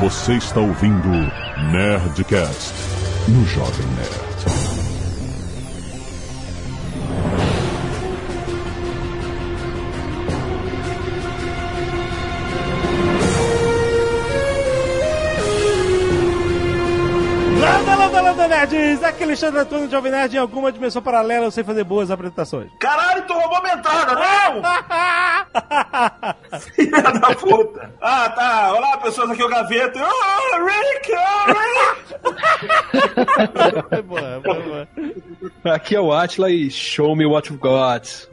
Você está ouvindo Nerdcast no Jovem Nerd. Landa, landa, landa, nerds! Aqui é Alexandre Antônio de Jovem Nerd em alguma dimensão paralela eu sei fazer boas apresentações. Caralho, tu roubou minha entrada, não! Filha da puta! Ah, tá. Olá, pessoas, aqui é o Gaveta. Oh, Rick! Oh, Rick! Boa, foi boa. Aqui é o Atila e show me what you've got.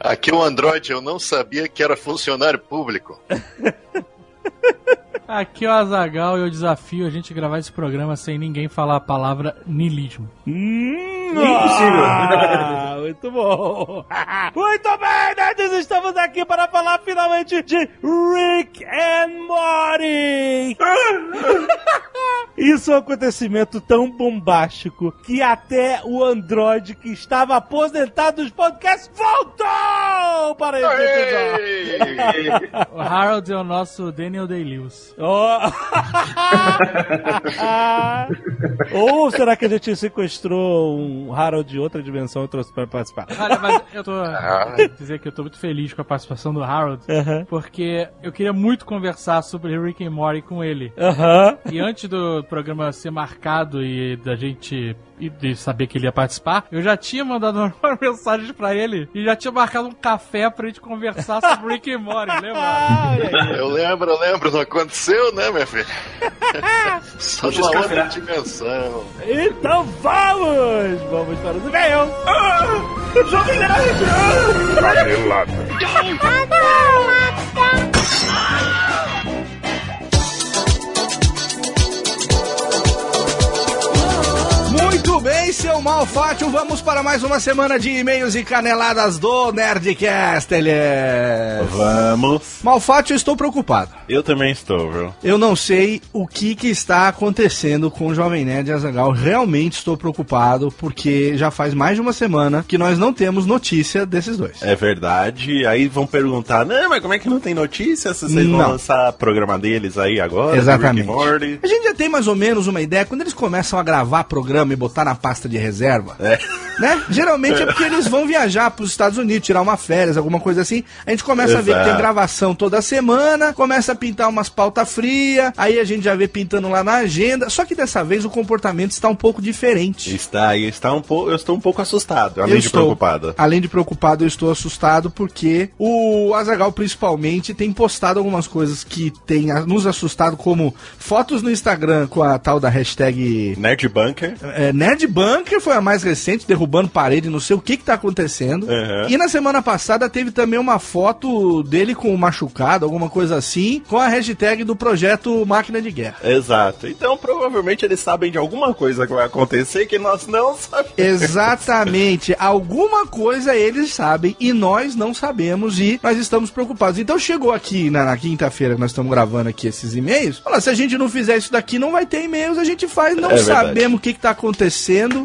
Aqui é o Android, eu não sabia que era funcionário público. Aqui é o Azagal e eu desafio a gente gravar esse programa sem ninguém falar a palavra nilismo. Hum, Impossível. ah, muito bom. Muito bem, nerds, estamos aqui para falar finalmente de Rick and Morty. Isso é um acontecimento tão bombástico que até o Android que estava aposentado dos podcasts voltou para esse episódio. O Harold é o nosso Daniel Day-Lewis. Oh. Ou será que a gente sequestrou um Harold de outra dimensão e trouxe para participar? Olha, mas eu tô. dizer que eu tô muito feliz com a participação do Harold. Aham. Porque eu queria muito conversar sobre Rick and Morty com ele. Aham. E antes do programa ser marcado e da gente e de saber que ele ia participar, eu já tinha mandado uma mensagem pra ele e já tinha marcado um café pra gente conversar sobre Rick and Morty, lembra? Ah. Eu lembro, eu lembro, não aconteceu, né, minha filha? Só esse outra café. dimensão. Então vamos! Vamos para os e-mails! Jovem Nerd! Canelada. Muito bem, seu Malfátio, vamos para mais uma semana de e-mails e caneladas do Nerdcast. Vamos. Malfátio, eu estou preocupado. Eu também estou, viu? Eu não sei o que, que está acontecendo com o Jovem Nerd e Azagal. Realmente estou preocupado, porque já faz mais de uma semana que nós não temos notícia desses dois. É verdade. Aí vão perguntar, né, mas como é que não tem notícia se vocês vão Não. lançar programa deles aí agora? Exatamente. A gente já tem mais ou menos uma ideia, quando eles começam a gravar programa e botar na pasta de reserva, É. né? Geralmente é porque eles vão viajar para os Estados Unidos, tirar uma férias, alguma coisa assim. A gente começa a ver que Exato. tem gravação toda semana, começa a pintar umas pautas frias, aí a gente já vê pintando lá na agenda. Só que dessa vez o comportamento está um pouco diferente. Está aí, está um pouco, eu estou um pouco assustado, além Eu de estou- preocupado. Além de preocupado, eu estou assustado porque o Azagal, principalmente, tem postado algumas coisas que tem nos assustado, como fotos no Instagram com a tal da hashtag Nerd Bunker. é, Nerd Bunker foi a mais recente, derrubando parede, não sei o que que tá acontecendo. Uhum. E na semana passada teve também uma foto dele com o machucado, alguma coisa assim, com a hashtag do projeto Máquina de Guerra. Exato. Então, provavelmente eles sabem de alguma coisa que vai acontecer que nós não sabemos. Exatamente. Alguma coisa eles sabem e nós não sabemos e nós estamos preocupados. Então chegou aqui na, na quinta-feira que nós estamos gravando aqui esses e-mails. Fala, se a gente não fizer isso daqui, não vai ter e-mails, a gente faz, não É sabemos o que, que tá acontecendo.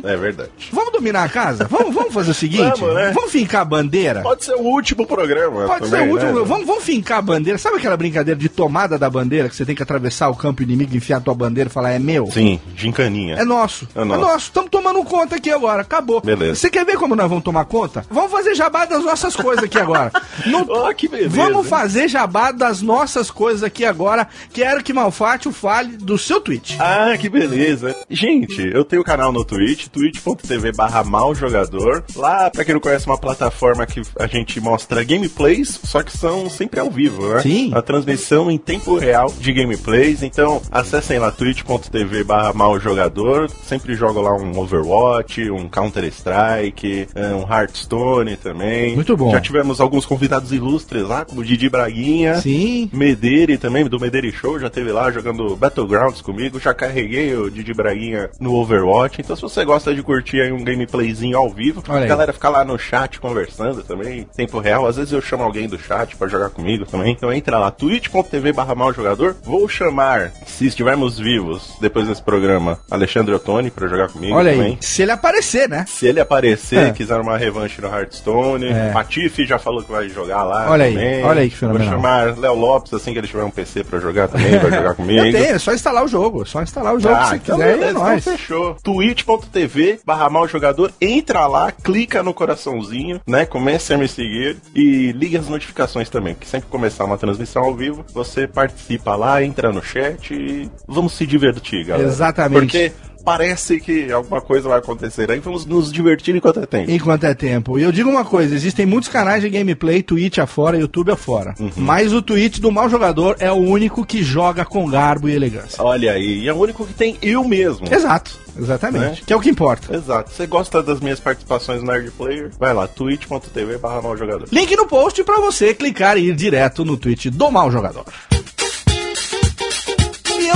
É verdade. Vamos dominar a casa? Vamos, vamos fazer o seguinte? Vamos, né? Vamos fincar a bandeira? Pode ser o último programa. Pode também, ser o último. né? Vamos, vamos fincar a bandeira. Sabe aquela brincadeira de tomada da bandeira que você tem que atravessar o campo inimigo, enfiar a tua bandeira e falar é meu? Sim, gincaninha. É nosso. É É nosso. nosso. Estamos tomando conta aqui agora. Acabou. Beleza. Você quer ver como nós vamos tomar conta? Vamos fazer jabá das nossas coisas aqui agora. No- Ó, que beleza, Vamos hein? fazer jabá das nossas coisas aqui agora. Quero que Malfátio fale do seu tweet. Ah, que beleza. Gente, eu tenho canal no Twitch, twitch.tv barra maljogador. Lá, pra quem não conhece, é uma plataforma que a gente mostra gameplays, só que são sempre ao vivo, né? Sim. A transmissão em tempo real de gameplays. Então, acessem lá twitch.tv barra maljogador. Sempre jogo lá um Overwatch, um Counter-Strike, eh, um Hearthstone também. Muito bom. Já tivemos alguns convidados ilustres lá, como Didi Braguinha. Sim. Mederi também, do Mederi Show, já teve lá jogando Battlegrounds comigo, já carreguei o Didi Braguinha no Overwatch. Então, se você gosta de curtir aí um gameplay gameplayzinho ao vivo. Aí. A galera fica lá no chat conversando também, tempo real. Às vezes eu chamo alguém do chat pra jogar comigo também. Então entra lá, twitch.tv barra mal jogador. Vou chamar, se estivermos vivos, depois desse programa, Alexandre Ottoni pra jogar comigo Olha também. aí. Se ele aparecer, né? Se ele aparecer, É. quiser uma revanche no Hearthstone, É. Patife já falou que vai jogar lá. Olha aí, também. olha aí que fenomenal. Vou chamar Léo Lopes, assim que ele tiver um PC pra jogar também, vai jogar comigo. Eu tenho, é só instalar o jogo. É só instalar o jogo Ah, se você então quiser é beleza, então nóis. fechou. twitch.tv barra mal jogador, entra lá, clica no coraçãozinho, né? Comece a me seguir e ligue as notificações também, porque sempre que começar uma transmissão ao vivo, você participa lá, entra no chat e vamos se divertir, galera. Exatamente. Porque parece que alguma coisa vai acontecer aí, vamos nos divertir enquanto é tempo. Enquanto é tempo. E eu digo uma coisa: existem muitos canais de gameplay, Twitch afora, YouTube afora. Uhum. Mas o Twitch do Mal Jogador é o único que joga com garbo e elegância. Olha aí, e é o único que tem eu mesmo. Exato, exatamente. Né? Que é o que importa. Exato. Você gosta das minhas participações no Nerd Player? Vai lá, twitch.tv barra mal jogador. Link no post pra você clicar e ir direto no Twitch do Mal Jogador.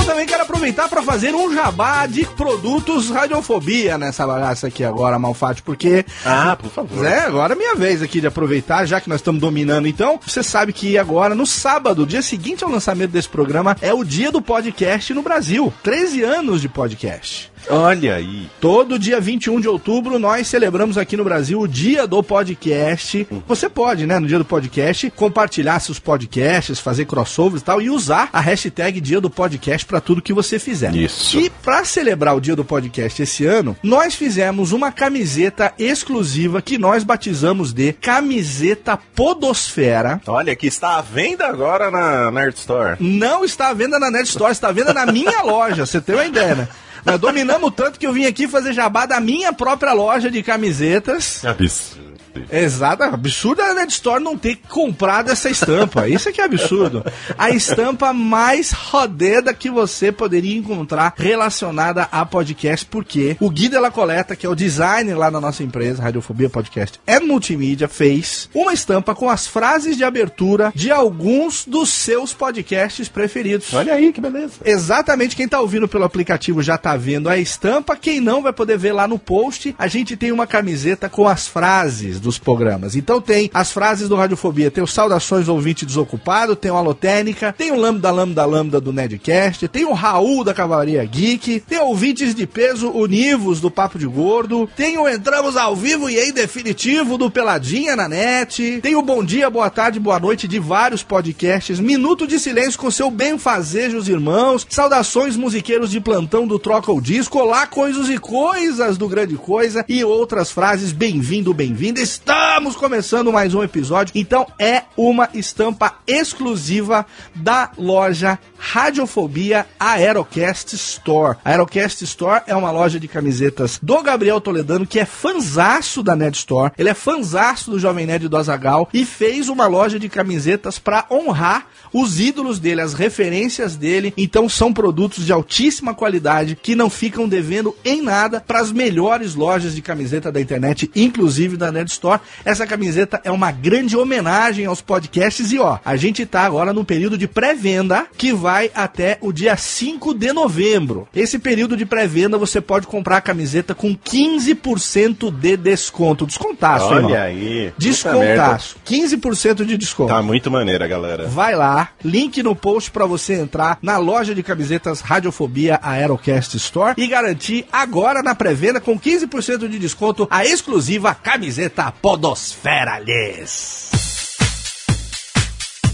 Eu também quero aproveitar para fazer um jabá de produtos radiofobia nessa bagaça aqui agora, Malfate, porque Ah, por favor. É, agora é minha vez aqui de aproveitar, já que nós estamos dominando. Então, você sabe que agora, no sábado, dia seguinte ao lançamento desse programa, é o dia do podcast no Brasil. 13 anos de podcast. Olha aí. Todo dia 21 de outubro nós celebramos aqui no Brasil o dia do podcast. Você pode, né, no dia do podcast, compartilhar seus podcasts, fazer crossovers e tal e usar a hashtag dia do podcast para tudo que você fizer. Isso. E para celebrar o dia do podcast esse ano, nós fizemos uma camiseta exclusiva que nós batizamos de camiseta Podosfera. Olha, que está à venda agora na Nerd Store. Não está à venda na Net Store, está à venda na minha loja, você tem uma ideia, né? Nós dominamos tanto que eu vim aqui fazer jabá da minha própria loja de camisetas. Absurdo. Exato, absurdo a Net Store não ter comprado essa estampa. Isso é que é absurdo. A estampa mais rodeda que você poderia encontrar relacionada a podcast, porque o Gui de la Coleta, que é o designer lá na nossa empresa, Radiofobia Podcast é Multimídia, fez uma estampa com as frases de abertura de alguns dos seus podcasts preferidos. Olha aí, que beleza. Exatamente, quem tá ouvindo pelo aplicativo já tá vendo a estampa, quem não vai poder ver lá no post. A gente tem uma camiseta com as frases dos programas. Então tem as frases do Radiofobia, tem o Saudações Ouvinte Desocupado, tem o Alotênica, tem o Lambda Lambda Lambda do Nedcast, tem o Raul da Cavalaria Geek, tem ouvintes de peso univos do Papo de Gordo, tem o Entramos ao Vivo e em Definitivo do Peladinha na Net, tem o Bom Dia, Boa Tarde, Boa Noite de vários podcasts, Minuto de Silêncio com seu Benfazejos Irmãos, Saudações Musiqueiros de Plantão do Troca o Disco, Olá Coisas e Coisas do Grande Coisa e outras frases, bem-vindo, bem-vinda. Estamos começando mais um episódio, então é uma estampa exclusiva da loja Radiofobia Aerocast Store. A Aerocast Store é uma loja de camisetas do Gabriel Toledano, que é fanzaço da Nerd Store. Ele é fanzaço do Jovem Nerd do Azagal e fez uma loja de camisetas para honrar os ídolos dele, as referências dele. Então são produtos de altíssima qualidade que não ficam devendo em nada para as melhores lojas de camiseta da internet, inclusive da Nerd Store. Essa camiseta é uma grande homenagem aos podcasts e ó, a gente tá agora no período de pré-venda que vai até o dia 5 de novembro. Esse período de pré-venda você pode comprar a camiseta com 15% de desconto. Descontaço, hein, Olha irmão? aí. Descontaço. 15% de desconto. Tá muito maneira, galera. Vai lá, link no post pra você entrar na loja de camisetas Radiofobia Aerocast Store e garantir agora na pré-venda com 15% de desconto a exclusiva camiseta Podosfera Lhes.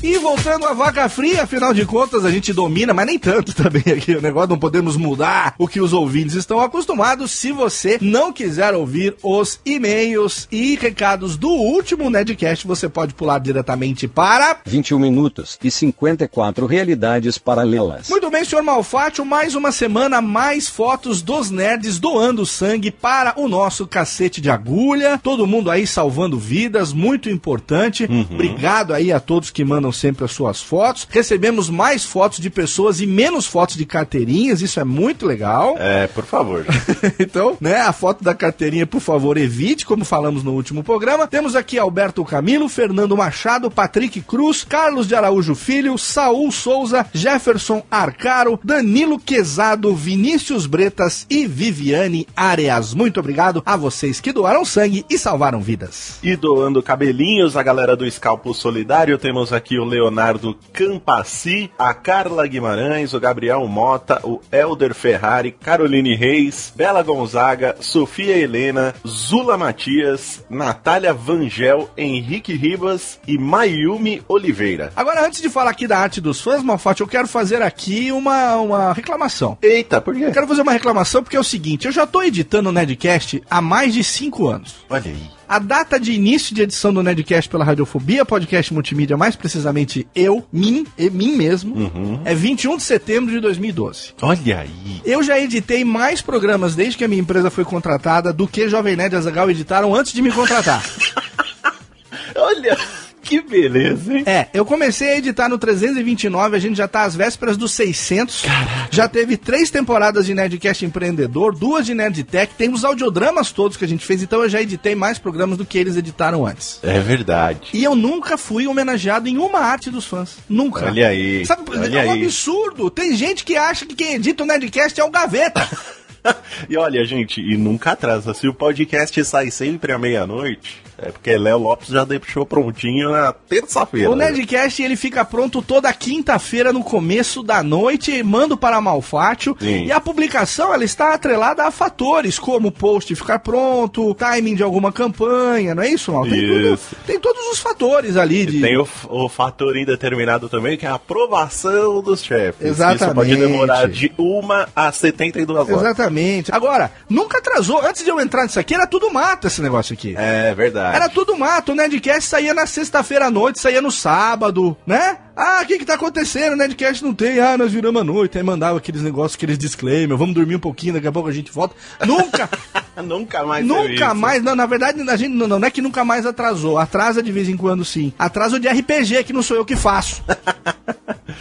E voltando à vaca fria, afinal de contas a gente domina, mas nem tanto também aqui o negócio, não podemos mudar o que os ouvintes estão acostumados. Se você não quiser ouvir os e-mails e recados do último Nedcast, você pode pular diretamente para 21 minutos e 54 realidades paralelas. Muito bem, senhor Malfátio, mais uma semana, mais fotos dos nerds doando sangue para o nosso cacete de agulha. Todo mundo aí salvando vidas, muito importante. Obrigado aí a todos que mandam sempre as suas fotos. Recebemos mais fotos de pessoas e menos fotos de carteirinhas, isso é muito legal. É, por favor. então, né, a foto da carteirinha, por favor, evite, como falamos no último programa. Temos aqui Alberto Camilo, Fernando Machado, Patrick Cruz, Carlos de Araújo Filho, Saul Souza, Jefferson Arcaro, Danilo Quezado, Vinícius Bretas e Viviane Areas. Muito obrigado a vocês que doaram sangue e salvaram vidas. E doando cabelinhos, a galera do Scalpo Solidário, temos aqui o Leonardo Campassi, a Carla Guimarães, o Gabriel Mota, o Elder Ferrari, Caroline Reis, Bela Gonzaga, Sofia Helena, Zula Matias, Natália Vangel, Henrique Ribas e Mayumi Oliveira. Agora, antes de falar aqui da arte dos fãs, Malfatti, eu quero fazer aqui uma, uma reclamação. Eita, por quê? Eu quero fazer uma reclamação porque é o seguinte, eu já tô editando o Nedcast há mais de 5 anos. Olha aí. A data de início de edição do Nedcast pela Radiofobia, podcast multimídia, mais precisamente eu, mim, e mim mesmo, Uhum. é 21 de setembro de 2012. Olha aí. Eu já editei mais programas desde que a minha empresa foi contratada do que Jovem Nerd e Azagal editaram antes de me contratar. Olha, que beleza, hein? É, eu comecei a editar no 329, a gente já tá às vésperas dos 600. Já teve três temporadas de Nerdcast Empreendedor, duas de Nerdtech, tem os audiodramas todos que a gente fez, então eu já editei mais programas do que eles editaram antes. É verdade. E eu nunca fui homenageado em uma arte dos fãs. Nunca. Olha aí. Sabe, olha é um aí. absurdo. Tem gente que acha que quem edita o Nerdcast é o Gaveta. E olha, gente, e nunca atrasa. Se o podcast sai sempre à meia-noite, é porque Léo Lopes já deixou prontinho na terça-feira. O Nerdcast ele fica pronto toda quinta-feira no começo da noite, mando para Malfátio. Sim. E a publicação ela está atrelada a fatores como o post ficar pronto, timing de alguma campanha, não é isso, Mal? Tem, tudo- Isso. tem todos os fatores ali de. Tem o, o fator indeterminado também, que é a aprovação dos chefes. Exatamente. Isso pode demorar de uma a 72 horas. Exatamente. Agora, nunca atrasou. Antes de eu entrar nisso aqui, era tudo mato esse negócio aqui. É verdade. Era tudo mato. O Nerdcast saía na sexta-feira à noite, saía no sábado, né? Ah, o que que tá acontecendo? O Nerdcast não tem. Ah, nós viramos à noite. Aí mandava aqueles negócios, aqueles disclaimer. Vamos dormir um pouquinho, daqui a pouco a gente volta. Nunca, nunca mais nunca mais. Não, na verdade, a gente não, não é que nunca mais atrasou. Atrasa de vez em quando, sim. Atraso de RPG, que não sou eu que faço.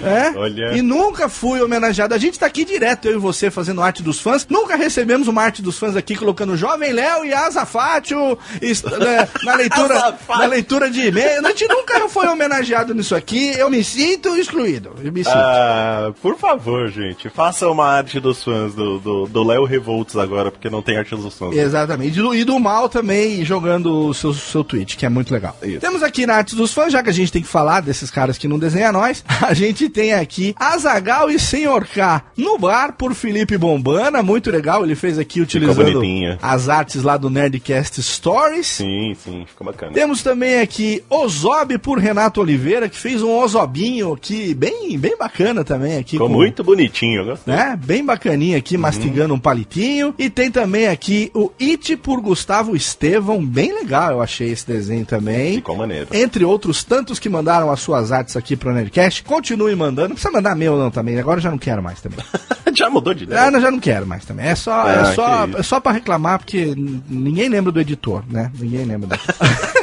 É? Olha. E nunca fui homenageado. A gente tá aqui direto, eu e você, fazendo arte dos fãs. Nunca recebemos uma arte dos fãs aqui colocando Jovem Léo e Azafátio est- né, na leitura na leitura de e-mail. A gente nunca foi homenageado nisso aqui. Eu me sinto excluído. Eu me sinto. Ah, por favor, gente, faça uma arte dos fãs do do do Léo Revolts agora, porque não tem arte dos fãs. Exatamente. E do, mal também jogando o seu, seu tweet, que é muito legal. Isso. Temos aqui na Arte dos Fãs, já que a gente tem que falar desses caras que não desenham nós, a gente tem aqui Azagal e Senhor K no bar por Felipe Bombana. Muito legal. Ele fez aqui utilizando as artes lá do Nerdcast Stories. Sim, sim, ficou bacana. Temos também aqui Ozob por Renato Oliveira, que fez um Ozobinho aqui, bem, bem bacana também aqui. Ficou com- muito bonitinho, gostei. né? Bem bacaninha aqui, mastigando um palitinho. E tem também aqui o It por Gustavo Estevão, bem legal, eu achei esse desenho também. Ficou maneiro. Entre outros tantos que mandaram as suas artes aqui pro Nerdcast, continue mandando. Não precisa mandar meu não também, agora eu já não quero mais também. Já mudou de ideia. Ah, não, já não quero mais também. É só, Ah, é só, é só para reclamar, porque ninguém lembra do editor, né? Ninguém lembra do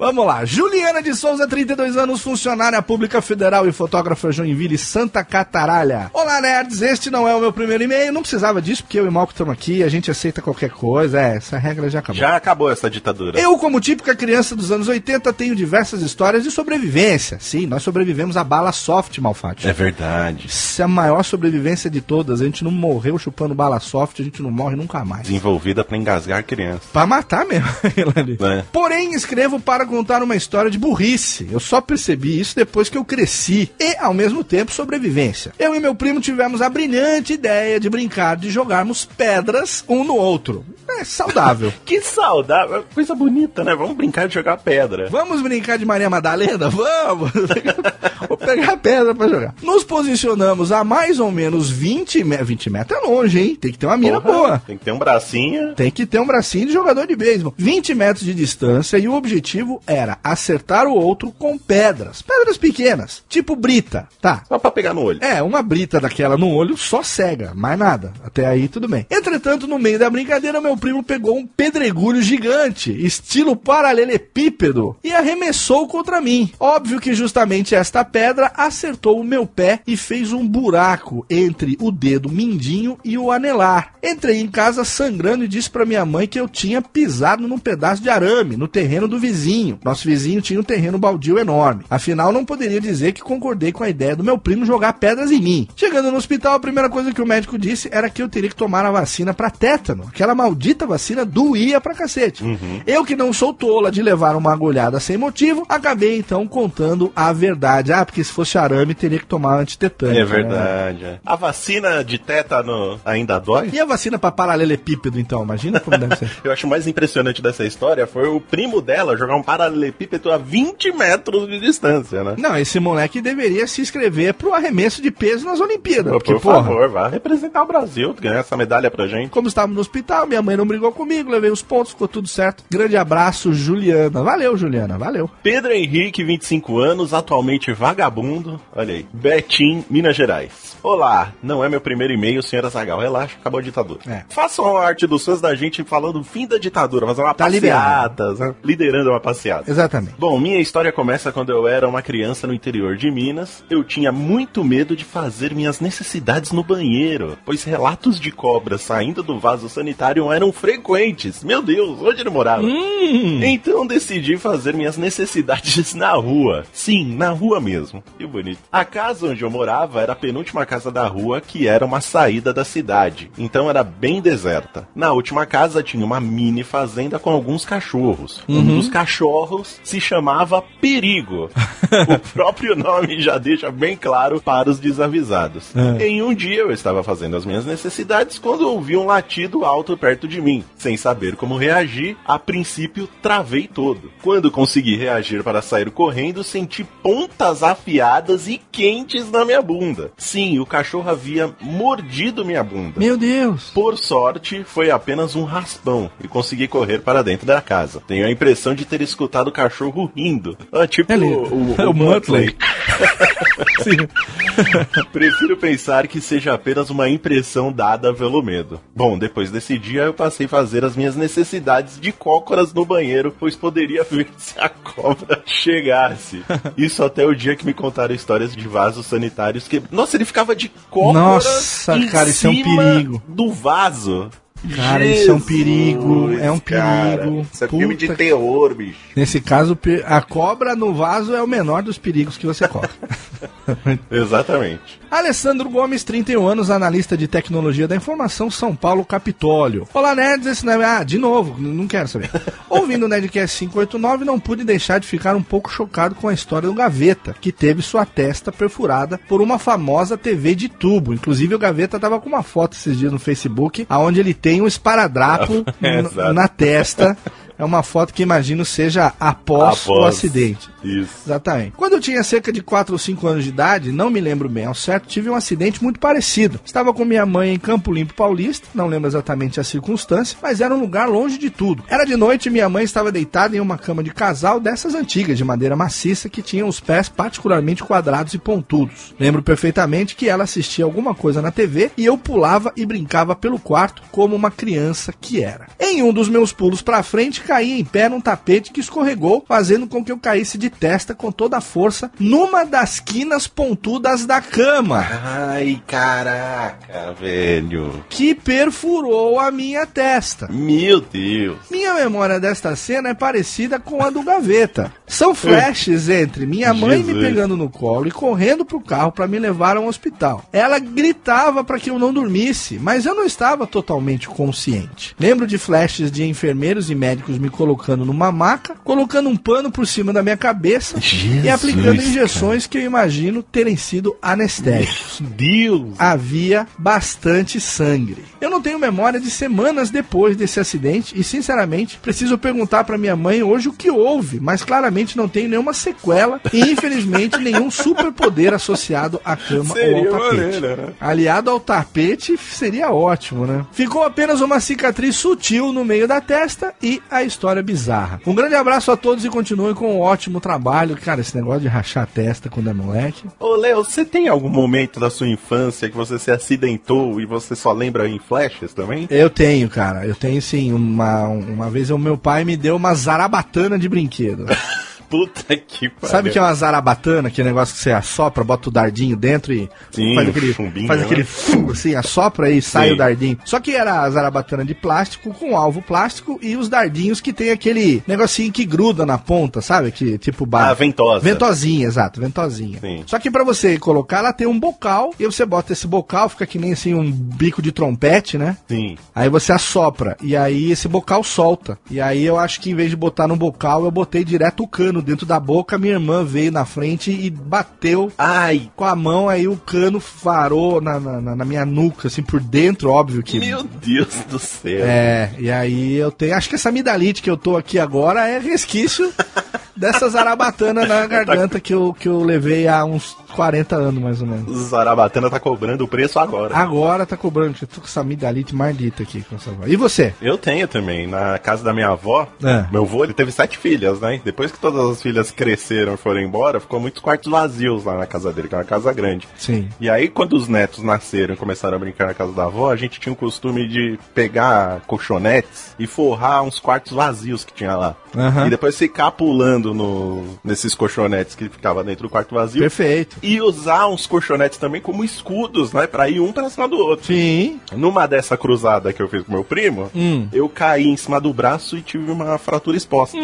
Vamos lá. Juliana de Souza, 32 anos, funcionária pública federal e fotógrafa Joinville, Santa Cataralha. Olá, nerds. Este não é o meu primeiro e-mail. Não precisava disso, porque eu e o Malco estamos aqui. A gente aceita qualquer coisa. É, essa regra já acabou. Já acabou essa ditadura. Eu, como típica criança dos anos 80, tenho diversas histórias de sobrevivência. Sim, nós sobrevivemos a bala soft, Malfátio. É verdade. Essa é a maior sobrevivência de todas. A gente não morreu chupando bala soft, a gente não morre nunca mais. Desenvolvida pra engasgar criança. Pra matar mesmo. É. Porém, escrevo para contar uma história de burrice. Eu só percebi isso depois que eu cresci. E, ao mesmo tempo, sobrevivência. Eu e meu primo tivemos a brilhante ideia de brincar de jogarmos pedras um no outro. É saudável. Que saudável. Coisa bonita, né? Vamos brincar de jogar pedra. Vamos brincar de Maria Madalena? Vamos! Ô, pegar pedra pra jogar. Nos posicionamos a mais ou menos 20 metros. 20 metros é longe, hein? Tem que ter uma mira Porra, boa. Tem que ter um bracinho. Tem que ter um bracinho de jogador de beisebol. 20 metros de distância e o objetivo era acertar o outro com pedras. Pedras pequenas, tipo brita, tá? Só pra pegar no olho. É, uma brita daquela no olho só cega, mais nada. Até aí tudo bem. Entretanto, no meio da brincadeira, meu primo pegou um pedregulho gigante, estilo paralelepípedo, e arremessou contra mim. Óbvio que justamente esta pedra acertou o meu pé e fez um buraco entre o dedo mindinho e o anelar. Entrei em casa sangrando e disse pra minha mãe que eu tinha pisado num pedaço de arame no terreno do vizinho. Nosso vizinho tinha um terreno baldio enorme. Afinal, não poderia dizer que concordei com a ideia do meu primo jogar pedras em mim. Chegando no hospital, a primeira coisa que o médico disse era que eu teria que tomar a vacina pra tétano. Aquela maldita vacina doía pra cacete. Eu que não sou tola de levar uma agulhada sem motivo, acabei então contando a verdade. Ah, porque se fosse arame teria que tomar antitetânico. É né? verdade. é. A vacina de tétano ainda dói? E a vacina pra paralelepípedo, então? Imagina como deve ser. Eu acho mais impressionante dessa história foi o primo dela jogar um paralelepípedo a 20 metros de distância, né? Não, esse moleque deveria se inscrever pro arremesso de peso nas Olimpíadas. Pô, Porque, Por porra, favor, vá representar o Brasil, ganhar essa medalha pra gente. como estávamos no hospital, minha mãe não brigou comigo, levei os pontos, ficou tudo certo. Grande abraço, Juliana. Valeu, Juliana, valeu. Pedro Henrique, 25 anos, atualmente vagabundo. Olha aí. Betim, Minas Gerais. Olá, não é meu primeiro e-mail, senhora Zagal. Relaxa, acabou a ditadura. É. Façam a arte dos fãs da gente falando fim da ditadura, fazer uma Tá passeata, né? liderando uma passeata. Exatamente. Bom, minha história começa quando eu era uma criança no interior de Minas. Eu tinha muito medo de fazer minhas necessidades no banheiro, pois relatos de cobras saindo do vaso sanitário eram frequentes. Meu Deus, onde ele morava? Então decidi fazer minhas necessidades na rua. Sim, na rua mesmo. Que bonito. A casa onde eu morava era a penúltima casa da rua, que era uma saída da cidade. Então era bem deserta. Na última casa tinha uma mini fazenda com alguns cachorros. Um dos cachorros se chamava Perigo. o próprio nome já deixa bem claro para os desavisados. Em um dia eu estava fazendo as minhas necessidades quando ouvi um latido alto perto de mim. Sem saber como reagir, a princípio travei todo. Quando consegui reagir para sair correndo, senti pontas afiadas e quentes na minha bunda. Sim, o cachorro havia mordido minha bunda. Meu Deus. Por sorte, foi apenas um raspão e consegui correr para dentro da casa. Tenho a impressão de ter escutado o cachorro rindo. Ah, tipo Ele- o, o, É o Muttley. Sim. Prefiro pensar que seja apenas uma impressão dada pelo medo. Bom, depois desse dia eu passei a fazer as minhas necessidades de cócoras no banheiro, pois poderia ver se a cobra chegasse. Isso até o dia que me contaram histórias de vasos sanitários que. Nossa, ele ficava de cócoras. Nossa, em cara, isso é um perigo. Do vaso. Cara, isso é um perigo, é um cara. perigo. Isso é filme de terror, bicho. Nesse caso, a cobra no vaso é o menor dos perigos que você corre. Exatamente. Alessandro Gomes, 31 anos, analista de tecnologia da informação, São Paulo, Capitólio. Olá, nerds, esse é... Ah, de novo, não quero saber. Ouvindo o Nerdcast 589, não pude deixar de ficar um pouco chocado com a história do Gaveta, que teve sua testa perfurada por uma famosa TV de tubo. Inclusive, o Gaveta tava com uma foto esses dias no Facebook, aonde ele tem um esparadrapo É, na testa. É uma foto que imagino seja após, o Após. acidente. Isso. Exatamente. Quando eu tinha cerca de 4 ou 5 anos de idade, não me lembro bem ao certo, tive um acidente muito parecido. Estava com minha mãe em Campo Limpo Paulista, não lembro exatamente a circunstância, mas era um lugar longe de tudo. Era de noite e minha mãe estava deitada em uma cama de casal dessas antigas, de madeira maciça, que tinham os pés particularmente quadrados e pontudos. Lembro perfeitamente que ela assistia alguma coisa na TV e eu pulava e brincava pelo quarto como uma criança que era. Em um dos meus pulos para frente, caí em pé num tapete que escorregou, fazendo com que eu caísse de testa com toda a força numa das quinas pontudas da cama, Ai, caraca, velho. que perfurou a minha testa. Meu Deus. Minha memória desta cena é parecida com a do Gaveta. São flashes entre minha mãe me Jesus. pegando no colo e correndo pro carro para me levar a um hospital. Ela gritava para que eu não dormisse, mas eu não estava totalmente consciente. Lembro de flashes de enfermeiros e médicos me colocando numa maca, colocando um pano por cima da minha cabeça e aplicando injeções que eu imagino terem sido anestésicos. Deus! Havia bastante sangue. Eu não tenho memória de semanas depois desse acidente e, sinceramente, preciso perguntar para minha mãe hoje o que houve, mas claramente não tenho nenhuma sequela e, infelizmente, nenhum superpoder associado à cama ou ao Seria tapete. maneiro, né? Aliado ao tapete seria ótimo, né? Ficou apenas uma cicatriz sutil no meio da testa e a história bizarra. Um grande abraço a todos e continuem com um ótimo trabalho. Cara, esse negócio de rachar a testa quando é moleque. Ô, Léo, você tem algum momento da sua infância que você se acidentou e você só lembra em flashes também? Eu tenho, cara. Eu tenho sim. Uma, uma vez o meu pai me deu uma zarabatana de brinquedo. Puta que pariu. Sabe que é uma zarabatana? Aquele negócio que você assopra, bota o dardinho dentro e Sim, faz aquele, chumbinho, faz né? aquele fu, assim, assopra e sai Sim. o dardinho. Só que era a zarabatana de plástico com alvo plástico e os dardinhos que tem aquele negocinho que gruda na ponta, sabe? Que tipo Ah, bar... ventosa. Ventosinha, exato, ventosinha. Sim. Só que pra você colocar, ela tem um bocal e você bota esse bocal, fica que nem assim um bico de trompete, né? Sim. Aí você assopra e aí esse bocal solta. E aí eu acho que em vez de botar no bocal, eu botei direto o cano dentro da boca. Minha irmã veio na frente e bateu Ai, com a mão. Aí o cano farou na, na, na- na minha nuca, assim, por dentro, óbvio que. meu Deus do céu. É, e aí eu tenho. Acho que essa amidalite que eu tô aqui agora é resquício dessa zarabatana na garganta que eu, que eu levei há uns 40 anos, mais ou menos. Zarabatana tá cobrando o preço agora. Agora tá cobrando, eu tô com essa amidalite maldita aqui com essa. E você? Eu tenho também. Na casa da minha avó, É. meu avô ele teve sete filhas, né? Depois que todas as filhas cresceram e foram embora, ficou muitos quartos vazios lá na casa dele, que é uma casa grande. Sim. E aí, quando os netos nasceram e começaram a brincar na casa da avó, a gente tinha o costume de pegar colchonetes e forrar uns quartos vazios que tinha lá. Aham. E depois ficar pulando no, nesses colchonetes que ficava dentro do quarto vazio. Perfeito. E usar uns colchonetes também como escudos, né? Pra ir um pra cima do outro. Sim. Numa dessa cruzada que eu fiz com meu primo, Hum. eu caí em cima do braço e tive uma fratura exposta.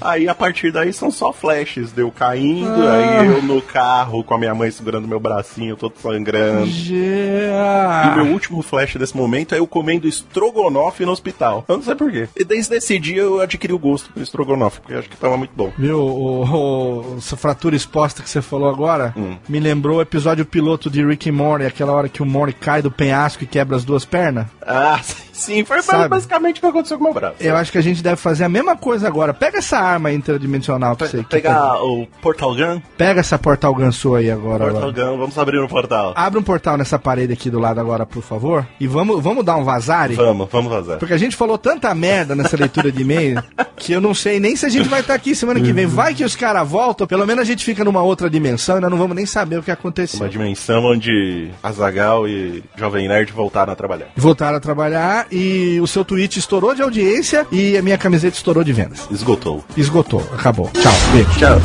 Aí a partir daí são só flashes, deu caindo, Ah. aí eu no carro com a minha mãe segurando meu bracinho, todo sangrando. E Já. meu último flash desse momento é eu comendo estrogonofe no hospital. Eu não sei porquê. E desde esse dia eu adquiri o gosto por estrogonofe, porque eu acho que tava muito bom. Viu, o, o- essa fratura exposta que você falou agora Hum. me lembrou o episódio piloto de Rick and Morty, aquela hora que o Morty cai do penhasco e quebra as duas pernas. Ah, sim, foi Sabe? basicamente o que aconteceu com o meu braço. Eu acho que a gente deve fazer a mesma coisa agora. Pega essa arma interdimensional que você que Pegar o Portal Gun? Pega essa portal gun sua aí agora. Portal agora. Gun, vamos abrir um portal. Abre um portal nessa parede aqui do lado agora, por favor. E vamos, vamos dar um vazare. Vamos, vamos fazer. Porque a gente falou tanta merda nessa leitura de e-mail que eu não sei nem se a gente vai estar aqui semana que vem. Vai que os caras voltam, pelo menos a gente fica numa outra dimensão e nós não vamos nem saber o que aconteceu. Uma dimensão onde Azagal e Jovem Nerd voltaram a trabalhar. Voltaram a trabalhar e o seu tweet estourou de audiência e a minha camiseta estourou de vendas. Esgotou. Esgotou, acabou. Tchau, beijo. Tchau.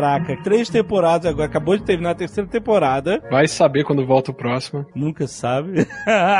Caraca, três temporadas agora. Acabou de terminar a terceira temporada. Vai saber quando volta o próximo. Nunca sabe.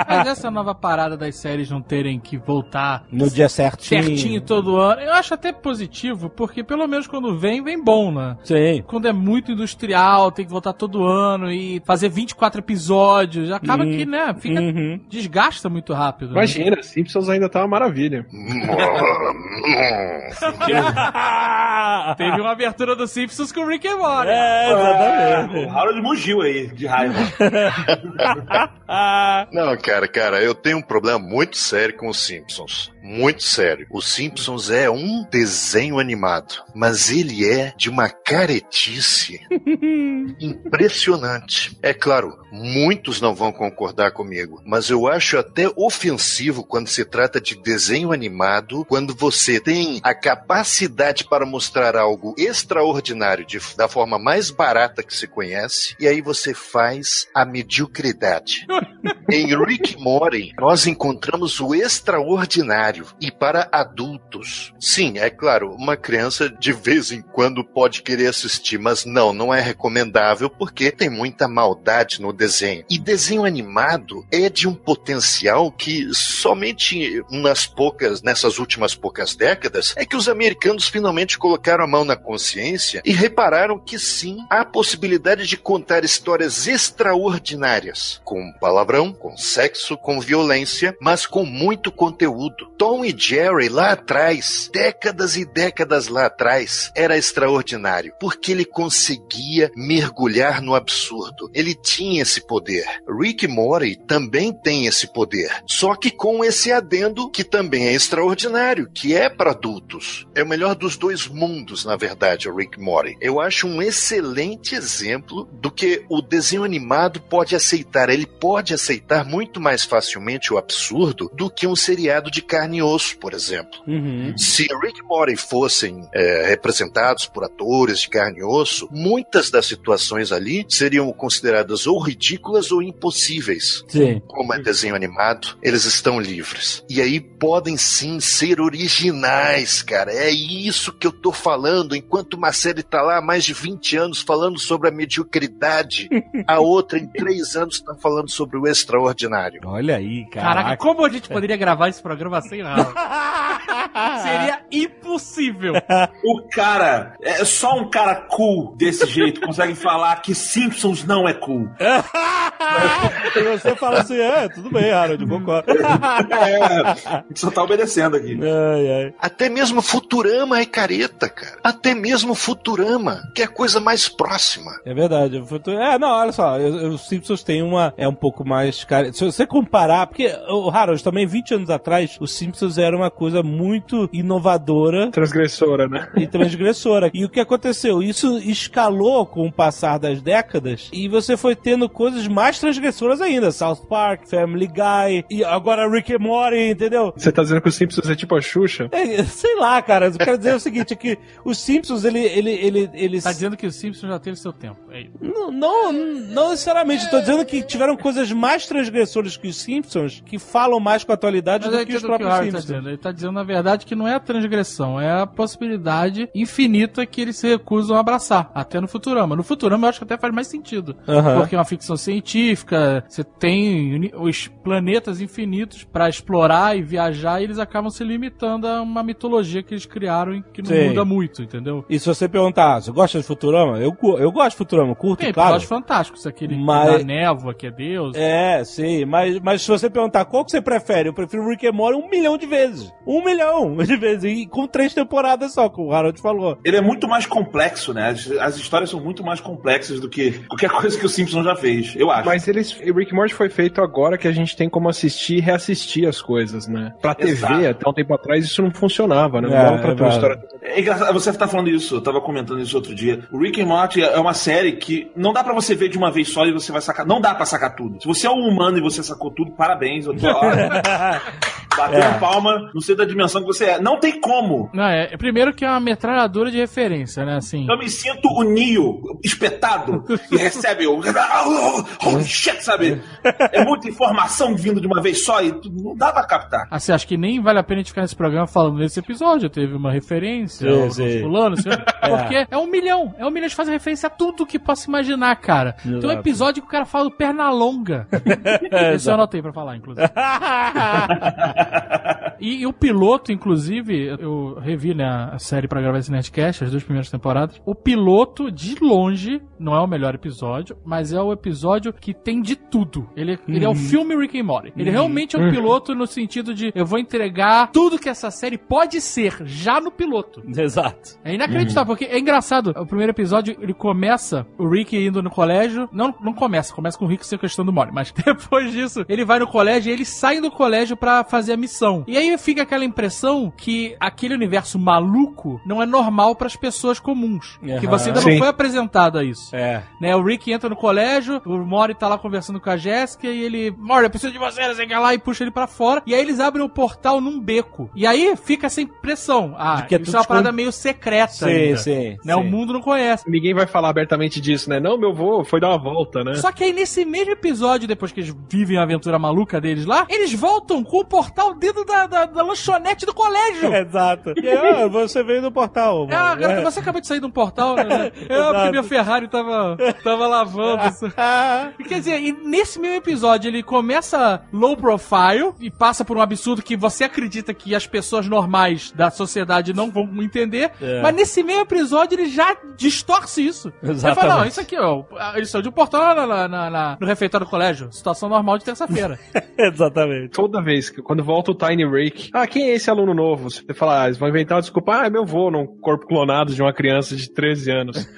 Mas essa nova parada das séries não terem que voltar No dia certinho. certinho todo ano, eu acho até positivo, porque pelo menos quando vem, vem bom, né? Sim. Quando é muito industrial, tem que voltar todo ano e fazer 24 episódios, acaba Uhum. que, né, fica Uhum. desgasta muito rápido. né? Imagina, Simpsons ainda tá uma maravilha. Teve uma abertura do Simpsons com o Rick and Morty. é, exatamente. O Harold mugiu aí, de raiva. Não, cara, cara, eu tenho um problema muito sério com os Simpsons. Muito sério. Os Simpsons é um desenho animado, mas ele é de uma caretice impressionante. É claro, muitos não vão concordar comigo, mas eu acho até ofensivo quando se trata de desenho animado, quando você tem a capacidade para mostrar algo extraordinário de- da forma mais barata que se conhece, e aí você faz a mediocridade. Em Rick Morty, nós encontramos o extraordinário e para adultos. Sim, é claro, uma criança de vez em quando pode querer assistir, mas não, não é recomendável porque tem muita maldade no desenho. E desenho animado é de um potencial que somente nas poucas, nessas últimas poucas décadas, é que os americanos finalmente colocaram a mão na consciência e repararam que sim, há possibilidade de contar histórias extraordinárias, com palavrão, com sexo, com violência, mas com muito conteúdo. Tom e Jerry lá atrás, décadas e décadas lá atrás, era extraordinário, porque ele conseguia mergulhar no absurdo. Ele tinha esse poder. Rick Morty também tem esse poder, só que com esse adendo que também é extraordinário, que é para adultos. É o melhor dos dois mundos, na verdade, o Rick Morty. Eu acho um excelente exemplo do que o desenho animado pode aceitar. Ele pode aceitar muito mais facilmente o absurdo do que um seriado de carne e osso, por exemplo. Uhum. Se Rick e Morty fossem é, representados por atores de carne e osso, muitas das situações ali seriam consideradas ou ridículas ou impossíveis. Sim. Como é desenho animado, eles estão livres. E aí podem sim ser originais, cara. É isso que eu tô falando. Enquanto uma série tá lá há mais de 20 anos falando sobre a mediocridade, a outra em 3 anos tá falando sobre o extraordinário. Olha aí, Caraca, caraca. como a gente poderia gravar esse programa sem nada? Seria impossível. O cara, é só um cara cool desse jeito consegue falar que Simpsons não é cool. E você fala assim, é, tudo bem, Harold, concordo. É, a gente só tá obedecendo aqui. Ai, ai. Até mesmo Futurama é careta, cara. Até mesmo Futurama, que é a coisa mais próxima. É verdade. o futuro- É, não, olha só, os Simpsons tem uma. É um pouco mais. Cara, se você comparar. Porque, o Harold, também 20 anos atrás, os Simpsons era uma coisa muito inovadora Transgressora, né? e transgressora. E o que aconteceu? Isso escalou com o passar das décadas e você foi tendo coisas mais transgressoras ainda. South Park, Family Guy, e agora Rick and Morty, entendeu? Você tá dizendo que os Simpsons é tipo a Xuxa? É, sei lá, cara. Eu quero dizer o seguinte: é que os Simpsons, ele, ele, ele, eles. Tá dizendo que o Simpsons já teve seu tempo. É isso. Não, não, não necessariamente. Estou dizendo que tiveram coisas mais transgressoras que os Simpsons que falam mais com a atualidade Mas do que os o que o próprios Harry tá Simpsons. dizendo. Ele tá dizendo, na verdade, que não é a transgressão, é a possibilidade infinita que eles se recusam a abraçar. Até no Futurama. No Futurama eu acho que até faz mais sentido. Porque é uma ficção científica, você tem os planetas infinitos pra explorar e viajar, e eles acabam se limitando a uma mitologia que eles criaram e que não Sim. muda muito, entendeu? E se você perguntar, "Ah, você gosta de Futurama? Eu, eu gosto de Futurama, curto, Tem claro. episódios fantásticos, aquele Mas- da névoa que é Deus. É, sim, mas, mas se você perguntar qual que você prefere, eu prefiro Rick and Morty um milhão de vezes. Um milhão de vezes. E com três temporadas só, como o Harold falou. Ele é muito mais complexo, né? As, as histórias são muito mais complexas do que qualquer coisa que o Simpsons já fez, eu acho. Mas eles. o Rick Morty foi feito agora que a gente tem como assistir e reassistir as coisas, né? Pra TV, Exato. até um tempo atrás, isso não funcionava, né? Não É, dava pra é ter uma história. É engraçado, você tá falando isso, eu tava comentando isso outro dia. O Rick and Morty é uma série que não dá pra você ver de uma vez só e você vai sacar. Não dá pra sacar tudo. Se você é um humano e você sacou tudo, parabéns. Eu tô ó, batendo É. palma, não sei da dimensão que você é. Não tem como. Não, é, é primeiro que é uma metralhadora de referência, né? Assim. Eu me sinto o Neo espetado e recebe o. Holy shit, sabe? É muita informação vindo de uma vez só e não dá pra captar. Assim, acho que nem vale a pena a gente ficar nesse programa falando nesse episódio. Teve uma referência Sim, ao sim. fulano, assim, porque é um milhão. É um milhão de fazer referência a tudo que possa imaginar, cara. Tem um Exato. episódio que o cara fala do Pernalonga. Esse eu anotei pra falar, inclusive. E, e o piloto, inclusive, eu revi né, a série pra gravar esse Nerdcast, as duas primeiras temporadas. O piloto, de longe, não é o melhor episódio, mas é o episódio que tem de tudo. Ele, ele é o filme Rick and Morty. Ele realmente é um piloto no sentido de eu vou entregar tudo que essa série pode ser, já no piloto. Exato. É inacreditável, porque é engraçado. O primeiro episódio, ele começa, o Rick indo no colégio. Não, não começa, começa com o Rick sequestrando o Morty. Mas depois disso, ele vai no colégio e eles saem do colégio pra fazer a missão. E aí fica aquela impressão que aquele universo maluco não é normal pras pessoas comuns. Que Aham. você ainda Sim. não foi apresentado a isso. É. Né, o Rick entra no colégio, o Mori tá lá conversando com a Jéssica e ele, Mori, eu preciso de você, não sei o que lá, e puxa ele pra fora. E aí eles abrem o portal num beco. E aí fica essa impressão. Ah, que é isso é uma parada escondido. meio secreta Sim, ainda. sim. Né, o sim. mundo não conhece. Ninguém vai falar abertamente disso, né? Não, meu vô foi dar uma volta, né? Só que aí nesse mesmo episódio, depois que eles vivem a aventura maluca deles lá, eles voltam com o portal dentro da, da, da lanchonete do colégio. Exato. E aí, ó, você veio do portal. É, mano. cara, você acabou de sair de um portal, né? É, porque minha Ferrari tava, tava lavando. isso. Ah, E Quer dizer, e nesse mesmo episódio ele começa low profile e passa por um absurdo que você acredita que as pessoas normais da sociedade não vão entender, É. mas nesse mesmo episódio ele já distorce isso. Ele fala, Exatamente. não, isso aqui, ó, eles saiu de um portal na, na- na- na- no refeitório do colégio, situação normal de terça-feira. exatamente. Toda vez que quando volta o Tiny Rake, ah, quem é esse aluno novo? Você fala, ah, eles vão inventar uma desculpa, ah, é meu vô num corpo clonado de uma criança de 13 anos.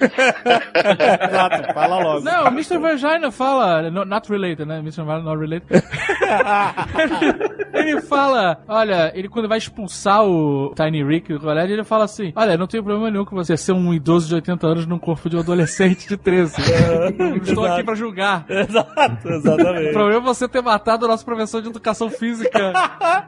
Exato, fala logo. não, o Mr. Vagina fala, no- not related, né? Mr. Vagina not related. ele fala, olha, ele quando vai expulsar o Tiny Rick do colégio, ele fala assim: Olha, não tenho problema nenhum com você ser um idoso de 80 anos num corpo de um adolescente de 13. Eu Estou aqui pra julgar. Exato, O exatamente. problema é você ter matado o nosso professor de educação física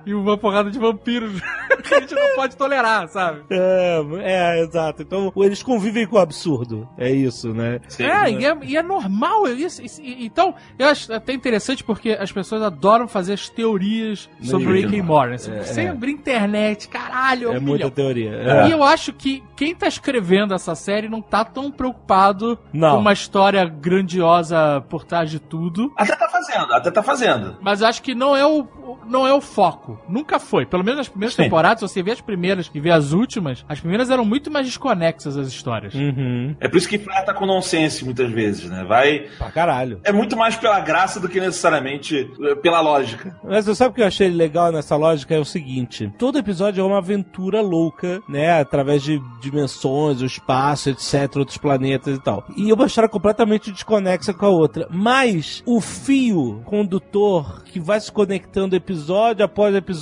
e uma porrada de vampiros que a gente não pode tolerar, sabe? É, é, exato. Então, eles convivem com o absurdo. É isso, né? É, e é, e é normal isso. isso- e- Então, eu acho até interessante porque as pessoas adoram fazer as teorias sobre Rick Rick and Morty. né? É, é. abre internet, caralho, É um muita milhão. teoria. E É. eu acho que quem tá escrevendo essa série não tá tão preocupado Não. com uma história grandiosa por trás de tudo. Até tá fazendo, até tá fazendo. Mas eu acho que não é o- não é o foco. Nunca foi. Pelo menos nas primeiras Sim. temporadas, se você vê as primeiras e vê as últimas, as primeiras eram muito mais desconexas as histórias. Uhum. É por isso que flerta com nonsense muitas vezes, né? Vai. Pra caralho. É muito mais pela graça do que necessariamente eh, pela lógica. Mas você sabe o que eu achei legal nessa lógica? É o seguinte: todo episódio é uma aventura louca, né? Através de dimensões, o espaço, etc., outros planetas e tal. E uma história completamente desconexa com a outra. Mas o fio condutor que vai se conectando episódio após episódio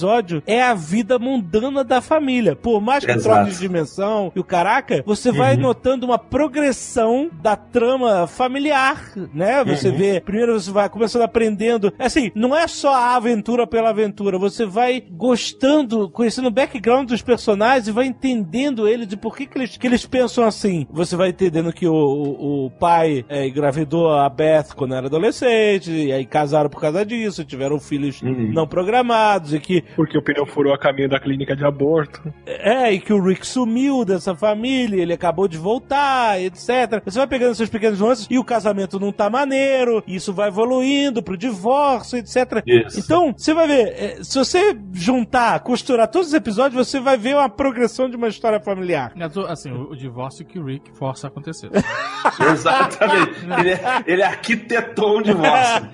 é a vida mundana da família. Por mais que Exato. troque de dimensão e o caraca, você vai notando uma progressão da trama familiar, né? Você vê, primeiro você vai começando aprendendo. Assim, não é só a aventura pela aventura, você vai gostando, conhecendo o background dos personagens e vai entendendo eles e por que, que, eles, que eles pensam assim. Você vai entendendo que o, o, o pai é, engravidou a Beth quando era adolescente, e aí casaram por causa disso, tiveram filhos não programados, e que Porque o pneu furou a caminho da clínica de aborto. é, e que o Rick sumiu dessa família, ele acabou de voltar, etc. Você vai pegando esses pequenos nuances e o casamento não tá maneiro, e isso vai evoluindo pro divórcio, etc. Isso. Então, você vai ver, é, se você juntar, costurar todos os episódios, você vai ver uma progressão de uma história familiar. Mas, Assim, o, o divórcio que o Rick força a acontecer. Exatamente. ele, é- ele arquitetou um divórcio.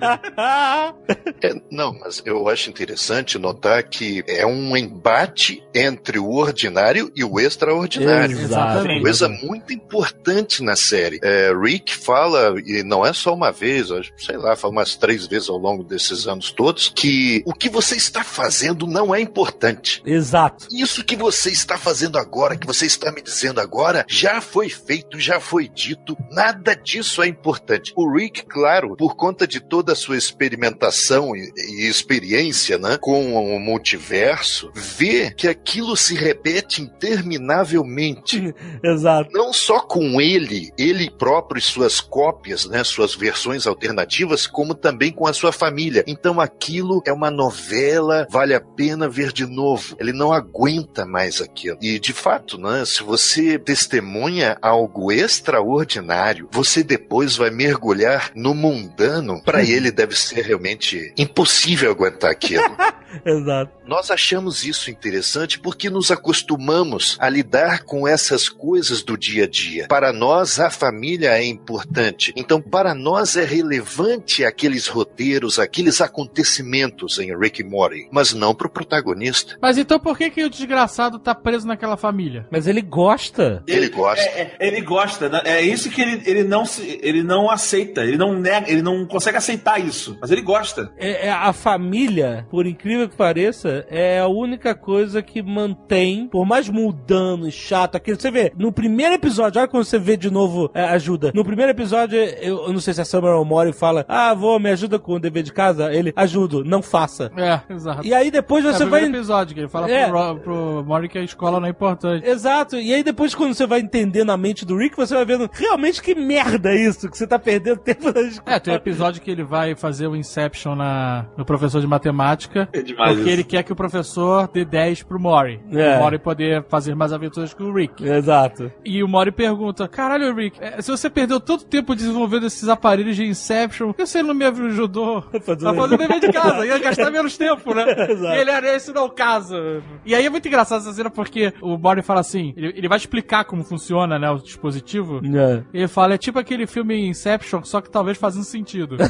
É, não, mas eu acho interessante notar que é um embate entre o ordinário e o extraordinário. Exatamente. Coisa muito importante na série. É, Rick fala, e não é só uma vez, sei lá, fala umas três vezes ao longo desses anos todos, que o que você está fazendo não é importante. Exato. Isso que você está fazendo agora, que você está me dizendo agora, já foi feito, já foi dito, nada disso é importante. O Rick, claro, por conta de toda a sua experimentação e, e experiência né, com o multiverso, vê que aquilo se repete interminavelmente. Exato. Não só com ele, ele próprio e suas cópias, né, suas versões alternativas, como também com a sua família. Então aquilo é uma novela, vale a pena ver de novo. Ele não aguenta mais aquilo. E de fato, né, se você testemunha algo extraordinário, você depois vai mergulhar no mundano. Para ele deve ser realmente impossível aguentar aquilo. Exato. Nós achamos isso interessante porque nos acostumamos a lidar com essas coisas do dia a dia. Para nós, a família é importante. Então, para nós é relevante aqueles roteiros, aqueles acontecimentos em Rick e Morty, mas não para o protagonista. Mas então por que, que o desgraçado tá preso naquela família? Mas ele gosta. Ele gosta. É, é, ele gosta, né? é isso que ele, ele, não se, ele não aceita, ele não nega, ele não consegue aceitar isso, mas ele gosta. É, é a família, por incrível incrível que pareça, é a única coisa que mantém, por mais mudando e chato, aquele. Você vê, no primeiro episódio, olha quando você vê de novo é, ajuda. No primeiro episódio, eu, eu não sei se a Summer ou Mori fala: Ah, vou, me ajuda com o dever de casa. Ele, ajudo, não faça. É, exato. E aí depois é você o vai. primeiro episódio que ele fala É. pro, Ro- pro Mori que a escola não é importante. Exato, e aí depois quando você vai entendendo a mente do Rick, você vai vendo realmente que merda é isso, que você tá perdendo tempo da escola. É, tem um episódio que ele vai fazer o Inception na, no professor de matemática. É demais porque. Ele quer que o professor dê 10 pro Mori. É. O Mori poder fazer mais aventuras com o Rick. Exato. E o Mori pergunta: Caralho, Rick, é, se você perdeu tanto tempo desenvolvendo esses aparelhos de Inception, por que você não me ajudou a fazer o dever de casa? Ia gastar menos tempo, né? Exato. E ele era esse não casa. E aí é muito engraçado essa cena porque o Mori fala assim: ele, ele vai explicar como funciona, né, o dispositivo. É. Ele fala, é tipo aquele filme Inception, só que talvez fazendo sentido.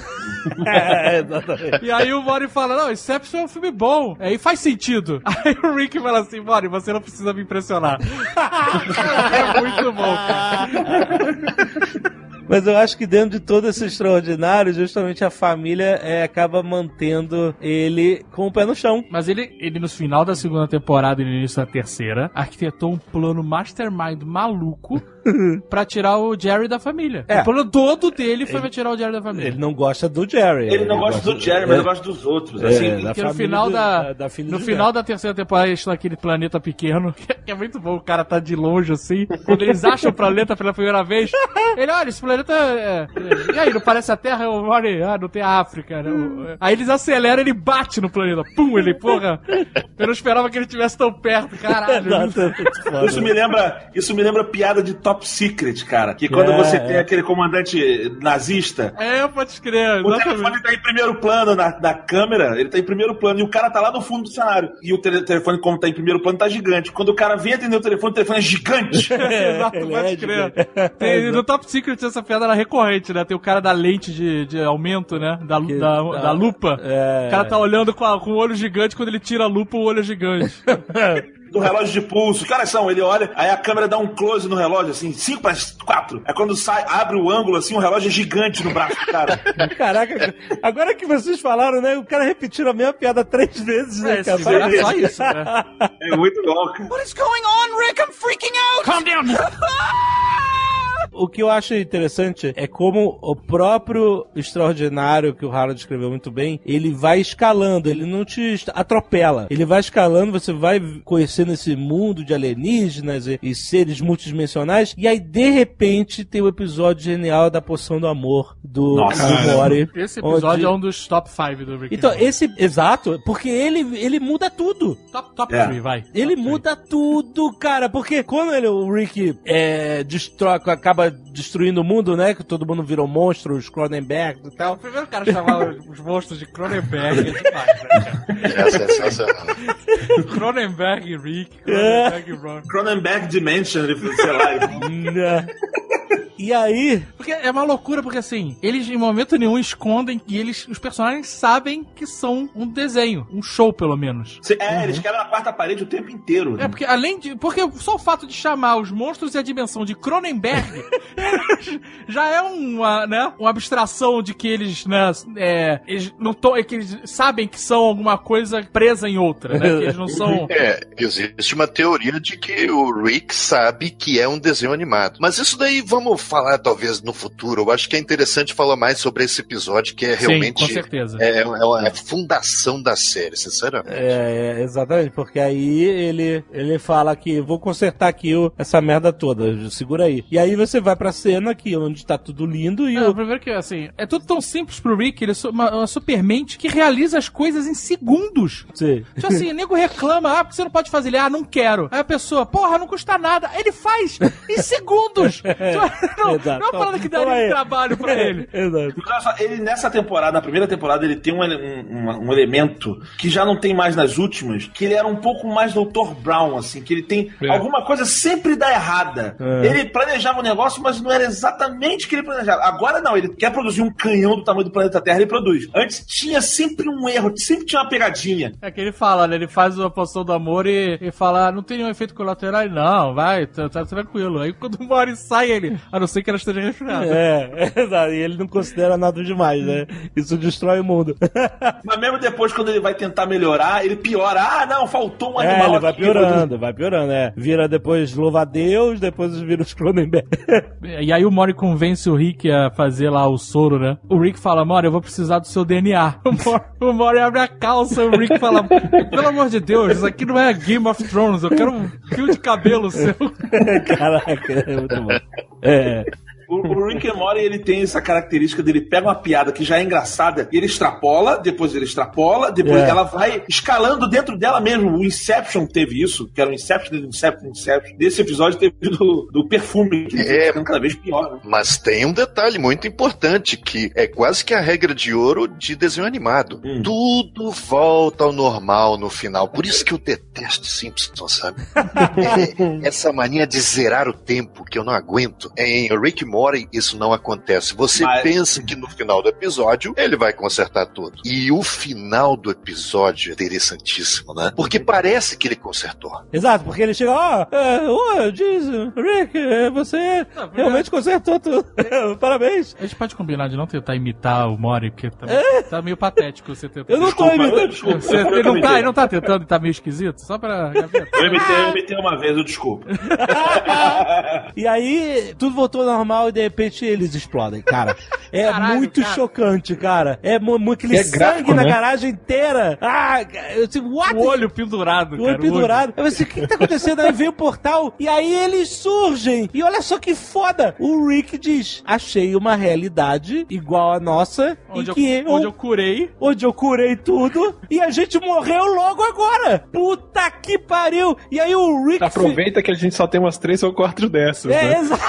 É, exatamente. e aí o Mori fala, não, Inception é um filme bom. Aí faz sentido. Aí o Rick fala assim, Mori, você não precisa me impressionar. é muito bom, cara. Mas eu acho que dentro de todo esse extraordinário, justamente a família é, acaba mantendo ele com o pé no chão. Mas ele, ele, no final da segunda temporada e no início da terceira, arquitetou um plano mastermind maluco pra tirar o Jerry da família. É. O plano todo dele foi pra tirar o Jerry da família. Ele não gosta do Jerry. Ele não gosta do Jerry, mas é, ele gosta dos outros. é, Assim, da no final do- da, da no final Jerry. da terceira temporada eles estão naquele planeta pequeno, que é muito bom, o cara tá de longe assim. Quando eles acham o planeta pela primeira vez, ele olha, esse planeta é, é- E aí, não parece a Terra? Eu olho, ah, não tem a África, né? Aí eles aceleram, ele bate no planeta. Pum, ele, porra. Eu não esperava que ele estivesse tão perto, caralho. É. Isso me lembra, isso me lembra piada de Top Secret, cara. Que quando É, você é. tem aquele comandante nazista, É, pode escrever, o telefone tá em primeiro plano na, na câmera, ele tá em primeiro plano, e o cara tá lá no fundo do cenário. E o tele- telefone, como tá em primeiro plano, tá gigante. Quando o cara vem atender o telefone, o telefone é gigante. Exato, ele pode é crer. Tem- no Top Secret essa piada era recorrente, né? Tem o cara da lente de, de aumento, né? Da, da, da lupa. É. O cara tá olhando com, a- com o olho gigante, quando ele tira a lupa, o olho é gigante. do relógio de pulso. Que horas são? Ele olha, aí a câmera dá um close no relógio, assim, 5 para 4. Aí quando sai, abre o ângulo, assim, o relógio é gigante no braço do cara. Caraca, agora que vocês falaram, né? O cara repetiu a mesma piada três vezes, né, É, cara? era só isso, né? É muito louco. O que eu acho interessante é como o próprio extraordinário que o Harold escreveu muito bem, ele vai escalando, ele não te atropela. Ele vai escalando, você vai conhecendo esse mundo de alienígenas e, e seres multidimensionais, e aí de repente tem o episódio genial da poção do amor do, Nossa. do Mori. Esse episódio onde- é um dos top 5 do Rick Então, esse. Exato, porque ele, ele muda tudo. Top, top É. 3, vai. Ele Top muda tudo, cara, porque quando ele, o Rick é, destrói, acaba destruindo o mundo, né? Que todo mundo virou monstro, os Cronenberg e tal. O primeiro cara chamava os monstros de Cronenberg é demais, né? É sensacional. Cronenberg e Rick, Cronenberg e Ron. Cronenberg Dimension, ele, sei lá. E aí, Porque é uma loucura, porque assim, eles em momento nenhum escondem e eles, os personagens sabem que são um desenho, um show pelo menos. Cê- É, eles quebram a quarta parede o tempo inteiro. né? É, porque além de. Porque só o fato de chamar os monstros e a dimensão de Cronenberg já é uma, né? Uma abstração de que eles, né? É, eles não tão, é que eles sabem que são alguma coisa presa em outra, né? Que eles não são. É, existe uma teoria de que o Rick sabe que é um desenho animado. Mas isso daí vamos falar talvez no futuro. Eu acho que é interessante falar mais sobre esse episódio, que é Sim, realmente com certeza. é, é uma- é a fundação da série, sinceramente. é, é, exatamente, porque aí ele, ele fala que vou consertar aqui o- essa merda toda, segura aí. E aí você vai pra cena aqui, onde tá tudo lindo e Não, o. primeiro que, assim, é tudo tão simples pro Rick, ele é uma, uma supermente que realiza as coisas em segundos. Sim. Tipo assim, o nego reclama, ah, porque você não pode fazer? Ele, ah, não quero. Aí a pessoa, porra, não custa nada. Ele faz em segundos. Não, não é uma parada que Então daria aí- trabalho pra ele. Exato. Ele nessa temporada, na primeira temporada, ele tem um, um- um- elemento que já não tem mais nas últimas, que ele era um pouco mais Dr. Brown, assim, que ele tem É. alguma coisa sempre dá errada. É. Ele planejava um negócio, mas não era exatamente o que ele planejava. Agora não, ele quer produzir um canhão do tamanho do planeta Terra, ele produz. Antes tinha sempre um erro, sempre tinha uma pegadinha. É que ele fala, né? Ele faz a poção do amor e, e fala, ah, não tem nenhum efeito colateral. Não, vai, tá, tá tranquilo. Aí quando o Mori sai, ele, não pensei que ela esteja resfriada. É, é, exato. E ele não considera nada demais, né? Isso destrói o mundo. Mas mesmo depois, quando ele vai tentar melhorar, ele piora. Ah, não, faltou um É, animal ele vai aqui. piorando, vai piorando, é. Vira depois louva a Deus, depois vira os Cronenberg. E aí o Mori convence o Rick a fazer lá o soro, né? O Rick fala, Mori, eu vou precisar do seu DNA. O Mori, o Mori abre a calça, o Rick fala, pelo amor de Deus, isso aqui não é Game of Thrones, eu quero um fio de cabelo seu. Caraca, é muito bom. É. O, o Rick and Morty, ele tem essa característica dele pega uma piada que já é engraçada e ele extrapola, depois ele extrapola, depois É. ela vai escalando dentro dela mesmo. O Inception teve isso, que era o Inception, Inception, Inception. Desse episódio teve do, do perfume, que É. é. ficando cada vez pior. Né? Mas tem um detalhe muito importante que é quase que a regra de ouro de desenho animado. Hum. Tudo volta ao normal no final. Por isso que eu detesto Simpsons, sabe? É, essa mania de zerar o tempo que eu não aguento. Em Rick and Morty isso não acontece. Você Mas- pensa que no final do episódio ele vai consertar tudo. E o final do episódio é interessantíssimo, né? Porque parece que ele consertou. Exato, porque ele chega, ó, é, ô, diz, Rick, é, você realmente consertou tudo. Parabéns. A gente pode combinar de não tentar imitar o Mori, porque tá, tá meio patético você tentar. Eu não tô imitando. desculpa. Você, eu ele, não tá, ele não tá tentando e tá meio esquisito? Só pra. Eu imitei, eu imitei uma vez, eu desculpa. E aí, tudo voltou ao normal e de repente eles explodem, cara. É Caralho, muito cara. chocante, cara. É mu- mu- aquele É sangue gráfico, na né? garagem inteira. Ah, eu disse, what? O olho pendurado, O cara. olho pendurado. Eu pensei, o que, que tá acontecendo? Aí vem o portal e aí eles surgem. E olha só que foda. O Rick diz: Achei uma realidade igual a nossa, Onde em eu, que eu, onde eu curei. onde eu curei tudo e a gente morreu logo agora. Puta que pariu. E aí o Rick. Aproveita que a gente só tem umas três ou quatro dessas, É, né? exato.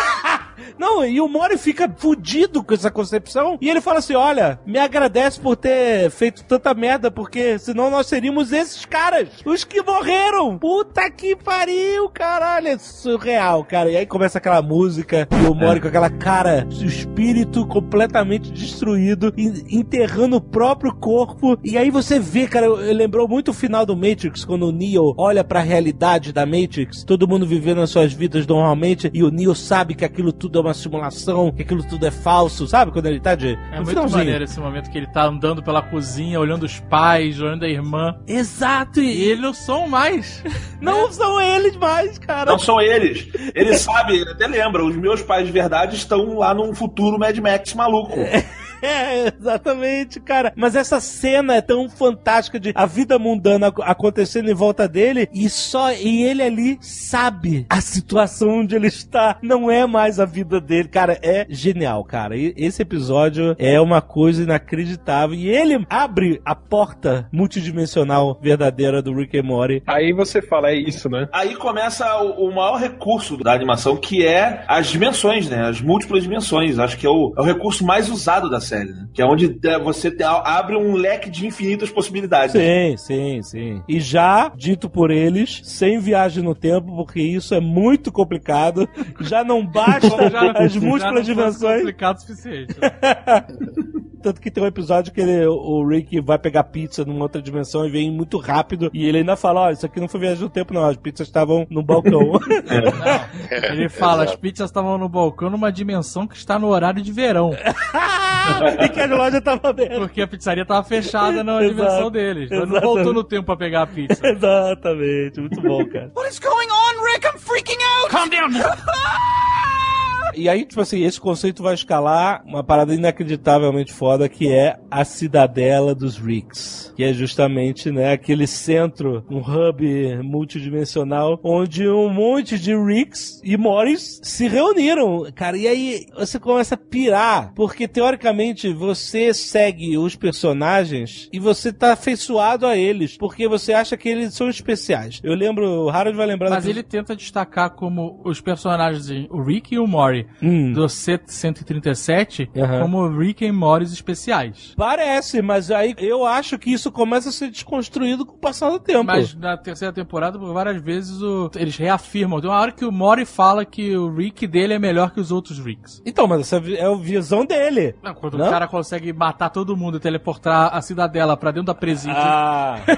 Não, e o Mori fica fudido com essa concepção. E ele fala assim: olha, me agradece por ter feito tanta merda, porque senão nós seríamos esses caras, os que morreram. Puta que pariu, caralho. É surreal, cara. E aí começa aquela música, e o Mori com aquela cara, o espírito completamente destruído, en- enterrando o próprio corpo. E aí você vê, cara, lembrou muito o final do Matrix, quando o Neo olha pra realidade da Matrix, todo mundo vivendo as suas vidas normalmente, e o Neo sabe que aquilo tudo é uma simulação, que aquilo tudo é falso, sabe? Quando ele tá de. É no muito finalzinho. maneiro esse momento que ele tá andando pela cozinha, olhando os pais, olhando a irmã. Exato, E e eles não são mais. não são eles mais, cara. Não são eles. Ele sabe, ele até lembra, os meus pais de verdade estão lá num futuro Mad Max maluco. É, exatamente, cara. Mas essa cena é tão fantástica de a vida mundana ac- acontecendo em volta dele e só e ele ali sabe a situação onde ele está. Não é mais a vida dele, cara. É genial, cara. E esse episódio é uma coisa inacreditável e ele abre a porta multidimensional verdadeira do Rick and Morty. Aí você fala, é isso, né? Aí começa o, o maior recurso da animação, que é as dimensões, né? As múltiplas dimensões. Acho que é o, é o recurso mais usado da série, né? Que é onde é, você te- abre um leque de infinitas possibilidades. Sim, sim, sim. E já dito por eles, sem viagem no tempo, porque isso é muito complicado. Já não basta as já não múltiplas dimensões. complicado o suficiente. Tanto que tem um episódio que ele, o Rick vai pegar pizza numa outra dimensão e vem muito rápido. E ele ainda fala: Ó, isso aqui não foi viagem no tempo, não. As pizzas estavam no balcão. Ele fala, as pizzas estavam no balcão numa dimensão que está no horário de verão. e que a loja tava aberta. Porque a pizzaria tava fechada na Exato. dimensão deles. Mas não voltou no tempo pra pegar a pizza. Exatamente, muito bom, cara. What is going on, Rick? I'm freaking out! Calm down. E aí, tipo assim, esse conceito vai escalar uma parada inacreditavelmente foda que é a cidadela dos Ricks. Que é justamente, né, aquele centro, um hub multidimensional, onde um monte de Ricks e Morris se reuniram, cara. E aí você começa a pirar, porque teoricamente você segue os personagens e você tá afeiçoado a eles, porque você acha que eles são especiais. Eu lembro, o Harold vai lembrar Mas ele tenta destacar como os personagens, o Rick e o Hum. do C-137, Aham. como Rick e Morris especiais. Parece, mas aí eu acho que isso começa a ser desconstruído com o passar do tempo. Mas na terceira temporada, por várias vezes, o- eles reafirmam. Tem uma hora que o Mori fala que o Rick dele é melhor que os outros Ricks. Então, mas essa é a visão dele. Não, quando Não? o cara consegue matar todo mundo e teleportar a cidadela pra dentro da presídio. Ah, tá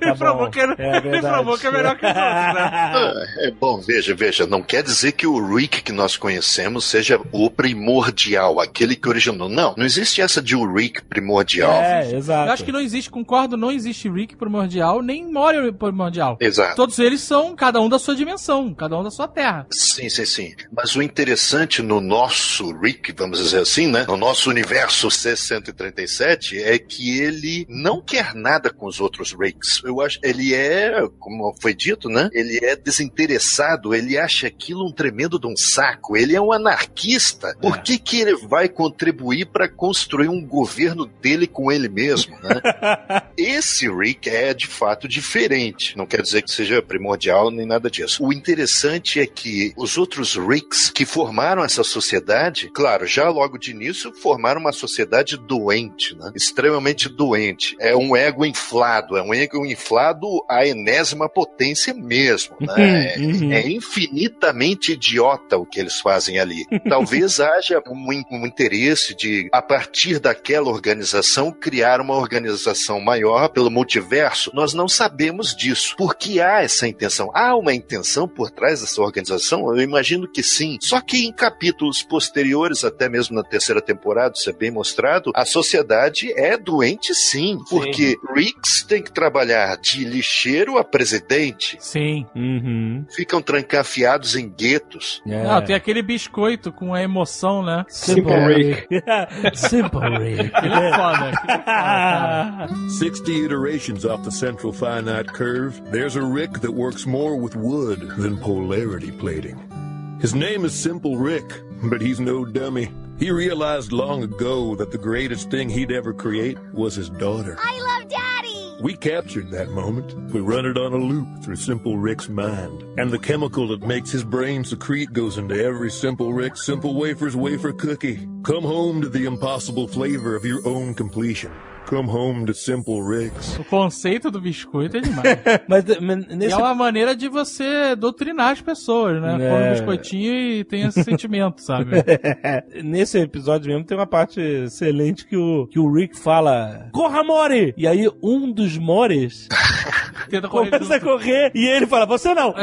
ele provou que É ele provou que é melhor que os outros, né? Ah, é bom, veja, veja, não quer dizer que o Rick que nós conhecemos seja o primordial, aquele que originou. Não, não existe essa de o Rick primordial. É, exato. Eu acho que não existe, concordo, não existe Rick primordial, nem Mori primordial. Exato. Todos eles são cada um da sua dimensão, cada um da sua terra. Sim, sim, sim. Mas o interessante no nosso Rick, vamos dizer assim, né? No nosso universo C-137, é que ele não quer nada com os outros Ricks. Eu acho ele é, como foi dito, né? Ele é desinteressado, ele acha aquilo um tremendo de um saco. Ele é um anarquista. Por que, que ele vai contribuir para construir um governo dele com ele mesmo, né? Esse Rick é de fato diferente. Não quer dizer que seja primordial nem nada disso. O interessante é que os outros Ricks que formaram essa sociedade, claro, já logo de início formaram uma sociedade doente, né? extremamente doente. É um ego inflado, é um ego inflado à enésima potência mesmo. Né? É, Uhum. é infinitamente idiota o que eles fazem ali. Talvez haja um, um interesse de, a partir daquela organização, criar uma organização maior pelo multiverso. Nós não sabemos disso. Por que há essa intenção? Há uma intenção por trás dessa organização? Eu imagino que sim. Só que em capítulos posteriores, até mesmo na terceira temporada, isso é bem mostrado, a sociedade é doente sim. Porque Ricks tem que trabalhar de lixeiro a presidente. Sim. Uhum. Ficam trancafiados em guetos. É. Tem aquele biscoito com a emoção, né? Simple Rick. Simple Rick. Ele é foda. aquele é foda, cara. 60 iterations off the central finite curve, there's a Rick that works more with wood than polarity plating. His name is Simple Rick, but he's no dummy. He realized long ago that the greatest thing he'd ever create was his daughter. I love Daddy! We captured that moment. We run it on a loop through Simple Rick's mind. And the chemical that makes his brain secrete goes into every Simple Rick Simple Wafer's wafer cookie. Come home to the impossible flavor of your own completion. Come home to Simple Rick's. O conceito do biscoito é demais. Mas, mas E nesse é uma maneira de você doutrinar as pessoas, né? É. Come um biscoitinho e tem esse sentimento, sabe? Nesse episódio mesmo tem uma parte excelente que o, que o Rick fala: Corra, Mori! E aí um dos Mores Tenta correr começa a correr e ele fala: Você não!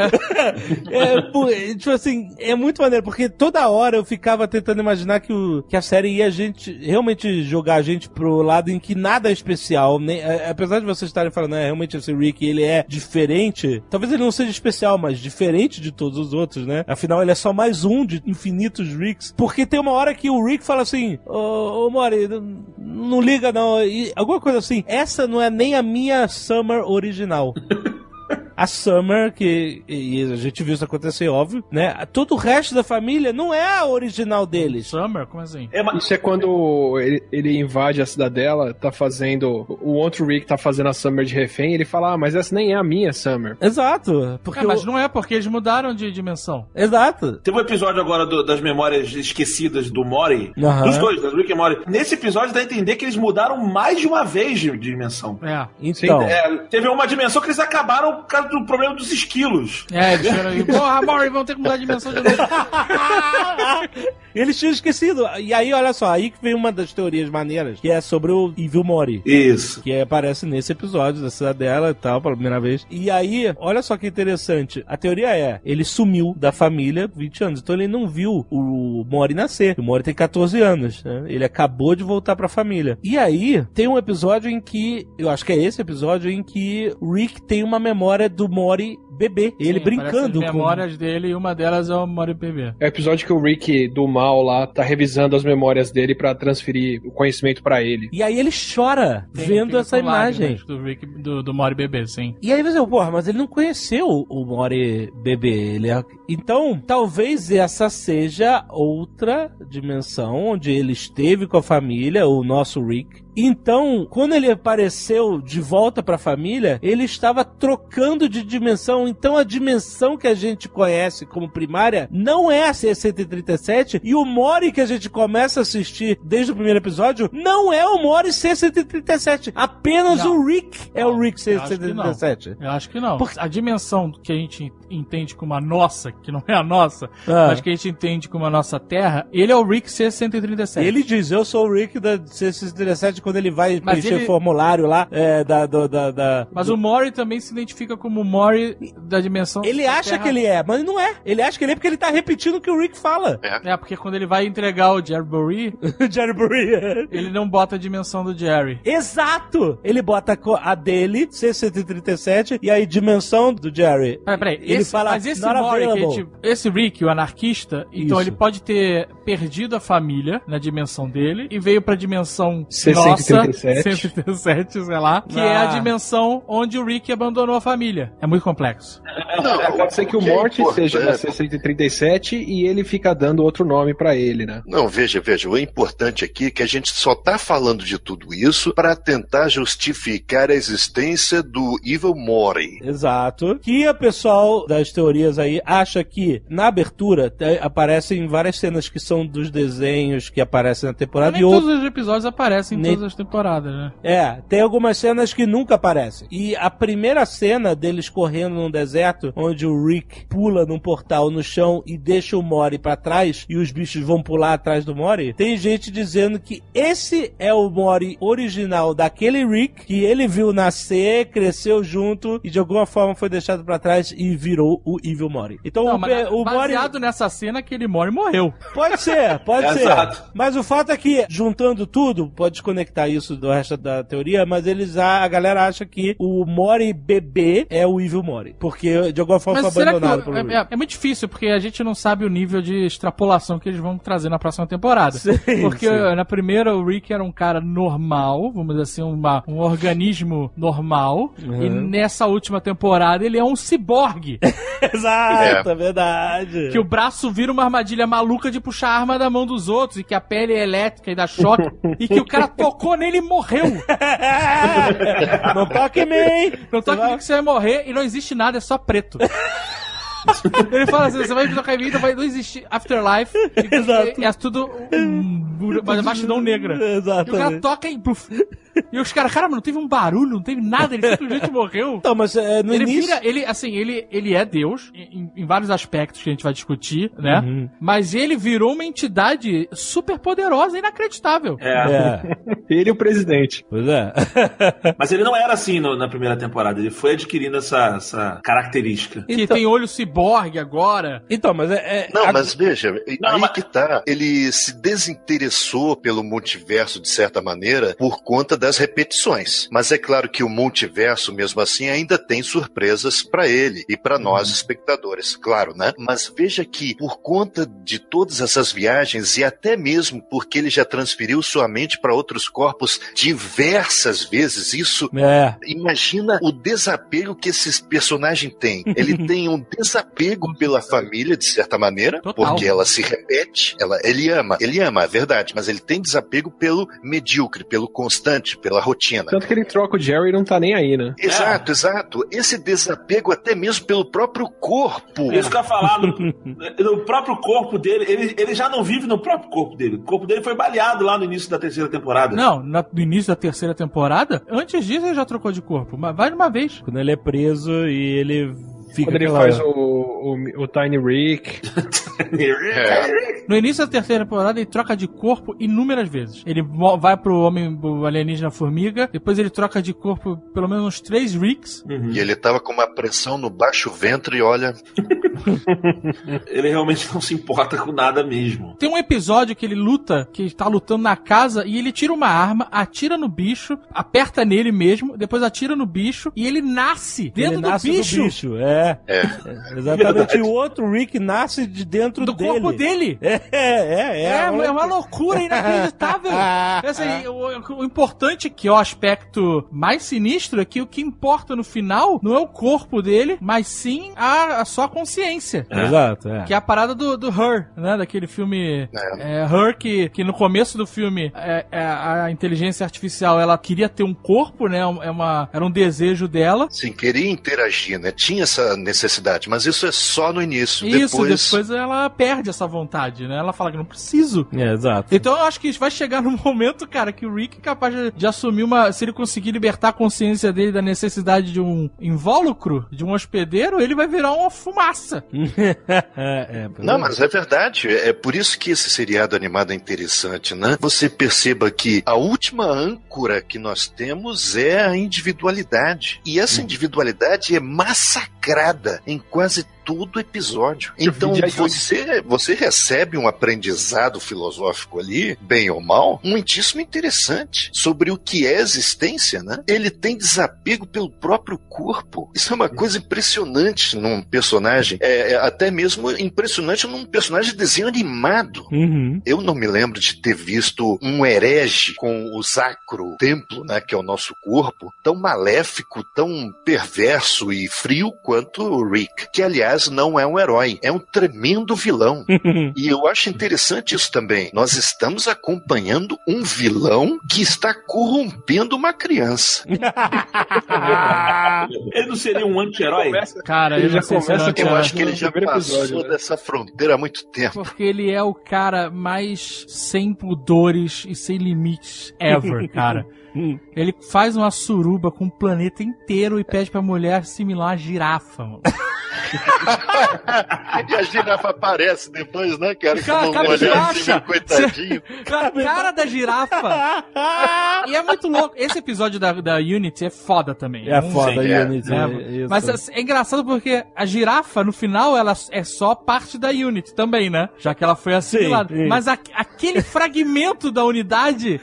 É, pô, é, tipo assim, é muito maneiro, porque toda hora eu ficava tentando imaginar que, o, que a série ia a gente realmente jogar a gente pro lado em que nada é especial. Nem, apesar de vocês estarem falando, né, realmente esse Rick ele é diferente. Talvez ele não seja especial, mas diferente de todos os outros, né? Afinal, ele é só mais um de infinitos Ricks. Porque tem uma hora que o Rick fala assim: Ô, ô Mori, não, não liga não. E alguma coisa assim. Essa não é nem a minha Summer original. A Summer, que e a gente viu isso acontecer, óbvio, né? Todo o resto da família não é a original deles. Summer? Como assim? É, mas Isso é quando ele, ele invade a cidadela, tá fazendo. O outro Rick tá fazendo a Summer de refém, ele fala, ah, mas essa nem é a minha Summer. Exato. Porque É, mas o- não é porque eles mudaram de dimensão. Exato. Teve um episódio agora do- das memórias esquecidas do Mori. Aham. Dos dois, da Rick e Mori. Nesse episódio dá a entender que eles mudaram mais de uma vez de dimensão. É. Então. É, teve uma dimensão que eles acabaram por causa do problema dos esquilos. É, eles aí, porra, Mori, vão ter que mudar de dimensão de novo. Eles tinham esquecido. E aí, olha só, aí que vem uma das teorias maneiras, que é sobre o Evil Mori. Isso. Que aparece nesse episódio da cidadela e tal, pela primeira vez. E aí, olha só que interessante. A teoria é, ele sumiu da família 20 anos. Então ele não viu o Mori nascer. O Mori tem 14 anos, né? Ele acabou de voltar pra família. E aí, tem um episódio em que, eu acho que é esse episódio, em que o Rick tem uma memória do Mori bebê. Ele Sim, brincando as com... memórias dele e uma delas é o Mori PB. É o episódio que o Rick do mal lá tá revisando as memórias dele pra transferir o conhecimento pra ele. E aí ele chora Tem- vendo essa com lágrimas imagem. Do, Rick, do, do Mori bebê, sim. E aí você, porra, mas ele não conheceu o Mori bebê. Ele é... Então, talvez essa seja outra dimensão onde ele esteve com a família, o nosso Rick. Então, quando ele apareceu de volta pra família, ele estava trocando de dimensão. Então, a dimensão que a gente conhece como primária não é a C-137 e o Mori que a gente começa a assistir desde o primeiro episódio não é o Mori C-137. Apenas Não. o Rick é o Rick Eu acho que não. C-137. Eu acho que não. Porque- A dimensão que a gente entende como a nossa, que não é a nossa, Ah. mas que a gente entende como a nossa Terra, ele é o Rick C-137. Ele diz, eu sou o Rick da C-137 quando ele vai Mas preencher ele- o formulário lá é, da, do- da, da- Mas do- o Mori também se identifica como o Mori da dimensão. Ele da acha Terra. que ele é, mas não é. Ele acha que ele é porque ele tá repetindo o que o Rick fala. É, porque quando ele vai entregar o Jerry Burry, Jerry Burry. ele não bota a dimensão do Jerry. Exato! Ele bota a dele, C-137, e aí dimensão do Jerry. Peraí, peraí. Ele esse, fala, mas esse "Not Mori, que a available." gente- esse Rick, o anarquista, então Isso. ele pode ter perdido a família na dimensão dele e veio pra dimensão C-137. Nossa, 137, sei lá, que é a Ah. dimensão onde o Rick abandonou a família. É muito complexo. Não, é, pode ser que o é Morty seja da importante- C-137 e ele fica dando outro nome pra ele, né? Não, veja, veja, o importante aqui é que a gente só tá falando de tudo isso para tentar justificar a existência do Evil Mori. Exato. Que o pessoal das teorias aí acha que na abertura aparecem várias cenas que são dos desenhos que aparecem na temporada Nem e todos os episódios aparecem em Nem- todas as temporadas, né? É, tem algumas cenas que nunca aparecem. E a primeira cena deles correndo num deserto, onde o Rick pula num portal no chão e deixa o Mori pra trás, e os bichos vão pular atrás do Mori, tem gente dizendo que esse é o Mori original daquele Rick, que ele viu nascer, cresceu junto, e de alguma forma foi deixado pra trás e virou o Evil Mori. Então Não, o, mas o Mori... baseado nessa cena, aquele Mori morreu. Pode ser, pode ser. Exato. Mas o fato é que, juntando tudo, pode desconectar isso do resto da teoria, mas eles a, a galera acha que o Mori bebê é o Evil Mori. Porque de alguma forma Mas foi que abandonado o- pelo Rick. é, é muito difícil, porque a gente não sabe o nível de extrapolação que eles vão trazer na próxima temporada. Sim, porque sim. na primeira o Rick era um cara normal, vamos dizer assim, uma- um organismo normal. Uhum. E nessa última temporada ele é um ciborgue. Exato, é verdade. que o braço vira uma armadilha maluca de puxar a arma da mão dos outros, e que a pele é elétrica e dá choque, e que o cara tocou nele e morreu. não toque em mim! Não toque em mim que você vai morrer e não existe nada, é só preto. Ele fala assim, você vai tocar em mim, não vai não existir afterlife. Exato. e é tudo um, uma bastidão negra. E o cara toca e... pluf. E os caras, cara, mas não teve um barulho, não teve nada, ele simplesmente morreu. Então, mas é, no Ele início... vira, ele, assim, ele, ele é Deus, em, em vários aspectos que a gente vai discutir, né? Uhum. Mas ele virou uma entidade super poderosa e inacreditável. É. É, Ele e o presidente. pois é. Mas ele não era assim no- na primeira temporada. Ele foi adquirindo essa, essa característica. Que Então- tem olho ciborgue agora. Então, mas é... é- Não, a- mas veja, Não, aí mas- que tá. Ele se desinteressou pelo multiverso de certa maneira por conta das repetições. Mas é claro que o multiverso, mesmo assim, ainda tem surpresas pra ele e pra nós, espectadores, claro, né? Mas veja que por conta de todas essas viagens e até mesmo porque ele já transferiu sua mente para outros corpos diversas vezes, isso É, Imagina o desapego que esse personagem tem. Ele tem um desapego pela família, de certa maneira, Total. porque ela se repete. Ela, ele ama, ele ama, é verdade, mas ele tem desapego pelo medíocre, pelo constante, pela rotina. Tanto que ele troca o Jerry e não tá nem aí, né? Exato, exato. Esse desapego até mesmo pelo próprio corpo. Isso que eu ia falar, no, no próprio corpo dele, ele, ele já não vive no próprio corpo dele. O corpo dele foi baleado lá no início da terceira temporada. Não, na- no início da terceira temporada, antes disso ele já trocou de corpo. Mas vai de uma vez. quando ele é preso e ele fica Quando ele aquela- faz o, o, o Tiny Rick. É. No início da terceira temporada, ele troca de corpo inúmeras vezes. Ele vai pro homem pro alienígena formiga, depois ele troca de corpo pelo menos uns três Ricks. Uhum. E ele tava com uma pressão no baixo ventre e olha, Ele realmente não se importa com nada mesmo. Tem um episódio que ele luta, que tá lutando na casa, e ele tira uma arma, atira no bicho, aperta nele mesmo, depois atira no bicho, e ele nasce dentro ele nasce do bicho. do bicho, é. É. Exatamente. Verdade. E o outro Rick nasce de dentro Do dele. corpo dele. É, é, é. É, é uma loucura inacreditável. Assim, o, o importante que é o aspecto mais sinistro é que o que importa no final não é o corpo dele, mas sim a, a sua consciência. Consciência. Exato, é. Que é a parada do, do Her, né? Daquele filme é, Her, que, que no começo do filme é, é, a inteligência artificial ela queria ter um corpo, né? É uma, era um desejo dela. Sim, queria interagir, né? Tinha essa necessidade, mas isso é só no início. Isso, depois... depois ela perde essa vontade, né? Ela fala que não preciso. É, exato. Então eu acho que vai chegar num momento, cara, que o Rick é capaz de, de assumir uma. Se ele conseguir libertar a consciência dele da necessidade de um invólucro, de um hospedeiro, ele vai virar uma fumaça. é, Não, mas é verdade. É por isso que esse seriado animado é interessante, né? Você perceba que a última âncora que nós temos é a individualidade. E essa individualidade é massacrada em quase todo episódio. Então você, você recebe um aprendizado filosófico ali, bem ou mal, muitíssimo interessante sobre o que é existência, né? Ele tem desapego pelo próprio corpo. Isso é uma coisa impressionante num personagem, é, é até mesmo impressionante num personagem de desenho animado. Uhum. Eu não me lembro de ter visto um herege com o sacro templo, né, que é o nosso corpo, tão maléfico, tão perverso e frio quanto o Rick, que aliás não é um herói, é um tremendo vilão. e eu acho interessante isso também. Nós estamos acompanhando um vilão que está corrompendo uma criança. ele não seria um anti-herói? Cara, Ele eu já se começa com Eu acho que ele já passou episódio, né? dessa fronteira há muito tempo. Porque ele é o cara mais sem pudores e sem limites ever, cara. Ele faz uma suruba com o planeta inteiro e pede pra mulher assimilar a girafa, mano. e a girafa aparece depois, né, cara? Cara, Com cara, você assim, coitadinho. A cara da girafa. E é muito louco. Esse episódio da, da Unity é foda também. É foda, Sim, é. Unity. né? isso. Mas assim, é engraçado porque a girafa, no final, ela é só parte da Unity também, né? Já que ela foi assimilada. sim. Mas a- aquele fragmento da unidade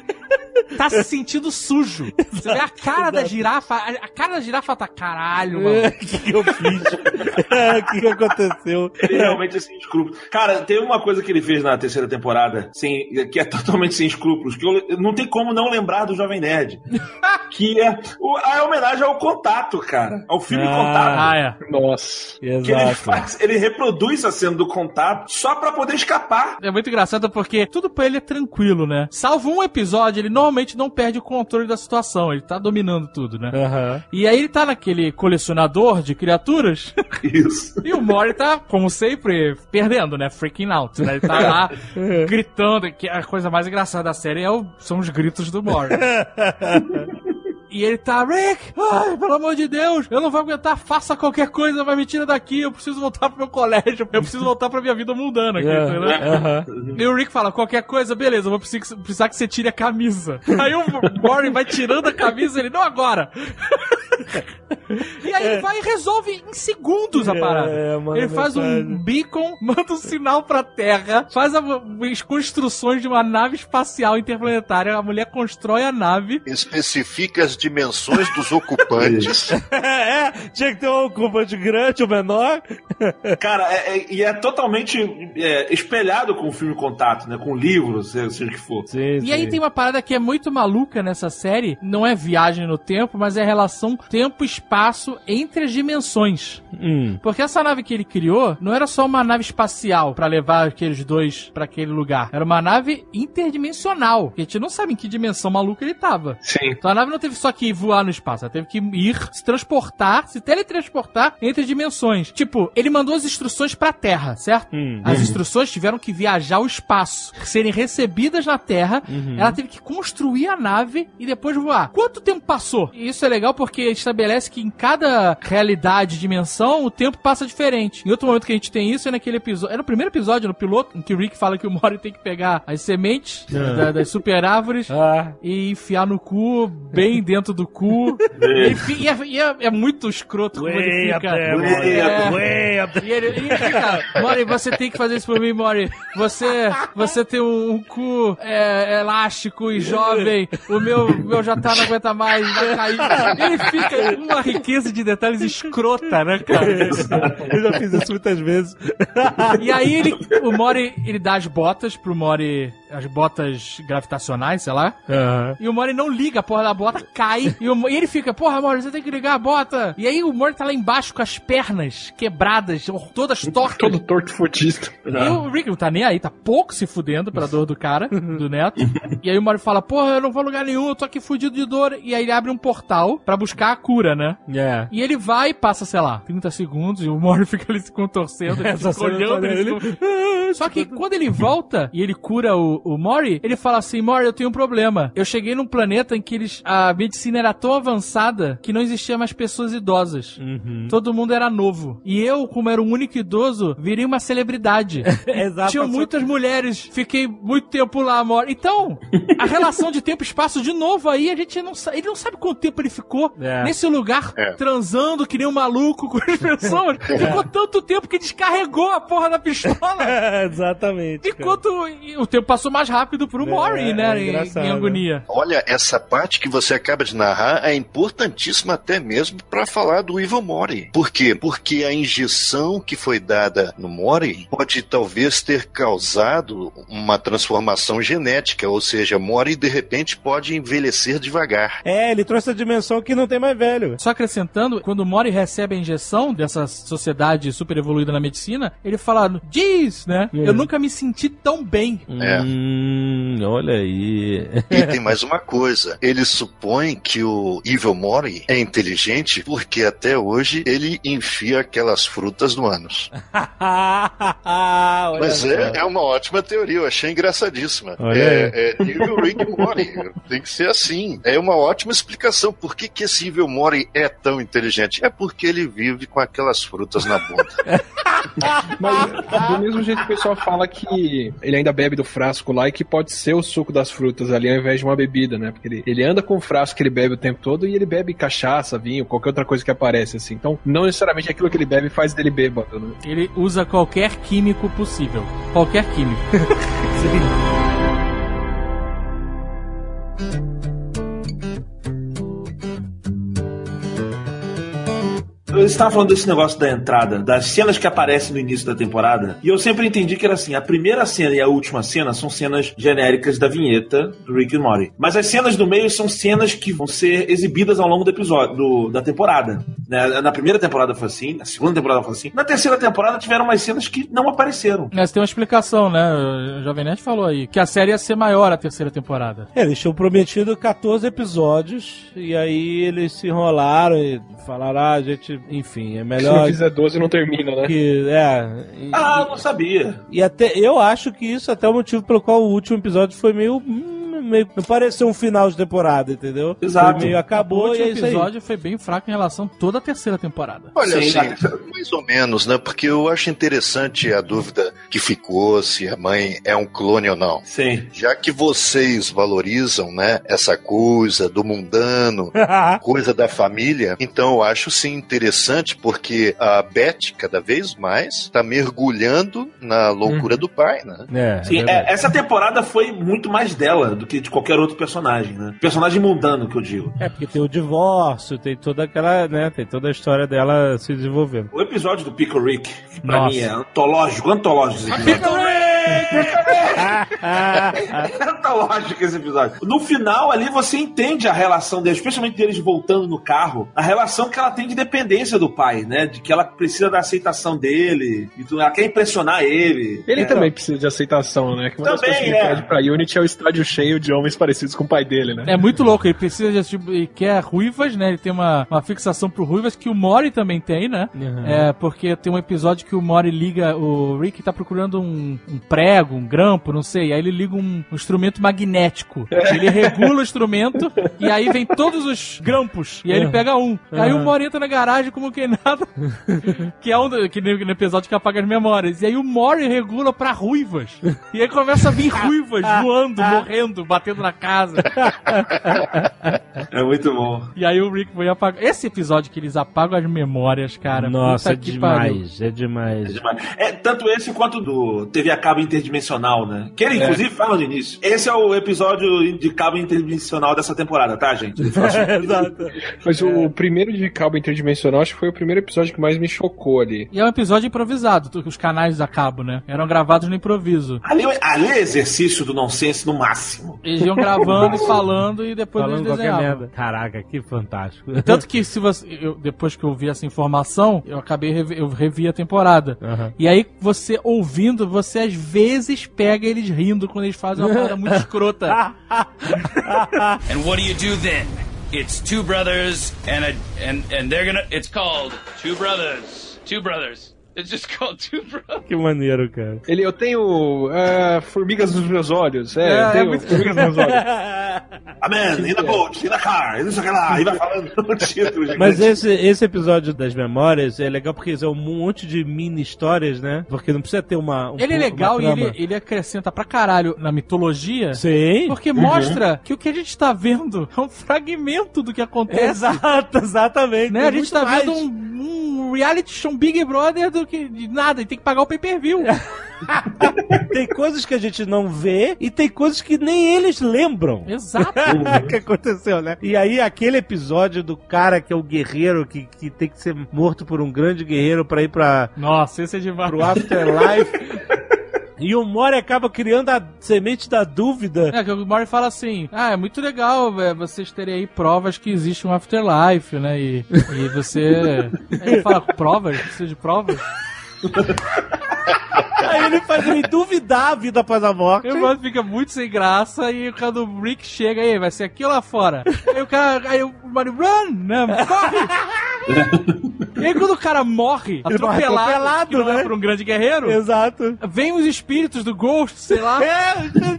tá se sentindo sujo. Você vê a cara da girafa, a, cara da girafa tá caralho, O mano. que, que eu fiz? O que, que aconteceu? Ele realmente é sem escrúpulos. Cara, teve uma coisa que ele fez na terceira temporada, sem, que é totalmente sem escrúpulos, que eu, não tem como não lembrar do Jovem Nerd. que é o- a homenagem ao contato, cara. Ao filme Ah. Contato. Ah, é. Nossa. Que ele Exato. faz, ele reproduz a cena do contato só pra poder escapar. É muito engraçado porque tudo pra ele é tranquilo, né? Salvo um episódio, ele normalmente não perde o controle da situação, ele tá dominando tudo, né? Aham. E aí ele tá naquele colecionador de criaturas Isso. e o Mori tá, como sempre, perdendo, né? Freaking out, né? Ele tá lá gritando, que a coisa mais engraçada da série é o- são os gritos do Mori. E ele tá, Rick, ai, pelo amor de Deus, eu não vou aguentar, faça qualquer coisa, vai me tira daqui, eu preciso voltar pro meu colégio, eu preciso voltar pra minha vida mundana aqui, É, entendeu? aham. E o Rick fala, qualquer coisa, beleza, eu vou precisar, que você tire a camisa. Aí o Warren vai tirando a camisa, ele, não agora. e aí ele vai e resolve em segundos a parada. É, manda ele faz um mensagem. beacon, manda um sinal pra Terra, faz a- as construções de uma nave espacial interplanetária, a mulher constrói a nave. Especifica as dimensões dos ocupantes. é, tinha que ter um ocupante grande ou menor. Cara, é- é- e é totalmente é, espelhado com o filme Contato, né? Com livros, seja, seja o que for. Sim, E aí tem uma parada que é muito maluca nessa série, não é viagem no tempo, mas é a relação tempo-espaço entre as dimensões. Hum. Porque essa nave que ele criou não era só uma nave espacial pra levar aqueles dois pra aquele lugar. Era uma nave interdimensional. Que a gente não sabe em que dimensão maluca ele tava. Sim. Então a nave não teve só que voar no espaço, ela teve que ir, se transportar, se teletransportar entre dimensões. Tipo, ele mandou as instruções pra Terra, certo? Hum. As instruções tiveram que viajar ao espaço, serem recebidas na Terra. Ela teve que construir a nave e depois voar. Quanto tempo passou? E isso é legal porque estabelece que em cada realidade, dimensão, o tempo passa diferente. Em outro momento que a gente tem isso é naquele episódio. É no primeiro episódio, no piloto, em que o Rick fala que o Mori tem que pegar as sementes da- das super árvores Ah, e enfiar no cu, bem dentro do cu. e, e é, e é- é muito escroto como ele way fica. there, Way Mori. É. Way up there. E ele, e ele fica, Mori, você tem que fazer isso por mim, Mori. Você, você tem um, um cu é, elástico e jovem. O meu, meu já tá, não aguenta mais, vai cair. Ele fica com uma riqueza de detalhes escrota, né, cara? Eu já fiz isso muitas vezes. E aí ele, o Mori, ele dá as botas pro Mori as botas gravitacionais, sei lá. E o Mori não liga, a porra da bota cai. e, o- e ele fica, porra, Mori, você tem que ligar a bota. E aí o Mori tá lá embaixo com as pernas quebradas, todas tortas. Todo torto fudista. E o Rick não tá nem aí, tá pouco se fudendo pela dor do cara, do neto. E aí o Mario fala, porra, eu não vou a lugar nenhum, eu tô aqui fudido de dor. E aí ele abre um portal pra buscar a cura, né? É. E ele vai e passa, sei lá, 30 segundos e o Mario fica ali se contorcendo, olhando. Ele. Só que quando ele volta e ele cura o, o Mori, ele fala assim, Mori, eu tenho um problema. Eu cheguei num planeta em que eles, a medicina era tão avançada que não existia mais pessoas idosas. Uhum. Todo mundo era novo. E eu, como era o único idoso, virei uma celebridade. Exato. Tinham muitas mulheres, fiquei muito tempo lá, amor. Então, a relação de tempo e espaço, de novo, aí a gente não sabe. Ele não sabe quanto tempo ele ficou É. nesse lugar, É. transando que nem um maluco com as pessoas. Ficou tanto tempo que descarregou a porra da pistola. Exatamente. cara. Enquanto o tempo passou mais rápido pro É, Mori, né? é em- em, agonia. Olha, essa parte que você acaba de narrar é importantíssima até mesmo para falar do Evil Mori. Por quê? Porque a injeção que foi dada no Mori pode talvez ter causado uma transformação genética, ou seja, Mori de repente pode envelhecer devagar. É, ele trouxe a dimensão que não tem mais velho. Só acrescentando, quando o Mori recebe a injeção dessa sociedade super evoluída na medicina, ele fala, diz, né? É. Eu nunca me senti tão bem. É. Hum, olha aí. E tem mais uma coisa. Ele supõe que o Evil Mori é inteligente porque até hoje ele enfia aquelas frutas no ânus. Mas é, é uma ótima teoria, eu achei engraçadíssima. Olha É, é Evil Rick Mori. Tem que ser assim. É uma ótima explicação. Por que, que esse Evil Mori é tão inteligente? É porque ele vive com aquelas frutas na bunda. Mas do mesmo jeito que o pessoal fala que ele ainda bebe do frasco lá e que pode ser o suco das frutas ali ao invés de uma bebida, né? Porque ele, ele anda com o frasco que ele bebe o tempo todo e ele bebe cachaça, vinho, qualquer outra coisa que aparece, assim. Então, não necessariamente aquilo que ele bebe faz dele bêbado, né? Ele usa qualquer químico possível. Qualquer químico. Você estava falando desse negócio da entrada, das cenas que aparecem no início da temporada, e eu sempre entendi que era assim: a primeira cena e a última cena são cenas genéricas da vinheta do Rick and Morty. Mas as cenas do meio são cenas que vão ser exibidas ao longo do episódio, do- da temporada. né? Na primeira temporada foi assim, na segunda temporada foi assim. Na terceira temporada tiveram umas cenas que não apareceram. Mas tem uma explicação, né? O Jovem Nerd falou aí que a série ia ser maior a terceira temporada. É, eles tinham prometido 14 episódios e aí eles se enrolaram e falaram, ah, a gente, enfim, é Se não melhor fizer 12, não termina, né? que. É. E, Ah, não sabia. e até eu acho que isso até é o motivo pelo qual o último episódio foi meio. hum, meio não pareceu um final de temporada, entendeu? Exato. Foi meio o acabou e é isso aí. episódio foi bem fraco em relação a toda a terceira temporada. Olha, Sim, assim, né? mais ou menos, né? Porque eu acho interessante a dúvida que ficou se a mãe é um clone ou não. Sim. Já que vocês valorizam, né, essa coisa do mundano, coisa da família, então eu acho sim interessante porque a Beth cada vez mais está mergulhando na loucura do pai, né? É, Sim, é é, essa temporada foi muito mais dela do que de qualquer outro personagem, né? Personagem mundano que eu digo. É, porque tem o divórcio, tem toda aquela, né, tem toda a história dela se desenvolvendo. O episódio do Pickle Rick, que pra Nossa. mim é antológico, antológico esse É antológico esse episódio. No final ali você entende a relação deles, especialmente deles voltando no carro, a relação que ela tem de dependência do pai, né? De que ela precisa da aceitação dele, e tudo, ela quer impressionar ele. Ele É. também precisa de aceitação, né? Que uma das Também, coisas que ele é. pede pra Unity é o estádio cheio de homens parecidos com o pai dele, né? É muito louco, ele precisa de tipo, ele quer ruivas, né? Ele tem uma, uma fixação pro ruivas que o Mori também tem, né? Uhum. É, porque tem um episódio que o Mori liga, o Rick tá procurando um, um prego, um grampo, não sei, aí ele liga um, um instrumento magnético. Ele regula o instrumento e aí vem todos os grampos. E aí ele pega um. Aí o Mori entra na garagem como que nada. que é um do- que no, no episódio que apaga as memórias. E aí o Mori regula pra ruivas. E aí começa a vir ruivas voando, morrendo, batendo na casa. É muito bom. E aí o Rick foi apagar. Esse episódio que eles apagam as memórias, cara. Nossa, é que pariu. demais, é demais. É, tanto esse quanto do TV a cabo interdimensional, né? Que ele, inclusive, fala no início. Esse é o episódio de cabo interdimensional dessa temporada, tá, gente? Exato. Mas o primeiro de cabo interdimensional acho que foi o primeiro episódio que mais me chocou ali. E é um episódio improvisado, os canais a cabo, né? Eram gravados no improviso. ali, ali é exercício do nonsense no máximo. Eles iam gravando e falando e depois Falando eles qualquer desenhavam. merda. Caraca, que fantástico. Tanto que se você, eu- depois que eu vi essa informação, eu acabei revi- eu revi a temporada. Aham. E aí você ouvindo, você às vezes pega eles rindo quando eles fazem uma parada muito escrota. And what do you do then? It's two brothers and a and and they're gonna. It's called two brothers. Two brothers. It's just called two brothers. que maneiro, cara. Ele, eu tenho ah, formigas nos meus olhos. É, É, eu é tenho muito- formigas nos meus olhos. A man, in the boat, in the car, e o que lá, e vai falando no título. gente. Mas esse, esse episódio das memórias é legal porque é um monte de mini histórias, né? Porque não precisa ter uma. um- Ele é legal e ele, ele acrescenta pra caralho na mitologia. Sim. Porque mostra que o que a gente tá vendo é um fragmento do que acontece. Exato, exatamente. Né? A gente tá mais. vendo um, um reality show Big Brother do que de nada, e tem que pagar o pay-per-view. Tem coisas que a gente não vê e tem coisas que nem eles lembram. Exato. que aconteceu, né? E aí, aquele episódio do cara que é o guerreiro, que, que tem que ser morto por um grande guerreiro pra ir pra, Nossa, esse é demais. pro Afterlife. E o Mori acaba criando a semente da dúvida. É, que o Mori fala assim: Ah, é muito legal é, vocês terem aí provas que existe um afterlife, né? E, e você. Aí ele fala: provas? Precisa de provas? Aí ele faz ele duvidar a vida após a morte. E o Mori fica muito sem graça. E quando o Rick chega aí, vai ser aqui ou lá fora? Aí o cara. Aí o Mori, run! Né? Corre! e aí quando o cara morre, atropelado, atropelado, é né? por um grande guerreiro, Exato. vem os espíritos do Ghost, sei lá. É,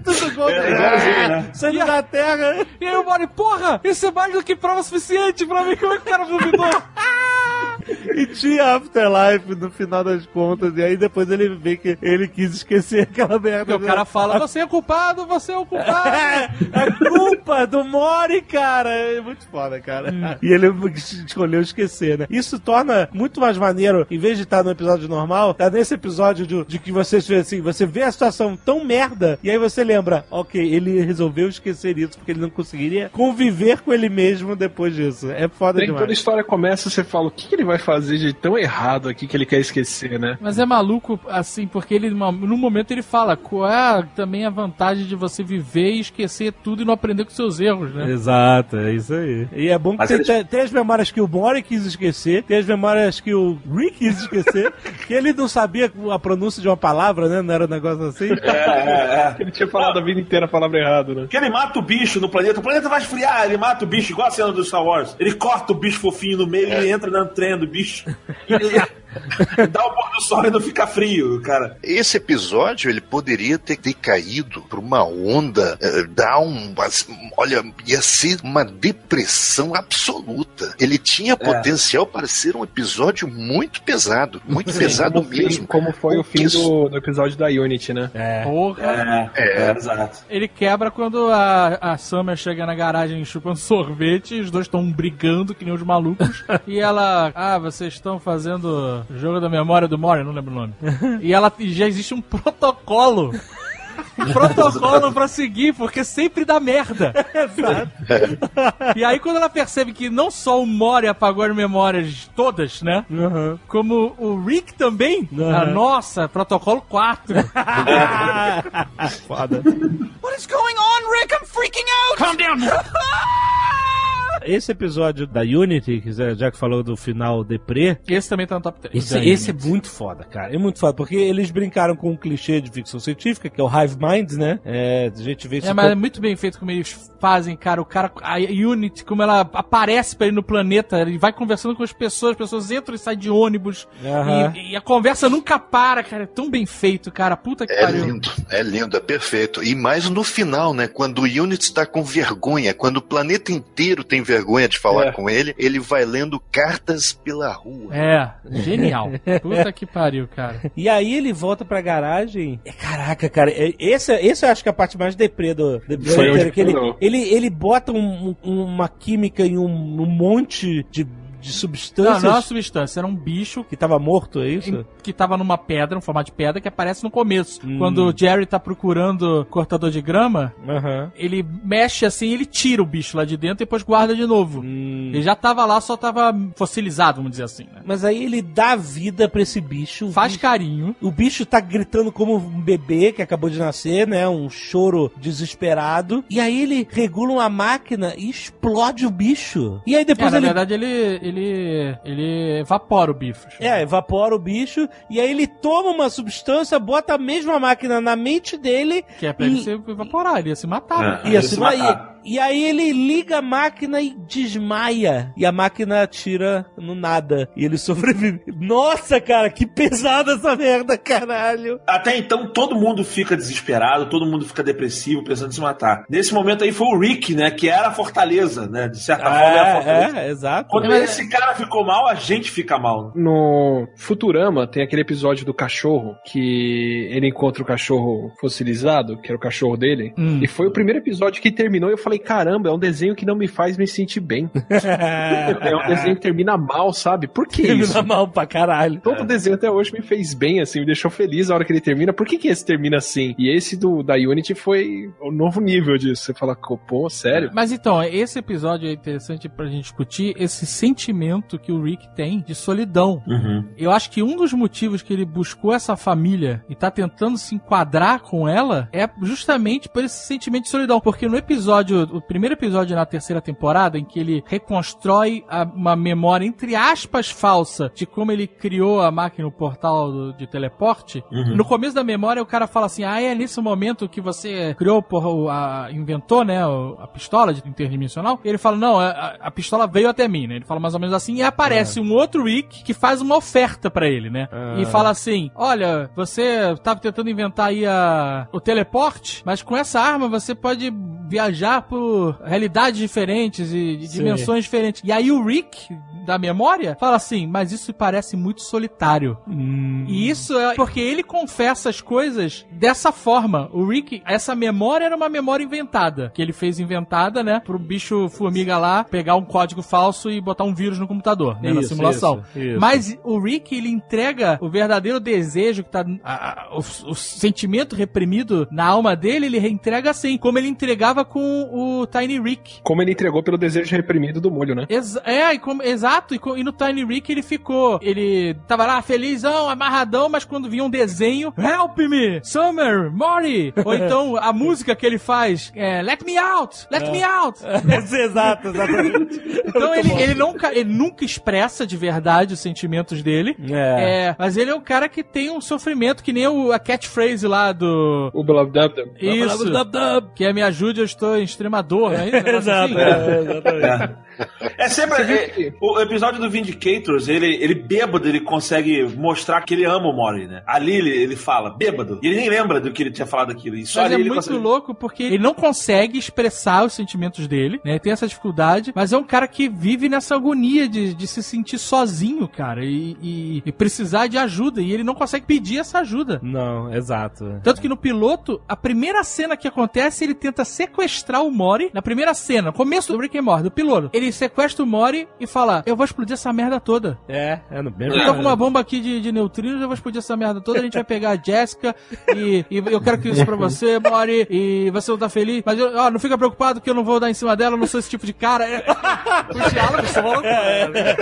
tudo gol. É, igualzinho, né? Saindo da terra. E aí o Mori, porra, isso é mais do que prova suficiente pra mim. Como é que o cara duvidou? E tinha Afterlife no final das contas. E aí depois ele vê que ele quis esquecer aquela merda. Porque o cara fala, você é o culpado, você é o culpado. É, é culpa do Mori, cara. É muito foda, cara. E ele escolheu esquecer, né? Isso torna muito mais maneiro, em vez de estar no episódio normal, tá nesse episódio de, de que você vê assim, você vê a situação tão merda, e aí você lembra, ok, ele resolveu esquecer isso porque ele não conseguiria conviver com ele mesmo depois disso. É foda Daí quando a demais. história começa, você fala, o que, que ele vai fazer de tão errado aqui que ele quer esquecer, né? Mas é maluco, assim, porque ele, num momento ele fala, qual é também a vantagem de você viver e esquecer tudo e não aprender com seus erros, né? Exato, é isso aí. E é bom que Mas tem, eles- tem- tem as memórias que o Mori quis esquecer, tem as memórias que o Rick quis esquecer, que ele não sabia a pronúncia de uma palavra, né? Não era um negócio assim. É, é, é. Ele tinha falado a vida inteira a palavra errada, né? Porque ele mata o bicho no planeta, o planeta vai esfriar, ele mata o bicho, igual a cena do Star Wars. Ele corta o bicho fofinho no meio e entra na trem do bicho. Dá o pôr do sol e não fica frio, cara. Esse episódio ele poderia ter, ter caído por uma onda, eh, dar um. as- Olha, ia ser uma depressão absoluta. Ele tinha potencial para ser um episódio muito pesado, muito pesado como, fim- mesmo. como foi o fim Isso. do, do episódio da Unity, né? Porra. É, É. é, exato. Ele quebra quando a, a Summer chega na garagem chupando sorvete, e os dois estão brigando que nem os malucos. e ela, ah, vocês estão fazendo jogo da memória do Mori, não lembro o nome. e ela e já existe um protocolo. Um protocolo pra seguir, porque sempre dá merda. e aí, quando ela percebe que não só o Mori apagou as memórias todas, né? Uhum. Como o Rick também. Uhum. Ah, nossa, protocolo 4. Foda. What is going on, Rick? I'm freaking out. Calm down. Esse episódio da Unity, que já que falou do final deprê, Esse também tá no top 3. esse, esse é muito foda, cara. É muito foda, porque eles brincaram com um clichê de ficção científica, que é o Hive Mind, né? É, a gente vê isso É, mas é muito bem feito como eles fazem, cara. O cara, a Unity, como ela aparece pra ele no planeta, ele vai conversando com as pessoas, as pessoas entram e saem de ônibus. E, e a conversa nunca para, cara. É tão bem feito, cara. Puta que É pariu. lindo, é lindo, é perfeito. E mais no final, né? Quando o Unity está com vergonha, quando o planeta inteiro tem vergonha de falar É. com ele, ele vai lendo cartas pela rua. É, genial. Puta que pariu, cara. E aí ele volta pra garagem. É, caraca, cara. é- esse, esse eu acho que é a parte mais deprê do, do Foi inteiro, que ele, ele, ele bota um- um- uma química em um, um monte de de Não, substâncias não é uma substância, era um bicho que tava morto, é isso? em- que tava numa pedra, um formato de pedra, que aparece no começo. Hum. Quando o Jerry tá procurando cortador de grama, ele mexe assim, ele tira o bicho lá de dentro e depois guarda de novo. Hum. Ele já tava lá, só tava fossilizado, vamos dizer assim, né? Mas aí ele dá vida pra esse bicho. Faz carinho. O bicho tá gritando como um bebê que acabou de nascer, né? Um choro desesperado. E aí ele regula uma máquina e explode o bicho. E aí É, depois na ele. verdade, ele, ele, ele evapora o bicho. É, evapora o bicho. E aí ele toma uma substância, bota a mesma máquina na mente dele. Que é pra ele se evaporar, ele ia se matar. É. E, Ele assim, se matar. e aí ele liga a máquina e desmaia. E a máquina atira no nada. E ele sobrevive. Nossa, cara, que pesada essa merda, caralho. Até então todo mundo fica desesperado, todo mundo fica depressivo, pensando em se matar. Nesse momento aí foi o Rick, né? Que era a fortaleza, né? De certa forma era a fortaleza. É, é, exato. Quando esse cara ficou mal, a gente fica mal. No Futurama tem aquele episódio do cachorro que ele encontra o cachorro fossilizado, que era o cachorro dele. Hum. E foi o primeiro episódio que terminou e eu falei: caramba, é um desenho que não me faz me sentir bem. é um desenho que termina mal, sabe? Por que Termina isso? mal pra caralho. Todo desenho até hoje me fez bem, assim, me deixou feliz a hora que ele termina. Por que, que esse termina assim? E esse do da Unity foi o novo nível disso. Você fala, pô, sério? Mas então, esse episódio é interessante pra gente discutir esse sentimento que o Rick tem de solidão. Uhum. Eu acho que um dos motivos que ele buscou essa família e tá tentando se enquadrar com ela é justamente por esse sentimento de solidão. Porque no episódio, o primeiro episódio na terceira temporada, em que ele reconstrói a- uma memória, entre aspas, falsa de como ele criou a máquina, o portal do- de teleporte, Uhum. no começo da memória o cara fala assim: ah, é nesse momento que você criou, porra, a, inventou, né, a pistola de interdimensional. E ele fala: não, a, a- a pistola veio até mim, né? Ele fala mais ou menos assim. E aparece um outro Rick que faz uma oferta pra ele, né? Ah. E fala assim: olha, você tava tentando inventar aí a, o teleporte, mas com essa arma você pode viajar por realidades diferentes e dimensões diferentes. E aí o Rick da memória fala assim: mas isso parece muito solitário. Hum. E isso é porque ele confessa as coisas dessa forma. O Rick, essa memória era uma memória inventada. Que ele fez inventada, né? Pro bicho formiga lá pegar um código falso e botar um vírus no computador, né? na Isso, simulação. isso, isso. Mas o Rick, ele entrega o verdadeiro desejo que tá. a- a- o, o sentimento reprimido na alma dele, ele entrega assim, como ele entregava com o Tiny Rick. Como ele entregou pelo desejo reprimido do molho, né? Ex- é, e como- exato. E, co- e no Tiny Rick ele ficou. Ele tava lá felizão, amarradão, mas quando vinha um desenho, Help me! Summer! Mori! Ou então a música que ele faz é Let me out! Let me out! Exato, exatamente. Então ele, ele, ele nunca expressa de verdade os sentimentos dele. É. É, mas ele é um cara que tem um sofrimento, que nem o, a catchphrase lá do. O Blah Dub Dub. Isso. Que é me ajude, eu estou em extrema dor, né? Exato, assim. é, exatamente. É sempre. É, que- o episódio do Vindicators, ele, ele bêbado, ele consegue mostrar que ele ama o Mori, né? Ali ele, ele fala, bêbado. E ele nem lembra do que ele tinha falado aquilo. E só Mas ali é ele muito consegue. louco porque ele não consegue expressar os sentimentos dele, né? Tem essa dificuldade, mas é um cara que vive nessa agonia de, de se sentir sozinho, cara, e, e- e precisar de ajuda. E ele não consegue pedir essa ajuda. Não, exato. Tanto que no piloto, a primeira cena que acontece, ele tenta sequestrar o Mori. Na primeira cena, começo do Rick and Morty, do piloto. Ele sequestra o Mori e fala: Eu vou explodir essa merda toda. É, é no mesmo. Eu tô com uma bomba aqui de, de neutrinos, eu vou explodir essa merda toda, a gente vai pegar a Jéssica e, e eu quero que isso pra você, Mori, e você não tá feliz, mas eu, ó, não fica preocupado que eu não vou dar em cima dela, eu não sou esse tipo de cara. É, os diálogos são loucura, né?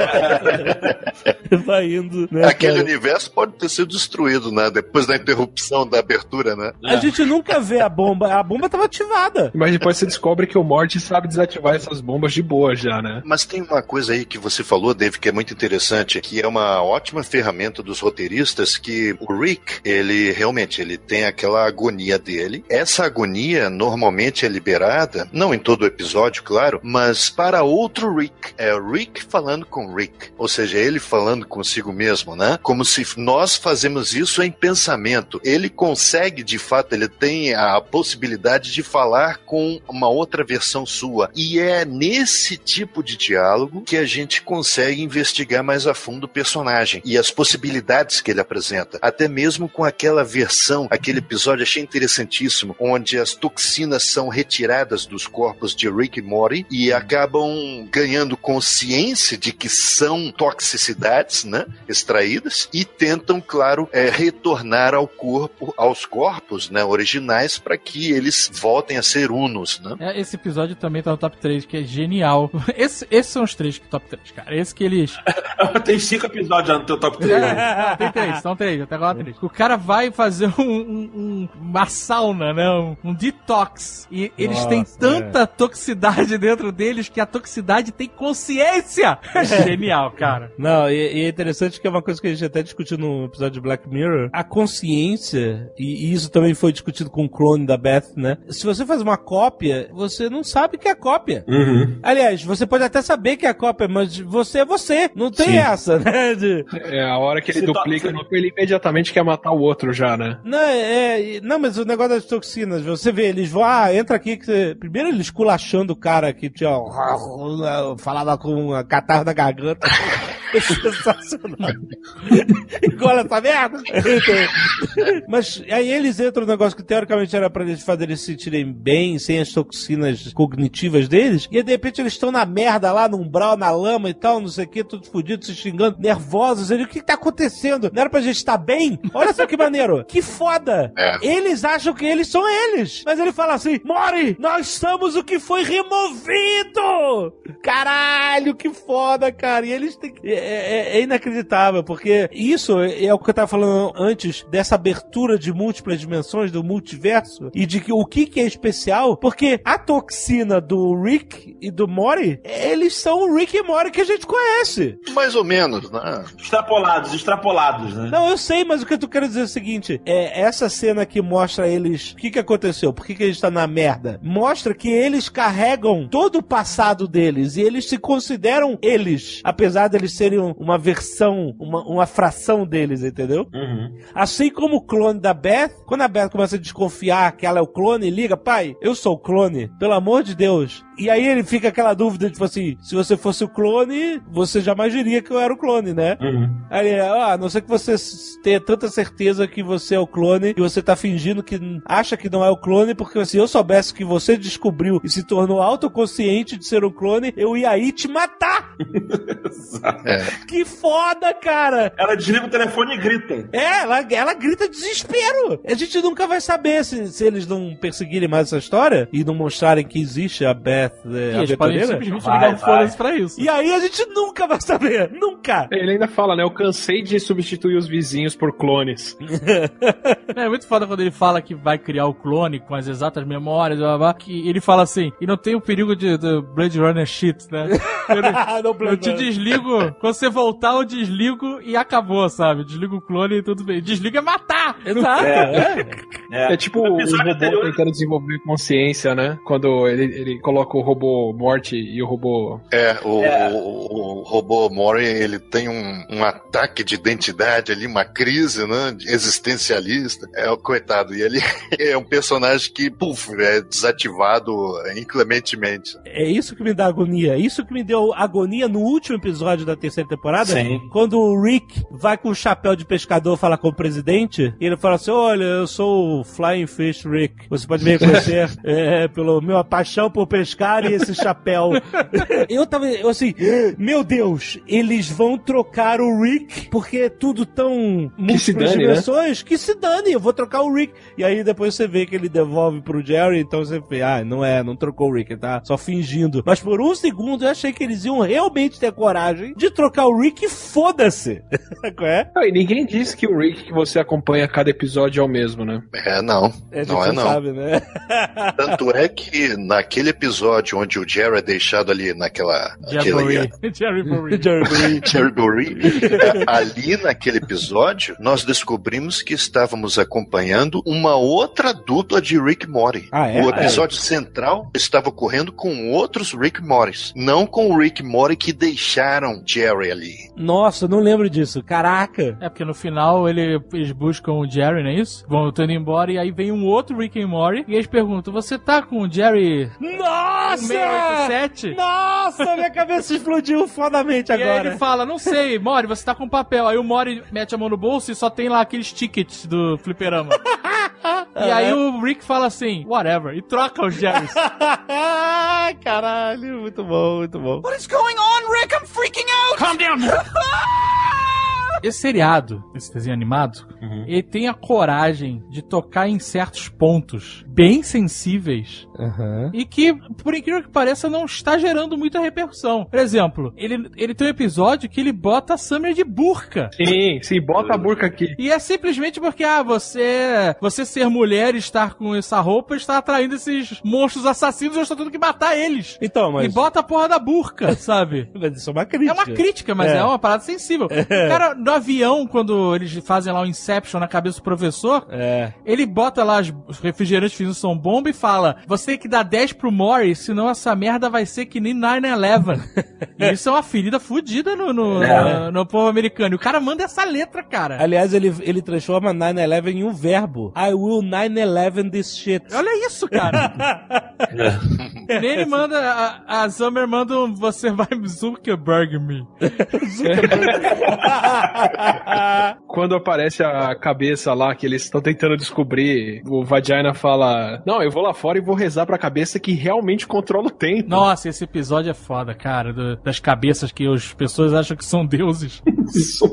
Vai indo, né? Aquele cara? universo pode ter sido destruído, né? Depois da interrupção da abertura, né? A gente nunca vê a bomba. A bomba tava ativada. Mas depois você descobre que o Morty sabe desativar essas bombas de boa já, né? Mas tem uma coisa aí que você falou, Dave, que é muito interessante, que é uma ótima ferramenta dos roteiristas, que o Rick, ele realmente, ele tem aquela agonia dele. Essa agonia normalmente é liberada, não em todo o episódio, claro, mas para outro Rick. É o Rick falando com o Rick. Ou seja, ele falando consigo mesmo, né? Como se nós fazemos isso em pensamento. Ele consegue, de fato, ele tem a possibilidade de falar com uma outra versão sua. E é nesse tipo de diálogo que a gente consegue investigar mais a fundo o personagem e as possibilidades que ele apresenta. Até mesmo com aquela versão, aquele episódio achei interessantíssimo, onde as toxinas são retiradas dos corpos de Rick e Morty e acabam ganhando convence de que são toxicidades, né, extraídas e tentam, claro, é, retornar ao corpo, aos corpos, né, originais para que eles voltem a ser unos, né? É, Esse episódio também tá no top 3, que é genial. Esse- esses são os três que top 3, cara. Esse que eles. Tem cinco episódios já no teu top 3. Não, tem três, são três, até agora três. O cara vai fazer um, um- um- uma sauna, né? Um, um detox. E eles Nossa, têm tanta toxicidade dentro deles que a toxicidade tem consciência. Genial, cara. Não, e, e é interessante que é uma coisa que a gente até discutiu no episódio de Black Mirror. A consciência, e, e isso também foi discutido com o clone da Beth, né? Se você faz uma cópia, você não sabe que é cópia. Uhum. Aliás, você pode até saber que é cópia, mas você é você. Não tem Sim. essa, né? De- É, a hora que ele Se duplica ele imediatamente quer matar o outro já, né? Não, é, não, mas o negócio das toxinas, você vê, eles vão, ah, entra aqui que você... Primeiro eles culachando o cara que tinha, falava com a catarro na garganta. Sensacional. Engole essa merda. Mas aí eles entram no negócio que teoricamente era pra eles fazerem eles se sentirem bem, sem as toxinas cognitivas deles, e aí, de repente eles estão na merda lá, no umbral, na lama e tal, não sei o que, tudo fodido, se xingando, nervosos. Ele, o que que tá acontecendo? Não era pra gente estar bem? Olha só que maneiro. Que foda. É. Eles acham que eles são eles. Mas ele fala assim, Mori, nós somos o que foi removido. Caralho, que foda, cara. E eles têm... é, é- é inacreditável, porque isso é é o que eu tava falando antes, dessa abertura de múltiplas dimensões, do multiverso, e de que o que, que é especial, porque a toxina do Rick e do Mori, eles são o Rick e Mori que a gente conhece. Mais ou menos, né? Extrapolados, extrapolados, né? Não, eu sei, mas o que eu quero dizer é o seguinte: é essa cena que mostra eles. O que, que aconteceu? Por que, que a gente tá na merda? Mostra que eles carregam todo o passado deles e eles se consideram eles, apesar deles serem uma versão, uma, uma fração deles, entendeu? Uhum. Assim como o clone da Beth, quando a Beth começa a desconfiar que ela é o clone, liga, pai, eu sou o clone, pelo amor de Deus. E aí ele fica aquela dúvida, tipo assim, se você fosse o clone, você jamais diria que eu era o clone, né? Uhum. Aí ele, ah, a não ser que você tenha tanta certeza que você é o clone e você tá fingindo que acha que não é o clone, porque se eu soubesse que você descobriu e se tornou autoconsciente de ser um clone, eu ia aí te matar. É. Que foda, cara! Ela desliga o telefone e grita. É, ela, ela grita desespero. A gente nunca vai saber se, se eles não perseguirem mais essa história e não mostrarem que existe a Beth é, E eles podem simplesmente Vai, ligar foda-se pra isso. E aí a gente nunca vai saber. Nunca. Ele ainda fala, né? Eu cansei de substituir os vizinhos por clones. É muito foda quando ele fala que vai criar o clone com as exatas memórias, blá, blá, blá, que ele fala assim, e não tem o perigo de, de Blade Runner shit, né? Eu, Não eu te desligo, quando você voltar eu desligo e acabou, sabe? Desligo o clone e tudo bem. Desliga é matar! Exato! É, é. É tipo o robô anterior- tentando desenvolver consciência, né? Quando ele, ele coloca o robô morte e o robô. É, o, É. o- o robô Mori, ele tem um, um ataque de identidade ali, uma crise, né, existencialista. É o coitado. E ele é um personagem que, puf, é desativado inclementemente. É isso que me dá agonia. Isso que me deu agonia no último episódio da terceira temporada. Sim. Quando o Rick vai com o chapéu de pescador falar com o presidente, e ele fala assim: Olha, eu sou o Flying Fish Rick. Você pode me reconhecer é, pelo meu paixão por pescar e esse chapéu. eu tava eu assim, meu Deus, eles vão trocar o Rick porque é tudo tão múltiplas né? dimensões que se dane, eu vou trocar o Rick. E aí depois você vê que ele devolve pro Jerry, então você vê, ah, não é, não trocou o Rick, tá só fingindo. Mas por um segundo eu achei que eles iam realmente ter coragem de trocar o Rick foda-se. É? Ah, e ninguém disse que o Rick que você acompanha cada episódio é o mesmo, né? É, não. Gente Não é, não. sabe, né? Tanto é que naquele episódio onde o Jerry é deixado ali naquela. Jerry. Cherbury, é, ali naquele episódio, nós descobrimos que estávamos acompanhando uma outra dupla de Rick Mori. Ah, é? O episódio central estava ocorrendo com outros Rick Morris, não com o Rick Mori que deixaram Jerry ali. Nossa, eu não lembro disso. Caraca. É porque no final ele- eles buscam o Jerry, não é isso? Vão indo embora e aí vem um outro Rick and Morty e eles perguntam: Você tá com o Jerry Nossa! 687? Nossa, minha cabeça explodiu fodamente E aí agora. ele fala, não sei, Mori, você tá com papel. Aí o Mori mete a mão no bolso e só tem lá aqueles tickets do fliperama. E aí o Rick fala assim, whatever, e troca os Jerrys. Caralho, muito bom, muito bom. What is going on, Rick? I'm freaking out! Calm down! Esse seriado, esse desenho animado, ele tem a coragem de tocar em certos pontos bem sensíveis Aham. e que, por incrível que pareça, não está gerando muita repercussão. Por exemplo, ele, ele tem um episódio que ele bota a Summer de burca. Sim, sim, bota a burca aqui. E é simplesmente porque, ah, você, você ser mulher e estar com essa roupa está atraindo esses monstros assassinos, eu estou tendo que matar eles. Então, E mas. bota a porra da burca, sabe? Mas isso é uma crítica. É uma crítica, mas é, É. uma parada sensível. O cara, no avião, quando eles fazem lá o Inception na cabeça do professor, É. ele bota lá os os refrigerantes finos são bomba e fala: Você tem que dar 10 pro Morris, senão essa merda vai ser que nem 9-11. e isso é uma ferida fudida no, no, É. no, no povo americano. E o cara manda essa letra, cara. Aliás, ele, ele transforma 9-11 em um verbo. I will 9-11 this shit. Olha isso, cara. Nem ele manda, a, a Summer manda um Você vai Zuckerberg me. Quando aparece a cabeça lá, que eles estão tentando descobrir, o Vagina fala: Não, eu vou lá fora e vou rezar pra cabeça que realmente controla o tempo. Nossa, esse episódio é foda, cara. do- das cabeças que as pessoas acham que são deuses.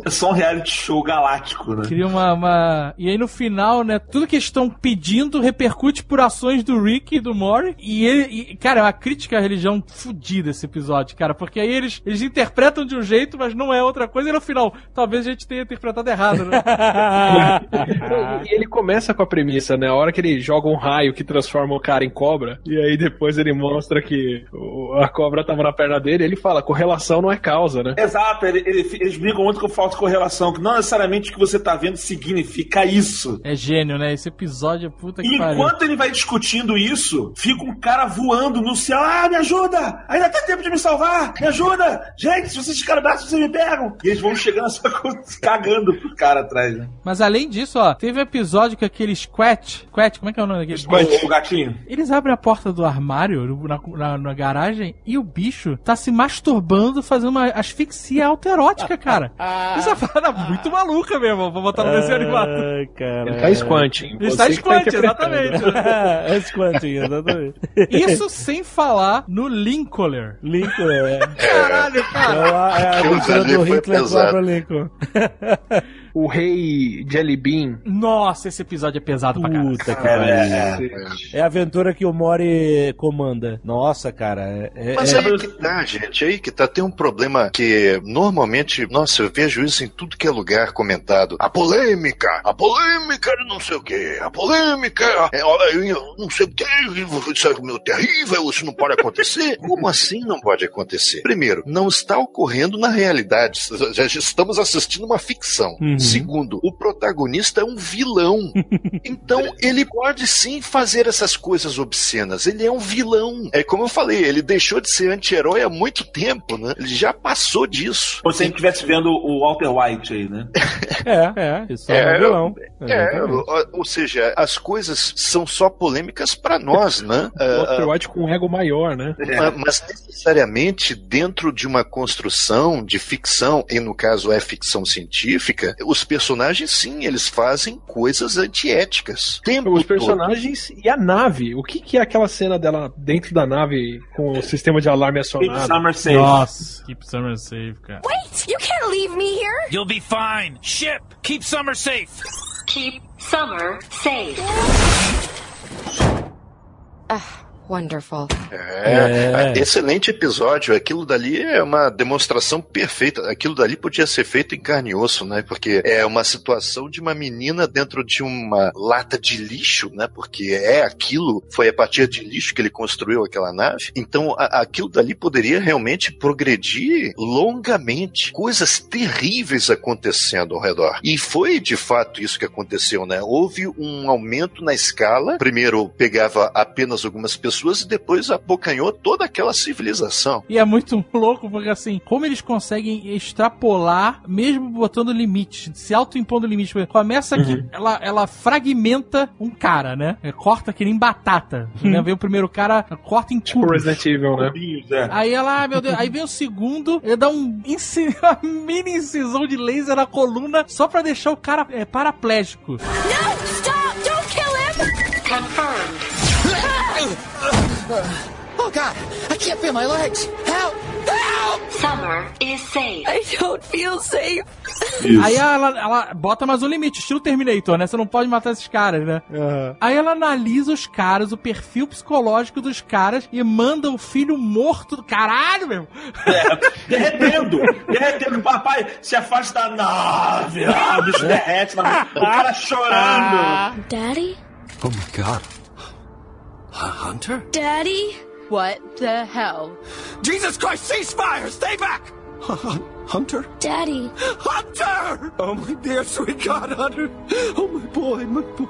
É só um reality show galáctico, né? Queria uma, uma- E aí no final, né? Tudo que eles estão pedindo repercute por ações do Rick e do Mori. E ele. e, cara, é uma crítica à religião fodida esse episódio, cara. Porque aí eles, eles interpretam de um jeito, mas não é outra coisa. E no final, talvez a gente tenha interpretado errado, né? E ele começa com a premissa, né? A hora que ele joga um raio que transforma o cara em cobra, e aí depois ele mostra que a cobra tava na perna dele, ele fala: correlação não é causa, né? Exato, ele- ele- eles brigam muito com falta de correlação, que não necessariamente o que você tá vendo significa isso. é gênio, né? Esse episódio é puta que E pariu. enquanto ele vai discutindo isso, fica um cara voando no céu. Ah, me ajuda! Ainda tem tempo de me salvar! Me ajuda! Gente, se vocês esticarem o braço, vocês me pegam! E eles vão chegando coisa, cagando pro cara atrás, né? Mas além disso, ó, teve um episódio que aquele Squat. Squat, como é que é o nome daquele? O, o gatinho. Eles abrem a porta do armário na, na- na garagem e o bicho tá se masturbando, fazendo uma asfixia autoerótica, cara. Isso é uma parada muito maluca mesmo, pra botar no desenho animado. Cara. Ele tá squanting. Ele tá squat, interpretando. exatamente. é Squanting, exatamente. Isso sem falar no Lincoln. Lincoln é. Caralho, É cara. a, é a aventura ali do Hitler pesado. Lincoln. O rei Jelly Bean. Nossa, esse episódio é pesado pra caralho. Puta que É, pariu. é, É a aventura que o Mori comanda. Nossa, cara. É, é- Mas é- aí que tá, gente, aí que tá. Tem um problema que normalmente, nossa, eu vejo isso em tudo que é lugar comentado. A polêmica, a polêmica de não sei o que, a polêmica, é, olha, eu não sei o que, isso é meu terrível, isso não pode acontecer. Como assim não pode acontecer? Primeiro, não está ocorrendo na realidade. Já estamos assistindo uma ficção. Uhum. Segundo, o protagonista é um vilão. Então, ele pode sim fazer essas coisas obscenas. Ele é um vilão. É como eu falei, ele deixou de ser anti-herói há muito tempo, né? Ele já passou disso. Como se a gente estivesse vendo o Walter White aí, né? é, é, isso é, É, um vilão. É, ou, ou seja, as coisas são só polêmicas para nós, né? O Walter White com um ego maior, né? Ma- Mas necessariamente dentro de uma construção de ficção, e no caso é ficção científica, os personagens sim, eles fazem coisas antiéticas. Tempo Os todo. personagens e a nave. O que, que é aquela cena dela dentro da nave com o sistema de alarme Keep acionado? Summer safe. Nossa, keep summer safe, cara. Wait! You can't leave me here! You'll be fine. Ship, keep Summer safe. Keep summer safe. Wonderful. É, É. excelente episódio. Aquilo dali é uma demonstração perfeita. Aquilo dali podia ser feito em carne e osso, né? Porque é uma situação de uma menina dentro de uma lata de lixo, né? Porque é aquilo, foi a partir de lixo que ele construiu aquela nave. Então, a- aquilo dali poderia realmente progredir longamente. Coisas terríveis acontecendo ao redor. E foi de fato isso que aconteceu, né? Houve um aumento na escala. Primeiro pegava apenas algumas pessoas e depois abocanhou toda aquela civilização. E é muito louco, porque assim, como eles conseguem extrapolar, mesmo botando limites, se autoimpondo limites. Começa que ela, ela fragmenta um cara, né? É, corta que nem batata. Né? Vem o primeiro cara, corta em Tipo cubos. Resident Evil, né? É. Aí ela, ah, meu Deus, aí vem o segundo, ele dá um inci- uma mini incisão de laser na coluna só pra deixar o cara é, paraplégico. No! Stop! Oh God, I can't feel my legs. Help! Help! Summer is safe. I don't feel safe. Aí ela, ela bota mais um limite, estilo Terminator, né? Você não pode matar esses caras, né? Aí ela analisa os caras, o perfil psicológico dos caras e manda o filho morto do caralho, meu. Derretendo! derretendo. Papai, se afasta da nave. Ah, o bicho derrete. O cara chorando. Daddy? Oh my God. H- Hunter? Daddy? What the hell? Jesus Christ, cease fire! Stay back! Hunter? Daddy. Hunter! Oh my dear sweet God, Hunter! Oh my boy, my boy.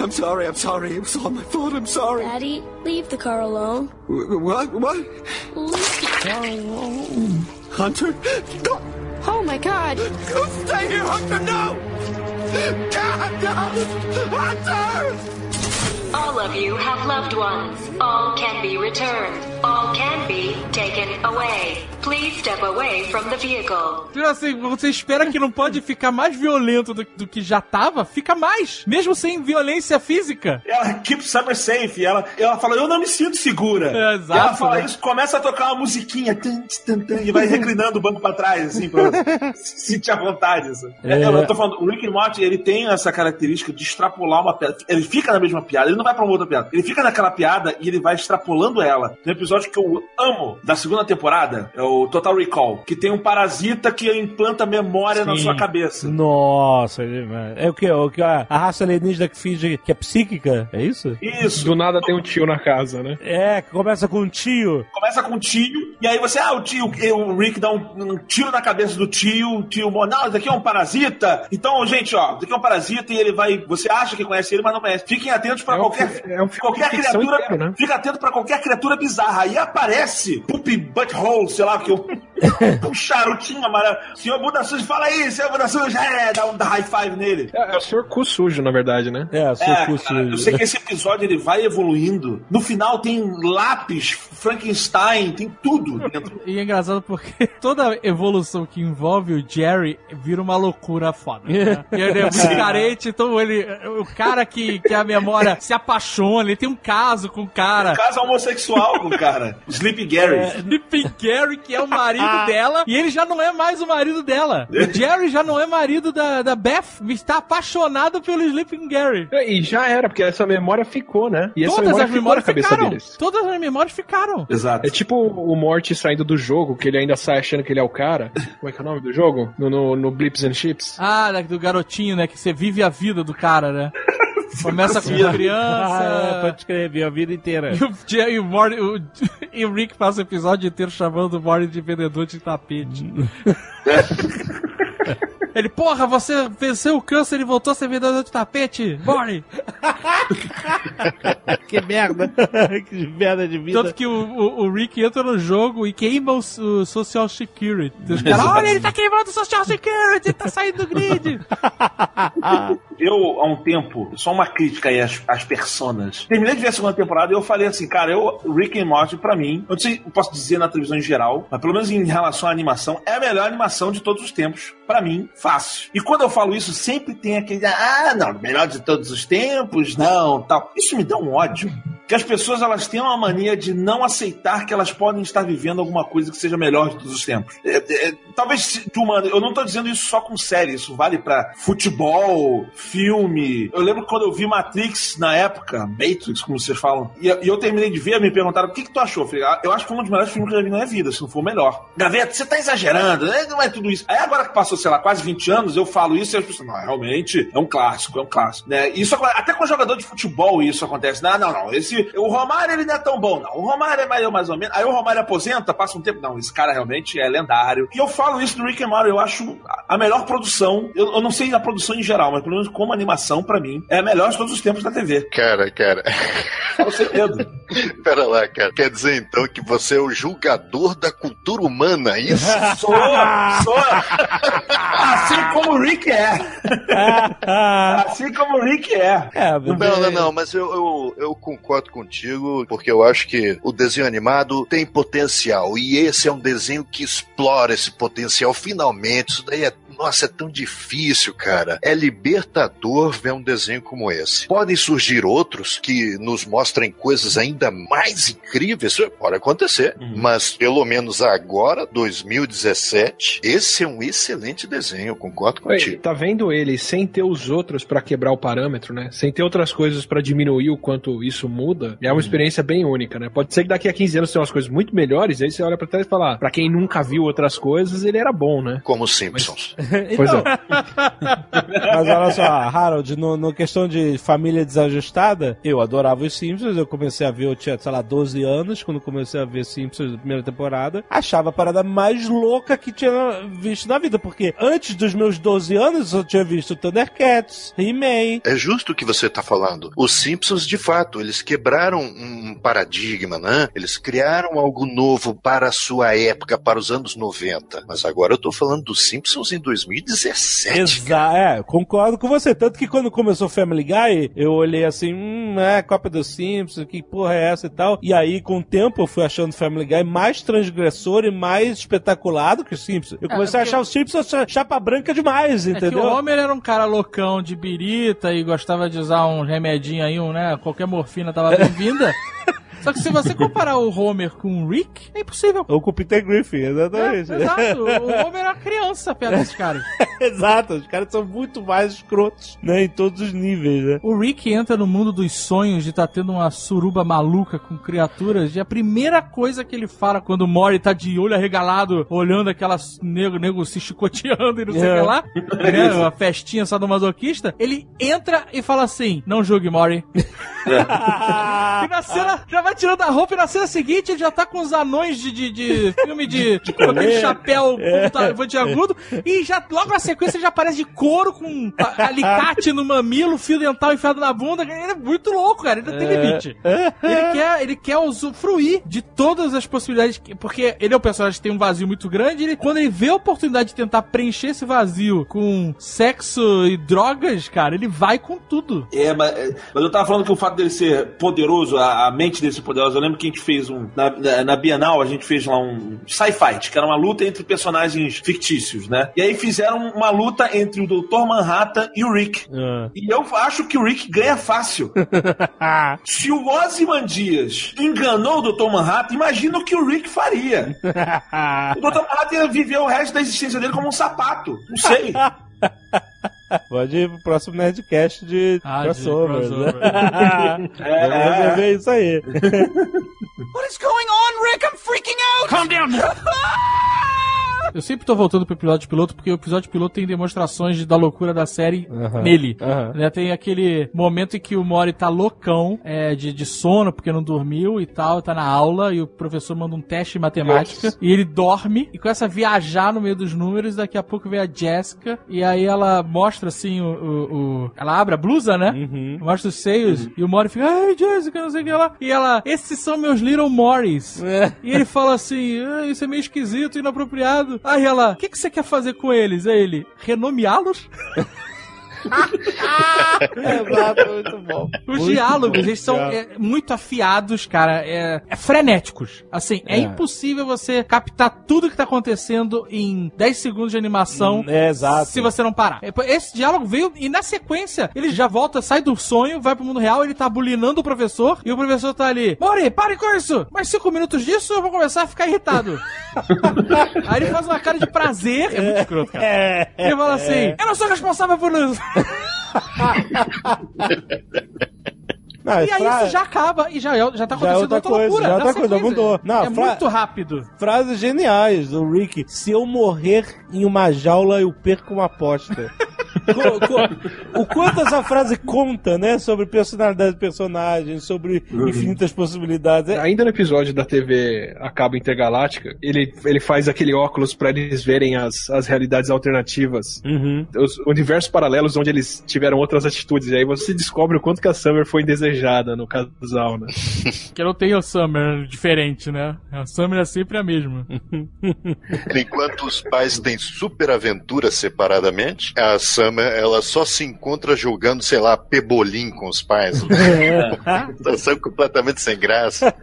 I'm sorry, I'm sorry. It was all my fault. I'm sorry. Daddy, leave the car alone. What? What? Leave the car alone. Hunter? Go, Oh my god. go stay here, Hunter! No! God, no! Hunter! All of you have loved ones. All can be returned. All can be taken away. Please step away from the vehicle. Tipo assim, você espera que não pode ficar mais violento do, do que já tava? Fica mais! Mesmo sem violência física. Ela keep Summer safe. Ela, ela fala, eu não me sinto segura. É, exato, E ela fala né? isso, começa a tocar uma musiquinha. Tum, tum, tum, e vai reclinando o banco pra trás, assim, pra se sentir à vontade. Assim. É. Eu, eu tô falando, o Rick and Morty, ele tem essa característica de extrapolar uma piada. Ele fica na mesma piada, ele não vai pra uma outra piada. Ele fica naquela piada e ele vai extrapolando ela. Tem um episódio que eu amo da segunda temporada, é o Total Recall, que tem um parasita que implanta memória na Sim. sua cabeça. Nossa, é o que? O que a a raça alienígena que finge que é psíquica? É isso? Isso. Do nada tem um tio na casa, né? É, que começa com um tio. Começa com um tio, e aí você, ah, o tio, o Rick dá um, um tiro na cabeça do tio, o tio, morre. não, isso aqui é um parasita. Então, gente, ó, isso aqui é um parasita e ele vai, você acha que conhece ele, mas não conhece. Fiquem atentos pra É um qualquer, é um filme qualquer criatura, inteiro, né? fica atento pra qualquer criatura bizarra. Aí aparece Poopy Butthole, sei lá, que eu, um charutinho amarelo. Senhor Buda Sujo, fala aí, senhor Buda Sujo, é, dá um high five nele. É, é o senhor cu sujo, na verdade, né? É, sou É, curso. cara, eu sei que esse episódio ele vai evoluindo. No final tem lápis, Frankenstein, tem tudo dentro. E é engraçado porque toda evolução que envolve o Jerry vira uma loucura foda. Né? E ele é muito carente, então ele. O cara que, que a memória se apaixona, ele tem um caso com o cara. Caso homossexual com o cara. Sleepy Gary. Sleeping Gary, que é o marido dela, e ele já não é mais o marido dela. O Jerry já não é marido da, da Beth, está apaixonado pelo Sleeping Gary. E já era, porque essa memória ficou, né? E essa Todas memória as ficou memórias na cabeça ficaram. deles. Todas as memórias ficaram. Exato. É tipo o Morty saindo do jogo, que ele ainda sai achando que ele é o cara. Como é que é o nome do jogo? No, no, no Blips and Chips. Ah, da- do garotinho, né? Que você vive a vida do cara, né? Começa com Ah, é, criança. pode escrever a vida inteira. E o, e o, Morty- o- e o Rick passa o episódio inteiro chamando o Morty de vendedor de tapete. Ele, porra, você venceu o câncer e voltou a ser vendedor de tapete, Morty! que merda. que merda de vida. Tanto que o, o, o Rick entra no jogo e queima o, o Social Security. Os caras, olha, ele tá queimando o Social Security, tá saindo do grid. Eu, há um tempo, só uma crítica aí às, às personas. Terminei de ver a segunda temporada e eu falei assim, cara, eu, Rick and Morty, pra mim, eu não sei, eu posso dizer na televisão em geral, mas pelo menos em relação à animação, é a melhor animação de todos os tempos. Pra mim, fácil. E quando eu falo isso, sempre tem aquele, ah, não, melhor de todos os tempos, não, tal. Isso me dá um ódio. Que as pessoas, elas têm uma mania de não aceitar que elas podem estar vivendo alguma coisa que seja melhor de todos os tempos. É, é, talvez, tu, mano, eu não tô dizendo isso só com série, isso vale pra futebol, filme. Eu lembro quando eu vi Matrix na época, Matrix, como vocês falam, e, e eu terminei de ver, me perguntaram o que, que tu achou. Eu falei, ah, eu acho que foi um dos melhores filmes que eu já vi na minha vida, se não for o melhor. Gaveta, você tá exagerando, né? não é tudo isso. Aí agora que passou, sei lá, quase 20 anos, eu falo isso e as pessoas, não, realmente, é um clássico, é um clássico. Né? Isso, até com jogador de futebol isso acontece. Não, não, não, esse, o Romário ele não é tão bom, não. O Romário é mais, mais ou menos. Aí o Romário aposenta, passa um tempo, não, esse cara realmente é lendário. E eu falo isso do Rick and Morty, eu acho a melhor produção, eu, eu não sei a produção em geral, mas pelo menos como animação, pra mim, é a melhor de todos os tempos da TV. Cara, cara. Fala sem medo. Pera lá, cara. Quer dizer então que você é o julgador da cultura humana, é isso? Sou, sou. Assim como o Rick é. Assim como o Rick é. Não, não, não, mas eu, eu, eu concordo contigo, porque eu acho que o desenho animado tem potencial, e esse é um desenho que explora esse potencial finalmente. Isso daí é nossa, é tão difícil, cara. É libertador ver um desenho como esse. Podem surgir outros que nos mostrem coisas ainda mais incríveis, pode acontecer. Mas pelo menos agora, 2017, esse é um excelente desenho, eu concordo contigo. tá vendo ele sem ter os outros pra quebrar o parâmetro, né? Sem ter outras coisas pra diminuir o quanto isso muda. É uma experiência bem única, né? Pode ser que daqui a 15 anos tenha umas coisas muito melhores, aí você olha pra trás e fala, ah, pra quem nunca viu outras coisas, ele era bom, né? Como os Simpsons. Pois é. Mas olha só, Harold, no, no questão de família desajustada, eu adorava os Simpsons, eu comecei a ver, eu tinha, sei lá, 12 anos, quando comecei a ver Simpsons na primeira temporada, achava a parada mais louca que tinha visto na vida, porque antes dos meus 12 anos eu tinha visto Thundercats, He-Man, É justo o que você está falando. Os Simpsons, de fato, eles quebraram um paradigma, né? Eles criaram algo novo para a sua época, para os anos 90. Mas agora eu tô falando dos Simpsons em 2017. Exa é, concordo com você. Tanto que quando começou Family Guy, eu olhei assim, hum, é, cópia dos Simpsons, que porra é essa e tal. E aí, com o tempo, eu fui achando Family Guy mais transgressor e mais espetacular do que os Simpsons. Eu É, comecei a porque- achar os Simpsons cha- chapa branca demais, É que entendeu? o Homer era um cara loucão de birita e gostava de usar um remedinho aí, um, né? Qualquer morfina tava bem-vinda. Só que se você comparar o Homer com o Rick, é impossível. Ou com o Peter Griffin, É, exatamente. exato. O Homer era uma criança perto desses caras. Exato, os caras são muito mais escrotos, né? Em todos os níveis, né? O Rick entra no mundo dos sonhos de estar tendo uma suruba maluca com criaturas. E a primeira coisa que ele fala quando o Mori tá de olho arregalado, olhando aquelas nego, nego se chicoteando e não sei o É. que lá, né, uma festinha sadomasoquista, ele entra e fala assim: Não julgue, Mori. e na cena, já vai tirando a roupa e na cena seguinte ele já tá com os anões de, de, de filme de. com aquele chapéu ponta- pontiagudo. E já logo na sequência ele já aparece de couro com alicate no mamilo, fio dental enfiado na bunda. Ele é muito louco, cara. Ele não tem limite. Ele quer, ele quer usufruir de todas as possibilidades. que- Porque ele é um personagem que tem um vazio muito grande. Ele, quando ele vê a oportunidade de tentar preencher esse vazio com sexo e drogas, cara, ele vai com tudo. É, mas, é, mas eu tava falando que o fato dele ser poderoso, a, a mente dele poderosa, eu lembro que a gente fez um. Na, na- na Bienal, a gente fez lá um sci-fi, que era uma luta entre personagens fictícios, né? E aí fizeram uma luta entre o Dr. Manhattan e o Rick. Ah. E eu acho que o Rick ganha fácil. Se o Ozymandias enganou o Dr. Manhattan, imagina o que o Rick faria. O Dr. Manhattan ia viver o resto da existência dele como um sapato. Não sei. Pode ir pro próximo Nerdcast de Ah, de crossovers, crossover. né? É. Vamos resolver isso aí. What is going on, Rick? I'm freaking out! Calm down! Eu sempre tô voltando pro episódio piloto, porque o episódio piloto tem demonstrações de- da loucura da série nele. Né, Tem aquele momento em que o Mori tá loucão é, de, de sono, porque não dormiu e tal, tá na aula, e o professor manda um teste de matemática, e ele dorme e começa a viajar no meio dos números, daqui a pouco vem a Jessica, e aí ela mostra assim o. o- o- ela abre a blusa, né? Uhum. Mostra os seios, e o Mori fica, ai, Jessica, não sei o que lá. E ela, esses são meus Little Moris. É. E ele fala assim: ah, Isso é meio esquisito, inapropriado. Aí ela: O que, que você quer fazer com eles? Aí ele: Renomeá-los? Exato, muito bom. Os Muito diálogos, bom. eles são é, muito afiados, cara. É, é frenéticos. Assim, é. É. impossível você captar tudo que tá acontecendo em 10 segundos de animação. Hum, é, exato. Se você não parar. É, Esse diálogo veio e na sequência ele já volta, sai do sonho, vai pro mundo real, ele tá bulinando o professor e o professor tá ali. Mori, pare com isso! Mais cinco minutos disso eu vou começar a ficar irritado. Aí ele faz uma cara de prazer. É muito escroto, cara. É, Ele fala assim: Eu não sou responsável por isso. Não, E aí fra- isso já acaba e já, é- já tá Já é acontecendo outra outra coisa, loucura. já é outra coisa, mudou. Não, é fra- muito rápido. Frases geniais do Rick. Se eu morrer em uma jaula, eu perco uma aposta. Co- co- o quanto essa frase conta, né? Sobre personalidade do personagem, sobre infinitas possibilidades. É- Ainda no episódio da TV a cabo intergaláctica, ele, ele faz aquele óculos pra eles verem as, as realidades alternativas. Uhum. Os universos paralelos onde eles tiveram outras atitudes. E aí você descobre o quanto que a Summer foi desejada no casal, né? Que não tem o Summer diferente, né? A Summer é sempre a mesma. Enquanto os pais têm super aventuras separadamente, a Summer Ela só se encontra jogando, sei lá, pebolim com os pais. Situação completamente sem graça.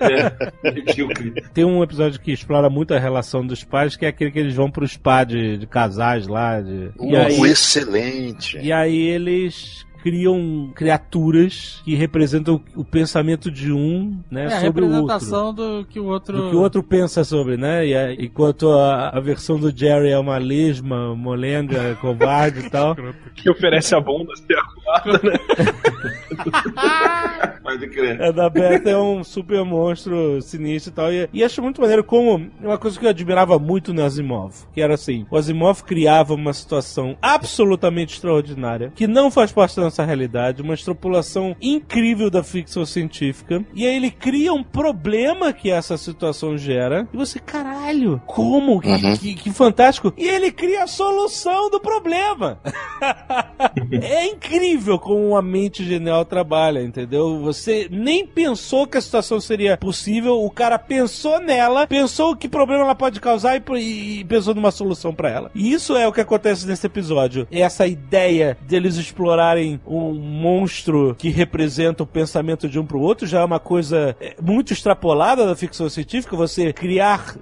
Tem um episódio que explora muito a relação dos pais, que é aquele que eles vão pro spa de, de casais lá. De... Uh, aí, excelente. e aí eles criam criaturas que representam o pensamento de um, né, É a sobre o outro. representação do que o outro. Do que o outro pensa sobre, né? E a- enquanto a, a versão do Jerry é uma lesma, molenga, covarde e tal. Que oferece a bunda ser arrumada, né? Pode crer. A da Beth é um super monstro sinistro e tal. E, e acho muito maneiro como uma coisa que eu admirava muito no Asimov, que era assim, o Asimov criava uma situação absolutamente extraordinária, que não faz parte da nossa realidade, uma extrapolação incrível da ficção científica, e aí ele cria um problema que essa situação gera, e você, caralho, como? Que, Uhum. que- que fantástico! E ele cria a solução do problema! é incrível como a mente genial trabalha, entendeu? Você nem pensou que a situação seria possível, o cara pensou nela, pensou que problema ela pode causar e, e pensou numa solução pra ela. E isso é o que acontece nesse episódio. É essa ideia deles explorarem um monstro que representa o pensamento de um pro outro, já é uma coisa é, muito extrapolada da ficção científica, você criar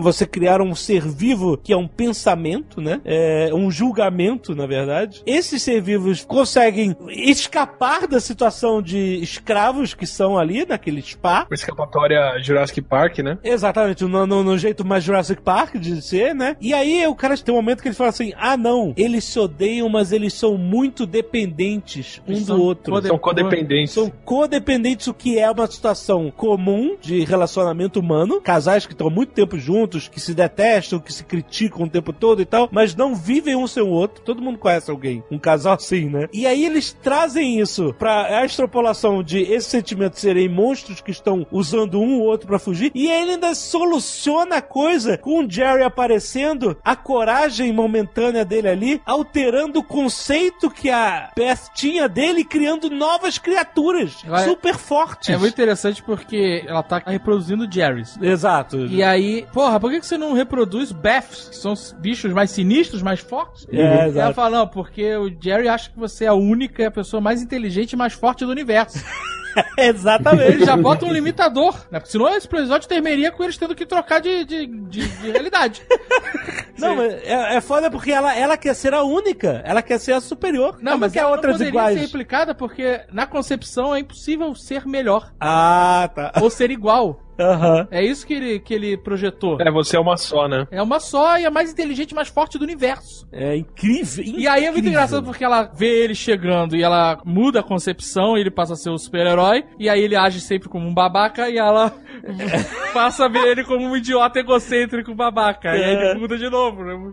você criar um ser vivo que é um pensamento, né? É um julgamento, na verdade. Esses ser vivos conseguem escapar da situação de escravos que são ali naquele spa. Com escapatória Jurassic Park, né? Exatamente, no, no- no jeito mais Jurassic Park de ser, né? E aí o cara tem um momento que ele fala assim: ah, não, eles se odeiam, mas eles são muito dependentes um Eles do são outro. code- São codependentes. São codependentes, o que é uma situação comum de relacionamento humano. Casais que estão há muito tempo juntos, que se detestam, que se criticam o tempo todo e tal, mas não vivem um sem o outro. Todo mundo conhece alguém, um casal assim, né? E aí eles trazem isso pra a extrapolação de esses sentimentos serem monstros que estão usando um ou outro pra fugir. E ele ainda soluciona a coisa com o Jerry aparecendo, a coragem momentânea dele ali, alterando o conceito que a Beth tinha dele, criando novas criaturas Vai- super fortes. É muito interessante porque ela tá reproduzindo Jerry's. Exato. E aí, porra, por que você não reproduz Beths, que são os bichos mais sinistros, mais fortes? É, E ela exato. fala, não, porque o Jerry acha que você é a única a pessoa mais inteligente e mais forte do universo. Exatamente. Ele já bota um limitador, né? Porque senão esse episódio terminaria com eles tendo que trocar de, de, de, de realidade. Não, mas é, é foda porque ela, ela quer ser a única. Ela quer ser a superior. Não, mas quer ela outras não poderia iguais. ser replicada porque na concepção é impossível ser melhor Ah, tá. ou ser igual. Aham. É isso que ele, que ele projetou. É, você é uma só, né? É uma só e a mais inteligente e mais forte do universo. É incrível. E aí é muito incrível. engraçado porque ela vê ele chegando e ela muda a concepção, e ele passa a ser o super-herói, e aí ele age sempre como um babaca e ela passa a ver ele como um idiota egocêntrico babaca. E aí É. ele muda de novo, né?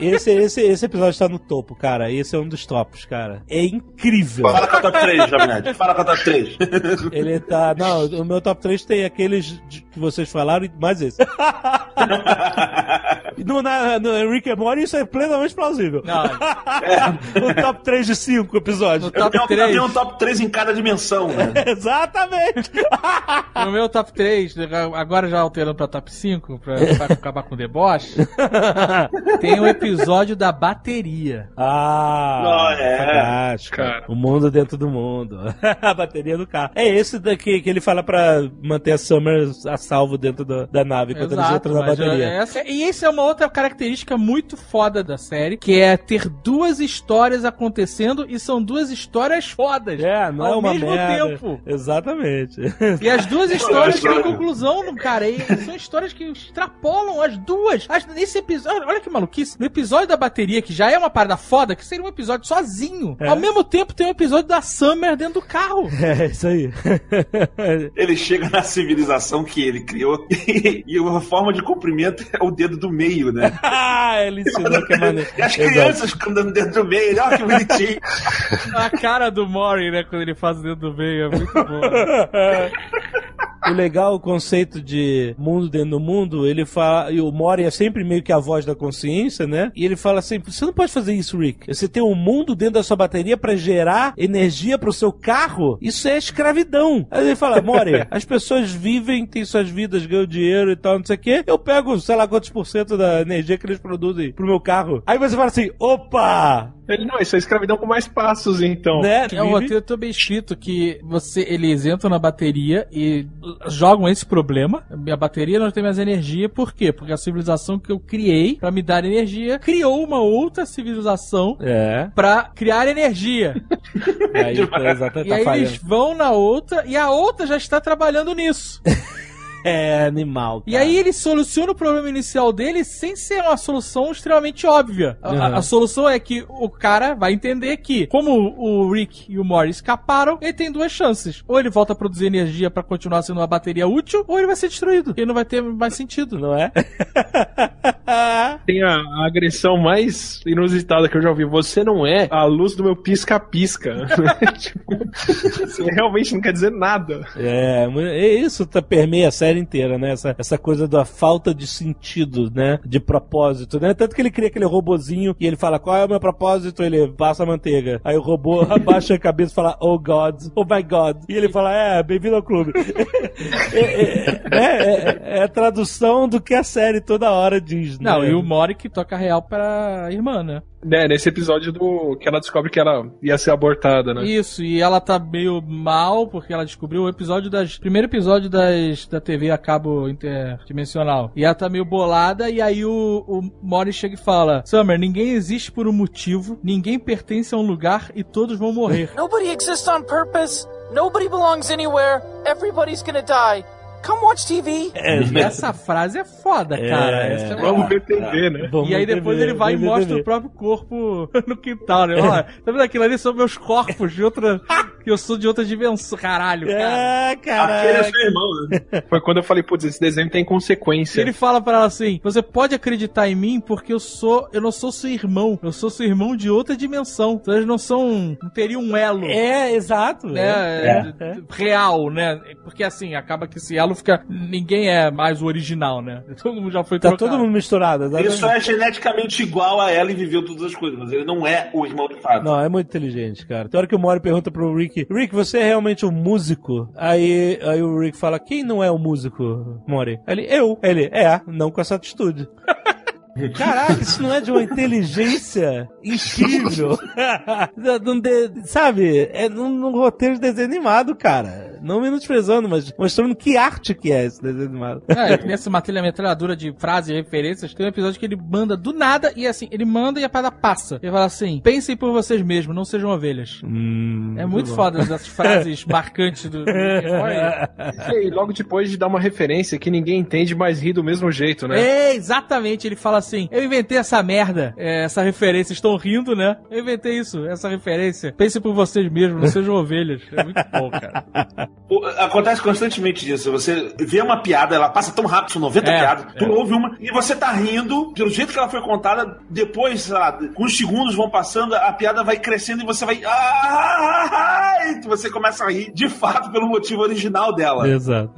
Esse, esse, esse episódio tá no topo, cara. Esse é um dos topos, cara. É incrível. Fala com a top 3, Jovem Fala com a top 3. Ele tá. Não, o meu top 3 tem aqueles que vocês falaram e mais esse. no, na, no Rick and Morty isso é plenamente plausível. Não, o top 3 de 5 episódios. no top Tem um, 3, tem um top 3 em cada dimensão, né? Exatamente. no meu top 3, agora já alterando pra top 5, pra, pra acabar com o deboche, tem o episódio da bateria. Ah, Não, é. fantástico. Cara. O mundo dentro do mundo. a bateria do carro. É esse daqui que ele fala pra manter a Summer a salvo dentro da, da nave quando eles entram na bateria. é essa- e isso é uma outra característica muito foda da série, que é ter duas histórias acontecendo e são duas histórias fodas. É, não ao é uma mesmo merda. tempo. Exatamente. E as duas histórias têm conclusão, no cara. E são histórias que extrapolam as duas. As- nesse episódio, olha que maluquice. No episódio da bateria, que já é uma parada foda, que seria um episódio sozinho. É. Ao mesmo tempo tem um episódio da Summer dentro do carro. É, isso aí. Ele chega na civilização que ele criou e a forma de cumprimento é o dedo do meio, né? ah, ele ensinou que é maneiro. E as Exato. crianças ficam dando dedo do meio, olha que bonitinho. A cara do Mori, né, quando ele faz o dedo do meio, é muito bom. o legal, o conceito de mundo dentro do mundo, ele fala, e o Mori é sempre meio que a voz da consciência, né? E ele fala assim: você não pode fazer isso, Rick. Você tem um mundo dentro da sua bateria pra gerar energia pro seu carro. Isso é escravidão. Aí ele fala: Mori, as pessoas vivem, têm suas vidas, ganham dinheiro e tal, não sei o quê. Eu pego, sei lá quantos por cento da energia que eles produzem pro meu carro. Aí você fala assim: opa! Ele, não, isso é escravidão com mais passos, então. Né? É o roteiro também escrito que você, eles entram na bateria e jogam esse problema. Minha bateria não tem mais energia, por quê? Porque a civilização que eu criei pra me dar energia criou uma outra civilização É. pra criar energia. E aí, exatamente, e tá aí falhando. eles vão na outra e a outra já está trabalhando nisso. É animal. E aí ele soluciona o problema inicial dele sem ser uma solução extremamente óbvia. A, a- Uhum. a solução é que o cara vai entender que, como o Rick e o Morty escaparam, ele tem duas chances. Ou ele volta a produzir energia pra continuar sendo uma bateria útil, ou ele vai ser destruído. Ele não vai ter mais sentido. Não é? Tem a, a agressão mais inusitada que eu já ouvi. Você não é a luz do meu pisca-pisca. tipo, isso realmente não quer dizer nada. É, é isso tá, permeia a série inteira, né? Essa, essa coisa da falta de sentido, né? De propósito, né? Tanto que ele cria aquele robozinho e ele fala, qual é o meu propósito? Ele passa a manteiga. Aí o robô abaixa a cabeça e fala, oh God, oh my God. E ele fala, é, bem-vindo ao clube. é, é, né? É- é a tradução do que a série toda hora diz, né? Não, e o Mori que toca real pra irmã, né? É, nesse episódio do que ela descobre que ela ia ser abortada, né? Isso, e ela tá meio mal porque ela descobriu o episódio das. Primeiro episódio das, da TV a cabo interdimensional. E ela tá meio bolada, e aí o, o Mori chega e fala: Summer, ninguém existe por um motivo, ninguém pertence a um lugar e todos vão morrer. Nobody exists on purpose. Nobody belongs anywhere. Everybody's gonna die. Come watch TV. Essa frase é foda, cara. É. Essa é Vamos ver TV, né? Vamos E aí depois TV, ele vai e mostra TV. o próprio corpo no quintal, né? Olha, tá vendo aquilo ali? São meus corpos de outra. que eu sou de outra dimensão. Caralho, cara. É, Aquele é cara. seu irmão, né? Foi quando eu falei, putz, esse desenho tem consequência. Ele fala pra ela assim: Você pode acreditar em mim porque eu sou. Eu não sou seu irmão. Eu sou seu irmão de outra dimensão. Então eles não são. Não teriam um elo. É, exato. Né, É. é, real, né? Porque assim, acaba que esse elo fica. Ninguém é mais o original, né? Todo mundo já foi Tá trocado. todo mundo misturado. Ele exatamente. só é geneticamente igual a ela e viveu todas as coisas, mas ele não é o irmão de fato. Não, é muito inteligente, cara. Tem hora que o Mori pergunta pro Rick, Rick, você é realmente um músico? Aí, aí o Rick fala, quem não é um músico, Mori? Ele, eu. Ele, é, não com essa atitude. Caraca, isso não é de uma inteligência incrível. Sabe? É num, num roteiro de desenho animado, cara. Não menosprezando, mas mostrando que arte que é esse desenho animado. É, que nessa matéria metralhadora de frases e referências, tem um episódio que ele manda do nada e assim, ele manda e a parada passa. Ele fala assim: pensem por vocês mesmos, não sejam ovelhas. Hum, É muito bom. foda essas frases marcantes do. E logo depois de dar uma referência que ninguém entende, mas ri do mesmo jeito, né? É, exatamente. Ele fala assim: Eu inventei essa merda, é, essa referência. Estão rindo, né? Eu inventei isso, essa referência. Pensem por vocês mesmos, não sejam ovelhas. É muito bom, cara. O- Acontece constantemente isso. Você vê uma piada, ela passa tão rápido, são 90 É, piadas, tu é. ouve uma, e você tá rindo, pelo jeito que ela foi contada, depois, sei lá, com os segundos vão passando, a piada vai crescendo e você vai. Ah, e você começa a rir de fato pelo motivo original dela. Exato.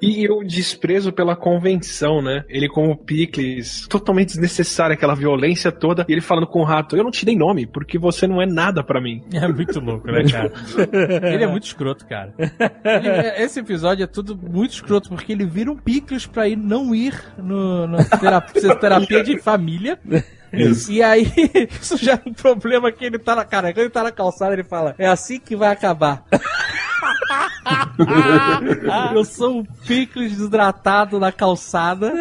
E o desprezo pela convenção, né? Ele como Picles, totalmente desnecessário, aquela violência toda. E ele falando com o rato, eu não te dei nome, porque você não é nada pra mim. É muito louco, né, cara? Ele é muito escroto, cara. Ele- é- esse episódio é tudo muito escroto, porque ele vira um picles pra ir não ir no, no terapia, terapia de família. Isso. E aí, isso já é um problema que ele tá na cara. Quando ele tá na calçada, ele fala: É assim que vai acabar. Eu sou um picles desidratado na calçada.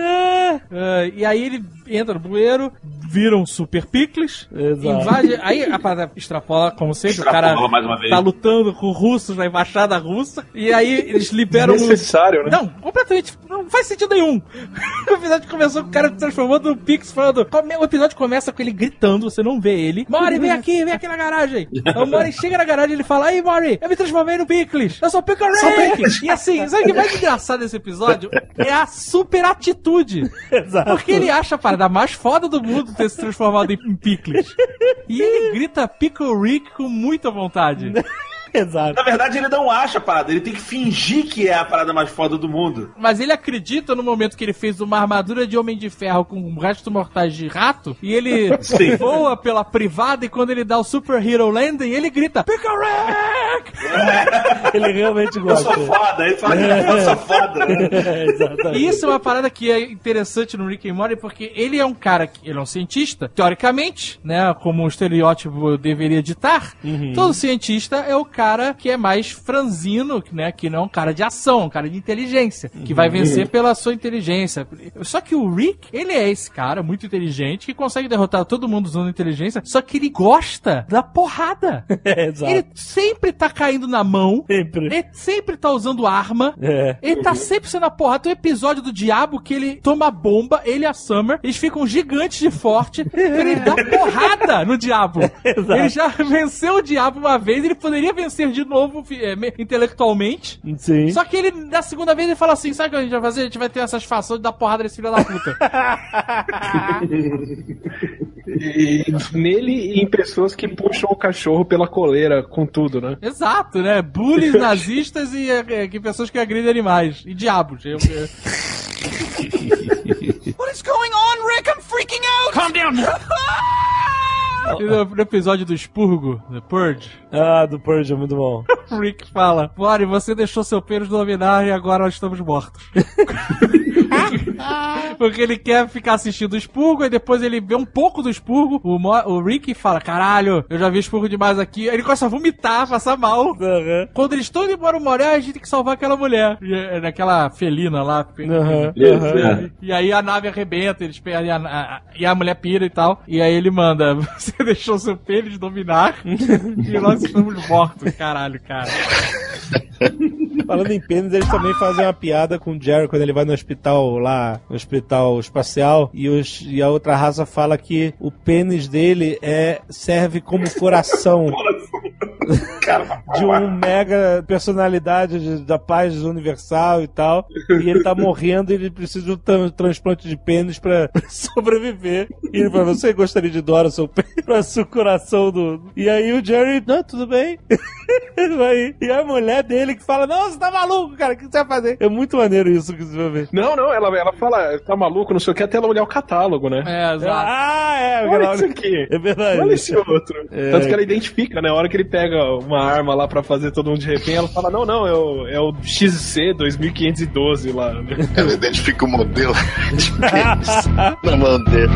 Ah, e aí ele entra no bueiro, vira um super picles, Exato. invade. Aí a parada extrapola, como sempre, o cara Extrapola mais uma vez. tá lutando com russos na embaixada russa. E aí eles liberam. um- Desnecessário, né? Não, completamente. Não faz sentido nenhum. O episódio começou com o cara se transformando num Pix falando. come- O episódio começa com ele gritando, você não vê ele. Mori, vem aqui, vem aqui na garagem. O Mori chega na garagem e ele fala: Aí, Mori, eu me transformei no Picles. Eu sou Pickle Rick. E assim, sabe o que mais engraçado desse episódio? É a super atitude. Exato. Porque ele acha a parada mais foda do mundo ter se transformado em, Picles. E ele grita Pickle Rick com muita vontade. Exato. Na verdade, ele não acha a parada, ele tem que fingir que é a parada mais foda do mundo. Mas ele acredita no momento que ele fez uma armadura de homem de ferro com um resto mortais de rato e ele Sim. voa pela privada e quando ele dá o Super Hero Landing, ele grita Pickarack! Ele realmente Eu gosta. sou foda, ele fala que eu sou foda. É. E isso é uma parada que é interessante no Rick and Morty porque ele é um cara que ele é um cientista, teoricamente, né, como um estereótipo deveria ditar. Todo cientista é o cara que é mais franzino, né, que não é um cara de ação, um cara de inteligência, que vai vencer pela sua inteligência. Só que o Rick, ele é esse cara muito inteligente que consegue derrotar todo mundo usando inteligência, só que ele gosta da porrada. É, exato. Ele sempre tá caindo na mão, Sempre. ele sempre tá usando arma, É. ele tá sempre sendo a porrada. Tem um episódio do Diabo que ele toma a bomba, ele e a Summer, eles ficam gigantes de forte, ele dar porrada no Diabo. Exato. Ele já venceu o Diabo uma vez, ele poderia vencer de novo é, me- intelectualmente. Sim. Só que ele, na segunda vez, ele fala assim: sabe o que a gente vai fazer? A gente vai ter a satisfação de dar porrada nesse filho da puta. E nele e em pessoas que puxam o cachorro pela coleira com tudo, né? Exato, né? Bullies, nazistas e é, que pessoas que agridem animais. E diabos. Eu- eu- What is going on, Rick? I'm freaking out! Calm down! No, no episódio do Expurgo, The Purge, Ah, do Purge é muito bom. o Rick fala: Bore, você deixou seu pênis dominar e agora nós estamos mortos. Porque ele quer ficar assistindo o expurgo, e depois ele vê um pouco do expurgo. O, Mo- o Rick fala: Caralho, eu já vi expurgo demais aqui. Ele começa a vomitar, passar mal. Aham. Quando eles estão indo embora o Morel, a gente tem que salvar aquela mulher. E é naquela felina lá. Aham. é. E aí a nave arrebenta, eles perdem a, a- e a mulher pira e tal. E aí ele manda: Você deixou seu pênis dominar e nós estamos mortos. Caralho, cara. Falando em pênis, eles também fazem uma piada com o Jerry quando ele vai no hospital lá, no hospital espacial, e, os, e a outra raça fala que o pênis dele é serve como coração Cara, de um mega personalidade de- da paz universal e tal. E ele tá morrendo e ele precisa de um tran- transplante de pênis pra, sobreviver. E ele fala: Você gostaria de doar o seu pênis pra seu coração do. E aí o Jerry, não, tudo bem. Ele vai. E a mulher dele que fala: Não, você tá maluco, cara, o que você vai fazer? É muito maneiro isso que você vai ver. Não, não, ela, ela fala, tá maluco, não sei o que, até ela olhar o catálogo, né? É, exato. Ah, é, Olha aquela- isso aqui. É verdade. Olha esse outro. É. Tanto que ela identifica, né? A hora que ele pega uma arma lá pra fazer todo mundo de refém, ela fala: Não, não, é o, é o XC 2512 lá. Ela identifica o modelo de pênis na mão dele.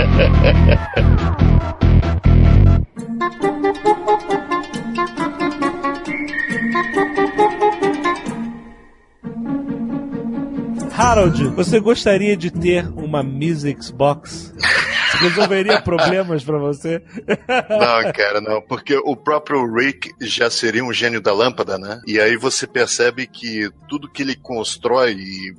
Harold, você gostaria de ter uma Music Box? Resolveria problemas pra você? Não, cara, não, porque o próprio Rick já seria um gênio da lâmpada, né? E aí você percebe que tudo que ele constrói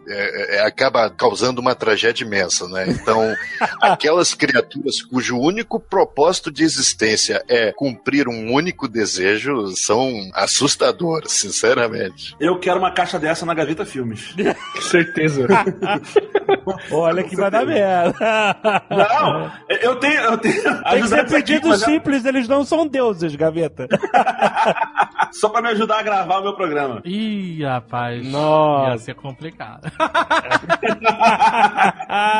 é, é, acaba causando uma tragédia imensa, né? Então, aquelas criaturas cujo único propósito de existência é cumprir um único desejo são assustadoras, sinceramente. Eu quero uma caixa dessa na Gaveta Filmes. Certeza. Olha que vai dar merda. Não, eu tenho. Eu tenho Tem que ser isso aqui, é simples, eles não são deuses, gaveta. só pra me ajudar a gravar o meu programa. Ih, rapaz. Nossa. Ia ser complicado.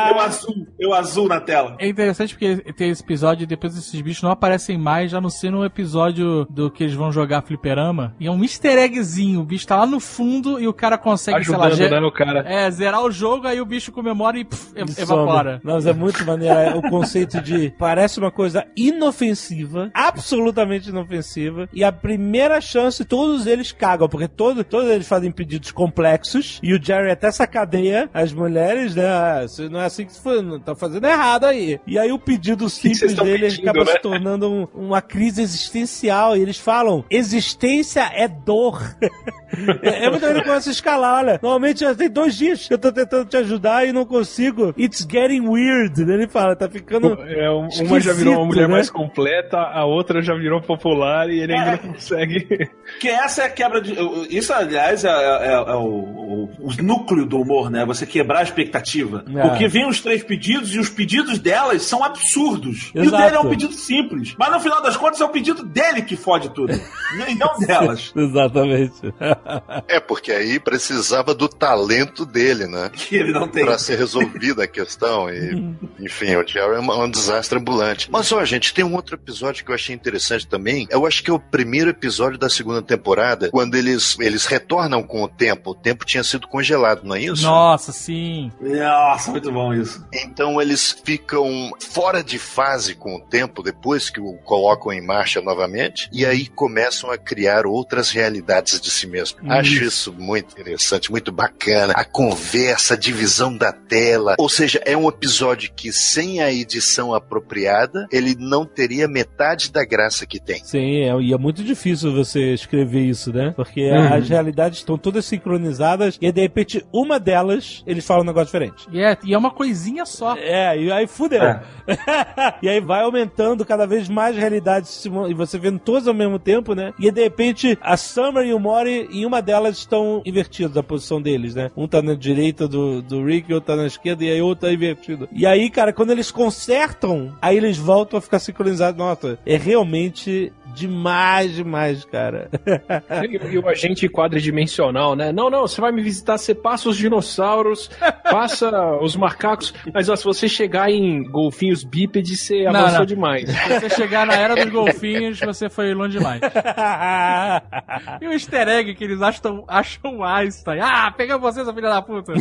Eu azul, eu azul na tela. É interessante porque tem esse episódio e depois esses bichos não aparecem mais, já não sei no episódio do que eles vão jogar fliperama. E é um easter eggzinho. O bicho tá lá no fundo e o cara consegue, sei lá, Ajudando, né, o cara. é, zerar o jogo, aí o bicho comemora e pff, Some. evapora. Não, mas é muito maneiro. Conceito de. Parece uma coisa inofensiva, absolutamente inofensiva. E a primeira chance, todos eles cagam, porque todo, todos eles fazem pedidos complexos. E o Jerry até sacaneia as mulheres, né? Ah, Não é assim que não tá fazendo errado aí. E aí o pedido simples dele pedindo, acaba né? se tornando um- uma crise existencial. E eles falam: existência é dor. É, é muito maneiro começa a escalar, olha. Normalmente já tem dois dias que eu tô tentando te ajudar e não consigo. It's getting weird. né? Ele fala, tá ficando. É, um- uma já virou uma mulher né? mais completa, a outra já virou popular e ele ainda não consegue. Que essa é a quebra de. Isso, aliás, é, é- é o, o- o núcleo do humor, né? Você quebrar a expectativa. É. Porque vem os três pedidos e os pedidos delas são absurdos. E o Exato. dele é um pedido simples. Mas no final das contas é o pedido dele que fode tudo. e não delas. Exatamente. É, porque aí precisava do talento dele, né? Que ele não tem. Pra ser resolvida a questão. E, enfim, o Jerry é uma- um desastre ambulante. Mas, ó, gente, tem um outro episódio que eu achei interessante também. Eu acho que é o primeiro episódio da segunda temporada, quando eles, eles retornam com o tempo. O tempo tinha sido congelado, não é isso? Nossa, sim. Nossa, muito bom isso. Então eles ficam fora de fase com o tempo depois que o colocam em marcha novamente e aí começam a criar outras realidades de si mesmo. Isso. Acho isso muito interessante, muito bacana. A conversa, a divisão da tela. Ou seja, é um episódio que sem a edição apropriada, ele não teria metade da graça que tem. Sim, é, e é muito difícil você escrever isso, né? Porque Uhum. as realidades estão todas sincronizadas e de repente uma delas eles falam um negócio diferente. E é, e é uma coisinha só. É, e aí fudeu. e aí vai aumentando cada vez mais realidades e você vendo todas ao mesmo tempo, né? E de repente a Summer e o Mori, em uma delas estão invertidos a posição deles, né? Um tá na direita do, do Rick, outro tá na esquerda e aí outro tá invertido. E aí, cara, quando eles consertam, aí eles voltam a ficar sincronizados. Nossa, é realmente demais, demais, cara. E, e o agente quadridimensional, né? Não, não, você vai me visitar, você passa os dinossauros, passa os macacos, mas ó, se você chegar em golfinhos bípedes, você Não, avançou não. demais. Se você chegar na era dos golfinhos, você foi longe demais. e o easter egg que eles acham, acham Einstein. Ah, pega você, sua filha da puta.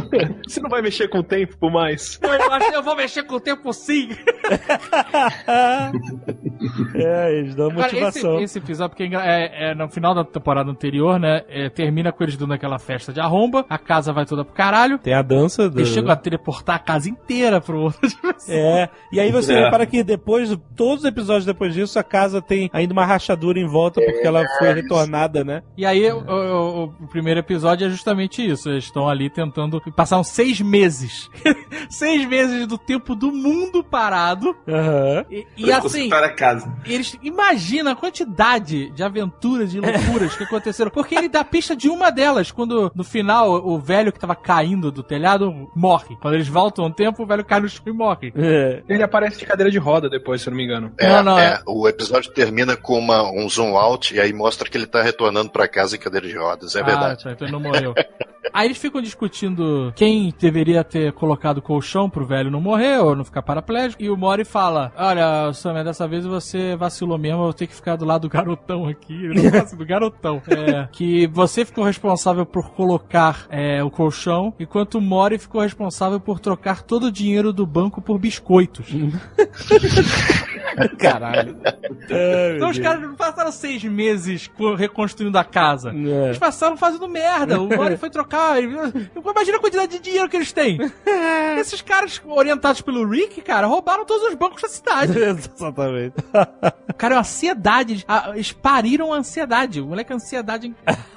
Você não vai mexer com o tempo por mais. Eu, acho que eu vou mexer com o tempo sim. é, eles dão Cara, motivação. esse, esse episódio, porque é é, é no final da temporada anterior, né? é, termina com eles dando aquela festa de arromba, a casa vai toda pro caralho. Tem a dança do... Eles chegam a teleportar a casa inteira pro outro. É, e aí você É. repara que depois, todos os episódios depois disso, a casa tem ainda uma rachadura em volta porque ela foi retornada, né? E aí, o, o- o primeiro episódio é justamente isso. Eles estão ali tentando. Passaram seis meses. seis meses do tempo do mundo parado. E, e Pra assim. consertar a casa. Eles imagina a quantidade de aventuras e loucuras que aconteceram. Porque ele dá pista de uma delas. Quando no final o velho que tava caindo do telhado morre. Quando eles voltam um tempo, o velho cai no chão e morre. Ele aparece de cadeira de roda depois, se eu não me engano. É, Não, não, é. O episódio termina com uma- um zoom out e aí mostra que ele tá retornando pra casa em cadeira de rodas. É verdade. Ah, então ele não morreu. Aí eles ficam discutindo quem deveria ter colocado colchão pro velho não morrer ou não ficar paraplégico. E o Mori fala: Olha, Sam, dessa vez você vacilou mesmo, eu vou ter que ficar do lado do garotão aqui. Ele não do garotão. É, que você ficou responsável por colocar é, o colchão, enquanto o Mori ficou responsável por trocar todo o dinheiro do banco por biscoitos. Caralho. Então os caras não passaram seis meses co- reconstruindo a casa. Eles passaram fazendo merda. O Mori foi trocar. Imagina a quantidade de dinheiro que eles têm. Esses caras orientados pelo Rick, cara, roubaram todos os bancos da cidade. Exatamente. Cara, é uma ansiedade. Eles pariram a ansiedade. O moleque é ansiedade en-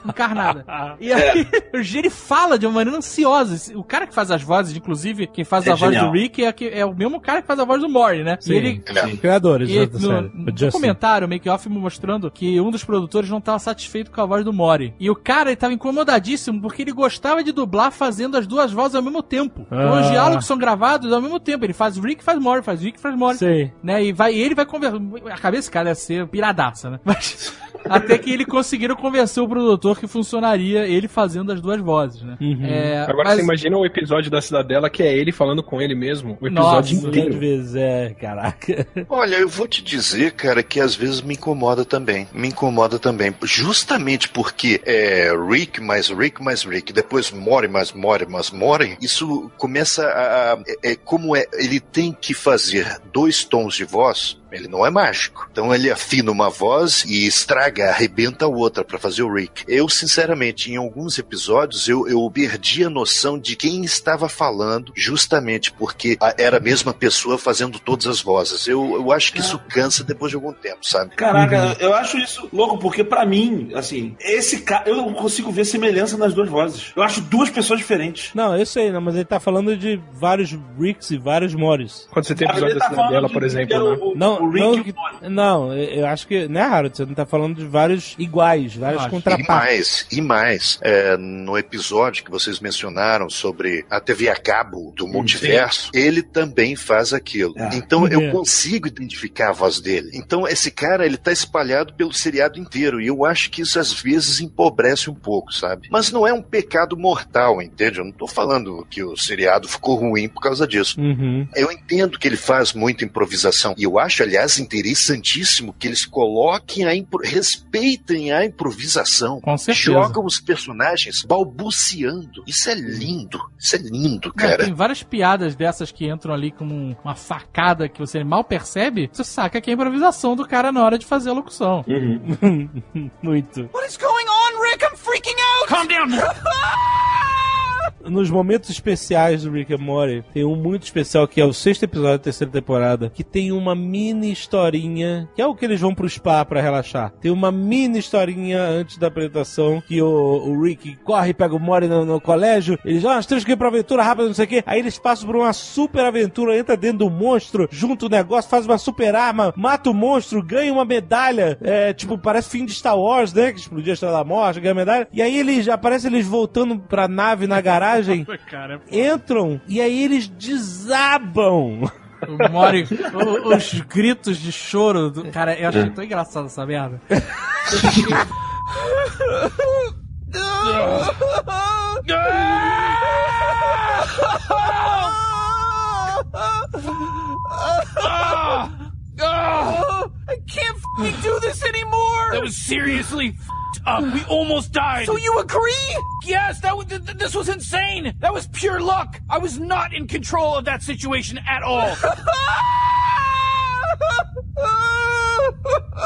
encarnada. E aí, o Jerry fala de uma maneira ansiosa. O cara que faz as vozes, inclusive, quem faz É a voz genial. do Rick é, é o mesmo cara que faz a voz do Mori, né? Sim, e ele, sim. Criadores e da série. no O Justin. documentário, make-off, mostrando que um dos produtores não estava satisfeito com a voz do Mori. E o cara, ele tava incomodadíssimo porque ele gostava de dublar fazendo as duas vozes ao mesmo tempo. Então Ah. os diálogos são gravados ao mesmo tempo. Ele faz Rick, faz Mori, faz Rick, faz Mori. Sim. Né? E, vai, e ele vai conversar. A cabeça cara ia ser piradaça, né? Mas até que ele conseguiram convencer o produtor que funcionaria ele fazendo as duas vozes, né? É, Agora mas- você imagina o episódio da Cidadela que é ele falando com ele mesmo. O Nossa, episódio inteiro. vezes, é, caraca. Olha, eu vou te dizer, cara, que às vezes me incomoda também. Me incomoda também. Justamente porque é Rick mais Rick mais Rick, depois Mori mais Mori mais Mori, isso começa a. a- é, é como é. Ele tem que fazer dois tons de voz. Ele não é mágico. Então ele afina uma voz e estraga, arrebenta a outra pra fazer o Rick. Eu, sinceramente, em alguns episódios, eu, eu perdi a noção de quem estava falando, justamente porque a- era a mesma pessoa fazendo todas as vozes. Eu, eu acho que isso cansa depois de algum tempo, sabe? Caraca, eu acho isso louco, porque pra mim, assim, esse cara, eu não consigo ver semelhança nas duas vozes. Eu acho duas pessoas diferentes. Não, eu sei, não, mas ele tá falando de vários Ricks e vários Morris. Quando você tem episódio da tá por exemplo, era né? Não, Não, o Rick não, não, eu acho que, né, Harold? Você não tá falando de vários iguais, vários Acho. E contrapartes. mais, e mais, é, no episódio que vocês mencionaram sobre a TV a cabo do multiverso, ele também faz aquilo. Ah. Então É. eu consigo identificar a voz dele. Então esse cara, ele tá espalhado pelo seriado inteiro, e eu acho que isso às vezes empobrece um pouco, sabe? Mas não é um pecado mortal, entende? Eu não tô falando que o seriado ficou ruim por causa disso. Uhum. Eu entendo que ele faz muita improvisação. E eu acho, aliás, interessantíssimo que eles coloquem a impro... respeitem a improvisação. Com certeza. Jogam os personagens balbuciando. Isso é lindo. Isso é lindo, Não, cara. tem várias piadas dessas que entram ali com um- uma facada que você mal percebe, você saca que é a improvisação do cara na hora de fazer a locução. Muito. What is going on, Rick? I'm freaking out! Calm down. Nos momentos especiais do Rick and Morty, tem um muito especial que é o sexto episódio da terceira temporada, que tem uma mini historinha, que é o que eles vão pro spa pra relaxar. Tem uma mini historinha antes da apresentação, que o, o Rick corre pega o Morty no, no colégio, eles, ah, nós temos que ir pra aventura rápida, não sei o quê. Aí eles passam por uma super aventura, entra dentro do monstro, junta o negócio, faz uma super arma, mata o monstro, ganha uma medalha, é, tipo, parece fim de Star Wars, né, que explodiu a Estrela da Morte, ganha medalha. E aí eles, aparece eles voltando pra nave na garagem, Cara, entram e aí eles desabam. o Mori, o- os gritos de choro do. Cara, eu achei tão engraçado essa merda. I can't f***ing do this anymore! That was seriously f***ed up. We almost died. So you agree? Yes, that was, th- th- this was insane. That was pure luck. I was not in control of that situation at all.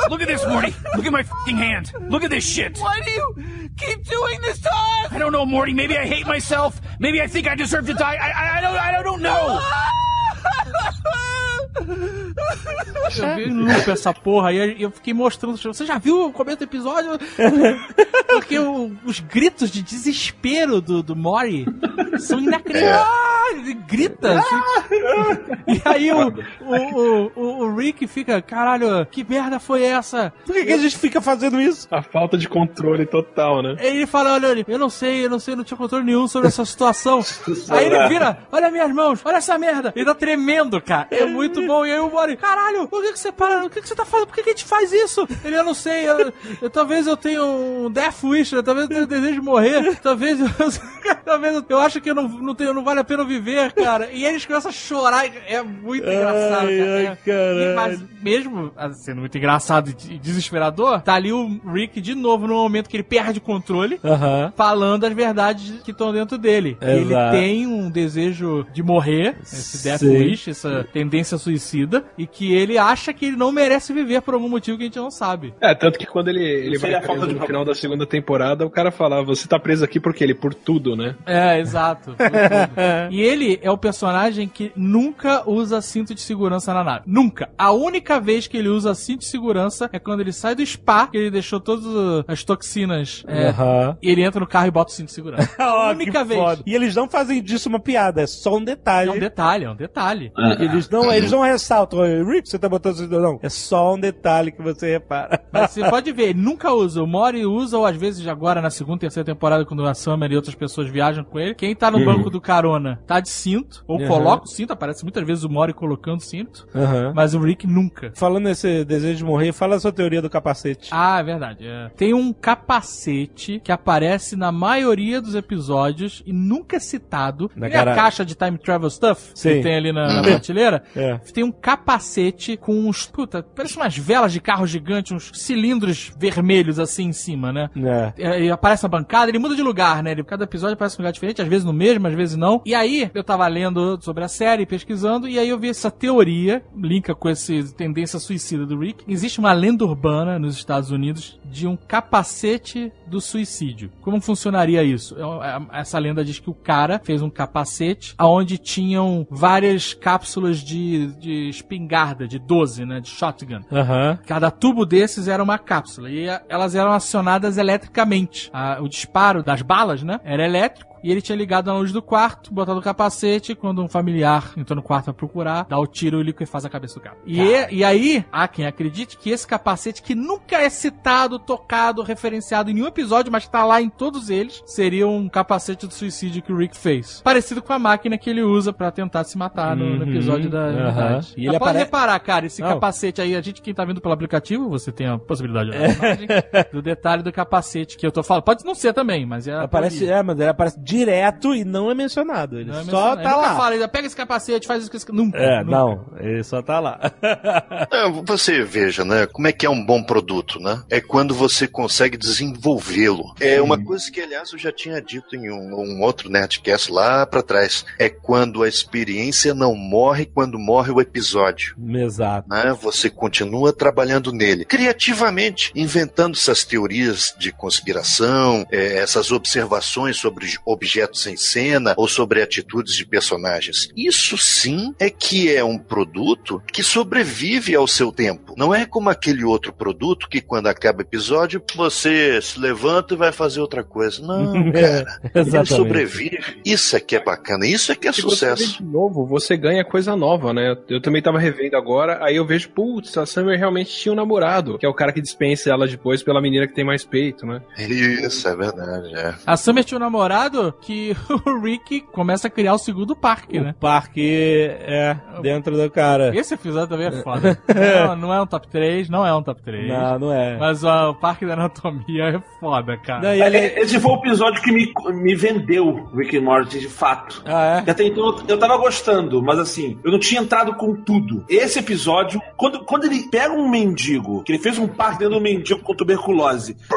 Look at this, Morty. Look at my fing hand. Look at this shit. Why do you keep doing this to us? I don't know, Morty. Maybe I hate myself. Maybe I think I deserve to die. I, I, I don't. I don't know. Eu vi em loop essa porra aí, eu fiquei mostrando. Você já viu o começo do episódio? Porque o- os gritos de desespero do, do Mori são inacreditáveis. Ele grita. assim. E aí o, o, o, o- Rick fica, caralho, que merda foi essa? Por que, que a gente fica fazendo isso? A falta de controle total, né? Aí ele fala, olha, olha, eu não sei, eu não sei, eu não tinha controle nenhum sobre essa situação. aí ele vira, olha minhas mãos, olha essa merda. Ele tá tremendo, cara. É muito bom. E aí o Mori, caralho, por que, que você para? O que, que você tá fazendo? Por que, que a gente faz isso? Ele, eu não sei, eu, eu- talvez eu tenha um death wish, né? talvez eu tenha desejo de morrer, talvez eu, talvez eu, eu acho que eu não, não, tenho, não vale a pena viver, cara. E eles começam a chorar, é muito engraçado, Ai, cara. ai, É- caralho. mas mesmo ah, sendo muito engraçado e desesperador, tá ali o Rick de novo no momento que ele perde o controle, Aham. falando as verdades que estão dentro dele. Ele Exato. tem um desejo de morrer, esse Death Sim. Wish, essa tendência suicida, e que ele acha que ele não merece viver por algum motivo que a gente não sabe. É, tanto que quando ele, ele vai a falta preso de no final da segunda temporada, o cara fala, você tá preso aqui porque ele, por tudo, né? É, exato. Por tudo. e ele é o personagem que nunca usa cinto de segurança na nave. Nunca. A única vez que ele usa cinto de segurança é quando ele sai do spa, que ele deixou todas as toxinas. É, Aham. E ele entra no carro e bota o cinto de segurança. A única vez. foda. E eles não fazem disso uma piada, é só um detalhe. É um detalhe, é um detalhe. Eles não, eles não ressaltam, "Oi, Rick, você tá botando isso não. É só um detalhe que você repara. Mas você pode ver, ele nunca usa. O Mori usa, ou às vezes agora na segunda, terceira temporada, quando a Summer e outras pessoas viajam com ele. Quem tá no banco do carona tá de cinto, ou Uhum. coloca o cinto, aparece muitas vezes o Mori colocando cinto, Aham. mas o Rick nunca. Falando nesse desejo de morrer, fala a sua teoria do capacete. Ah, é verdade. é. Tem um capacete que aparece na maioria dos episódios e nunca é citado. Na a cara- caixa de time travel stuff Sim. que tem ali na, na prateleira. É. Tem um capacete com uns. Puta, parece umas velas de carro gigante, uns cilindros vermelhos assim em cima, né? É. É, Ele aparece na bancada, ele muda de lugar, né? Ele, cada episódio aparece um lugar diferente, às vezes no mesmo, às vezes não. E aí, eu tava lendo sobre a série, pesquisando, e aí eu vi essa teoria, linka com essa tendência suicida do Rick. Existe uma lenda urbana nos Estados Unidos de um capacete do suicídio. Como funcionaria isso? É, é, Essa lenda diz que o cara fez um capacete onde tinham várias cápsulas de, de espingarda, de 12, né? De shotgun. Aham. Cada tubo desses era uma cápsula e a- elas eram acionadas eletricamente. A- o disparo das balas, né? Era elétrico. E ele tinha ligado na luz do quarto, botado o capacete, quando um familiar entrou no quarto pra procurar, dá o tiro e o Liquid faz a cabeça do cara. E, e aí, há quem acredite que esse capacete, que nunca é citado, tocado, referenciado em nenhum episódio, mas tá lá em todos eles, seria um capacete de suicídio que o Rick fez. Parecido com a máquina que ele usa pra tentar se matar no, no Uhum, episódio da aham. unidade. E ele pode apare- reparar, cara, esse Não. capacete aí, a gente, quem tá vendo pelo aplicativo, você tem a possibilidade de É. a imagem do detalhe do capacete que eu tô falando. Pode não ser também, mas é. a Aparece, é, mas ele aparece direto e não é mencionado. Ele Não é só mencionado. tá Ele nunca lá. fala, ele pega esse capacete, faz isso com esse. Nunca. É, nunca. não, ele só tá lá. Não, você veja, né? Como é que é um bom produto, né? É quando você consegue desenvolvê-lo. É uma coisa que, aliás, eu já tinha dito em um, um outro Nerdcast lá pra trás. É quando a experiência não morre quando morre o episódio. Exato. Né? Você continua trabalhando nele. Criativamente, inventando essas teorias de conspiração, eh, essas observações sobre objetos em cena ou sobre atitudes de personagens. Isso sim é que é um produto que sobrevive ao seu tempo. Não é como aquele outro produto que quando acaba o episódio você se levanta e vai fazer outra coisa. Não, cara. Ele Exatamente. sobrevive. Isso é que é bacana. Isso é que é Se você sucesso. de novo, você ganha coisa nova, né? Eu também tava revendo agora, aí eu vejo, putz, a Summer realmente tinha um namorado, que é o cara que dispensa ela depois pela menina que tem mais peito, né? Isso, é verdade. É. A Summer tinha um namorado que o Rick começa a criar o segundo parque, né? O parque é dentro do cara. Esse episódio também é foda. não, não é um top 3, não é um top 3. Não, não é. Mas ó, o parque da anatomia é foda, cara. Não, ele- É, Esse foi o episódio que me, me vendeu Rick and Morty de fato. Ah, é? Até então eu- eu tava gostando, mas assim, eu não tinha entrado com tudo. Esse episódio, quando, quando ele pega um mendigo, que ele fez um parque dentro do mendigo com tuberculose.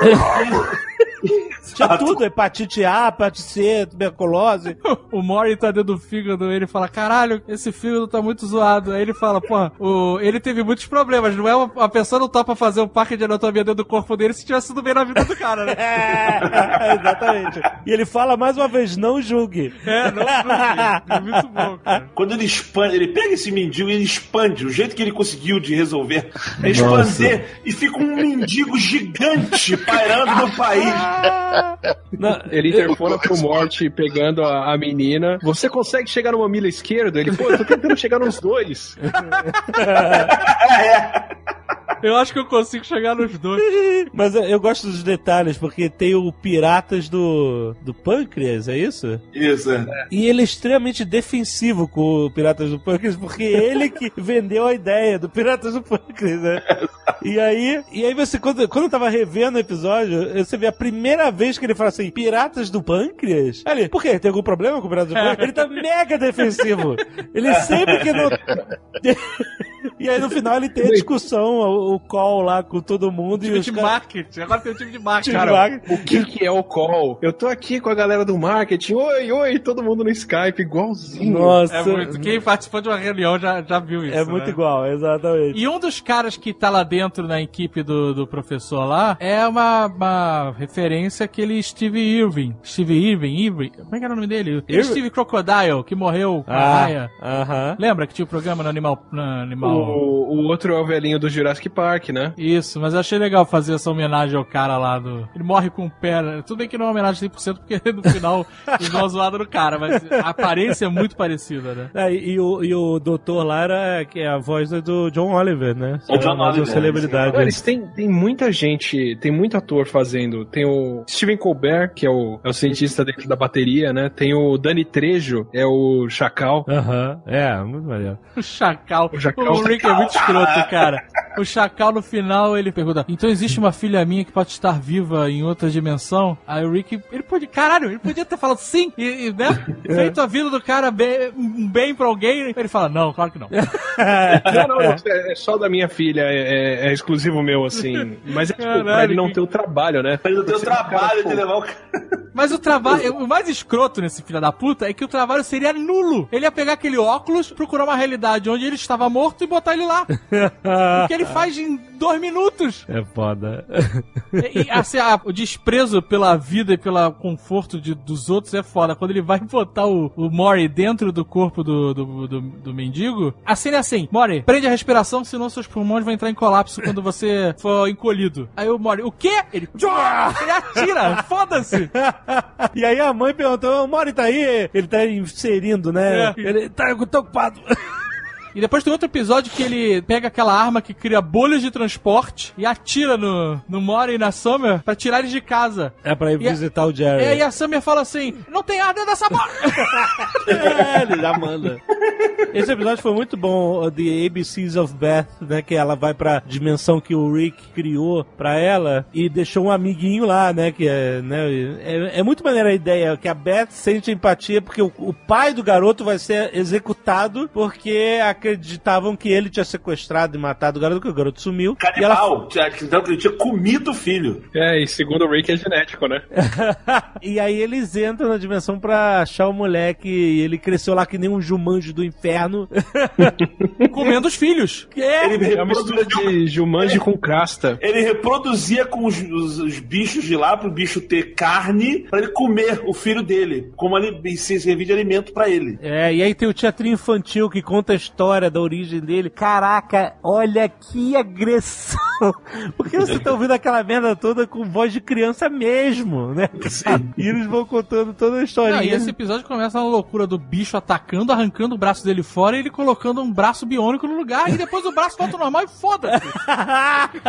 Tinha tudo, hepatite A, hepatite C, tuberculose. O Mori tá dentro do fígado, ele fala, caralho, esse fígado tá muito zoado. Aí ele fala, pô, o... ele teve muitos problemas, não é uma... a pessoa não topa fazer um parque de anatomia dentro do corpo dele se tivesse tudo bem na vida do cara, né? É, exatamente. E ele fala mais uma vez, não julgue. É, não julgue. É muito bom, cara. Quando ele expande, ele pega esse mendigo e ele expande. O jeito que ele conseguiu de resolver é expandir e fica um mendigo gigante pairando no país. Não, Ele interfona pro Morte pegando a, a menina. Você consegue chegar no mamilo esquerdo? Ele, pô, eu tô tentando chegar nos dois. Eu acho que eu consigo chegar nos dois. Mas eu, eu gosto dos detalhes, porque tem o Piratas do, do Pâncreas, é isso? Isso, é. E ele é extremamente defensivo com o Piratas do Pâncreas, porque ele que vendeu a ideia do Piratas do Pâncreas, né? E aí, e aí você, quando, quando eu tava revendo o episódio, você vê a primeira vez que ele fala assim, Piratas do Pâncreas? Ele, por quê? Tem algum problema com o Piratas do Pâncreas? Ele tá mega defensivo. Ele sempre que não... E aí no final ele tem a discussão, o, o call lá com todo mundo e Time os de caras... marketing. Agora tem o time de marketing. Cara. O que que é o call? Eu tô aqui com a galera do marketing. Oi, oi, todo mundo no Skype, igualzinho. Nossa, É muito. Quem participou de uma reunião já, já viu isso. é muito né? igual, exatamente. E um dos caras que tá lá dentro na equipe do, do professor lá é uma, uma referência àquele Steve Irving. Steve Irving, Irving. Como é que era o nome dele? Aquele Irving? Steve Crocodile, que morreu com a Ah, raia. aham. Lembra que tinha o programa no Animal. No animal... O, o outro é o velhinho do Jurassic Park, né? Isso, mas eu achei legal fazer essa homenagem ao cara lá do. Ele morre com o pé. né? Tudo bem que não é uma homenagem 100%, porque no final eles dão uma zoada no cara, mas a aparência é muito parecida, né? É, e, e o, e o doutor lá era que é a voz do John Oliver, né? O John uma Oliver, celebridade. Não, eles têm, tem muita gente, tem muito ator fazendo. Tem o Steven Colbert, que é o, é o cientista dentro da bateria, né? Tem o Dani Trejo, é o Chacal. Aham, é, muito maneiro. O Chacal. O Chacal. O Rick é muito escroto, cara. O Chacal no final ele pergunta: Então existe uma filha minha que pode estar viva em outra dimensão? Aí o Rick, ele pode, caralho, ele podia ter falado sim, e, e, né? Feito a vida do cara bem, um bem pra alguém. Ele fala: Não, claro que não. Não, não, não, é, é só da minha filha, é, é- é exclusivo meu, assim. Mas é tipo, pra Caralho, ele não que- ter o trabalho, né? Mas o teu Você- cara, trabalho pô, de levar o cara. Mas o trabalho, o mais escroto nesse filho da puta é que o trabalho seria nulo. Ele ia pegar aquele óculos, procurar uma realidade onde ele estava morto e botar ele lá. O que ele faz em dois minutos. É foda. E, e, assim, a- o desprezo pela vida e pelo conforto de- dos outros é foda. Quando ele vai botar o, o Mori dentro do corpo do, do, do, do mendigo, a cena é assim: Mori, prende a respiração, senão seus pulmões vão entrar em colapso quando você for encolhido. Aí o Mori, o quê? Ele, ele atira, foda-se. e aí a mãe perguntou, o Mori tá aí? Ele tá inserindo, né? É. Ele tá eu tô ocupado. E depois tem outro episódio que ele pega aquela arma que cria bolhas de transporte e atira no, no Mori e na Summer pra tirar eles de casa. É pra ir E a- visitar o Jerry. E aí a Summer fala assim: não tem ar dentro dessa bola! É, ele já manda. Esse episódio foi muito bom, o The ABCs of Beth, né? Que ela vai pra dimensão que o Rick criou pra ela e deixou um amiguinho lá, né? Que é, né, é, é muito maneira a ideia que a Beth sente empatia porque o, o pai do garoto vai ser executado porque acreditavam que ele tinha sequestrado e matado o garoto, que o garoto sumiu. E ela Canibal. Então que ele tinha comido o filho. É, e segundo o Rick é genético, né? e aí eles entram na dimensão pra achar o moleque. E ele cresceu lá que nem um Jumanji do inferno. Comendo os filhos. É? Ele É uma mistura de Jumanji com crasta. Ele reproduzia com os, os- os bichos de lá pro bicho ter carne pra ele comer o filho dele, como ele se servir de alimento pra ele. É, e aí tem o teatrinho infantil que conta a história da origem dele. Caraca, olha que agressão! Por que você tá ouvindo aquela merda toda com voz de criança mesmo, né? E eles vão contando toda a Não, historinha. e esse episódio começa na loucura do bicho atacando, arrancando o braço dele fora e ele colocando um braço biônico no lugar. E depois o braço volta ao normal e foda-se.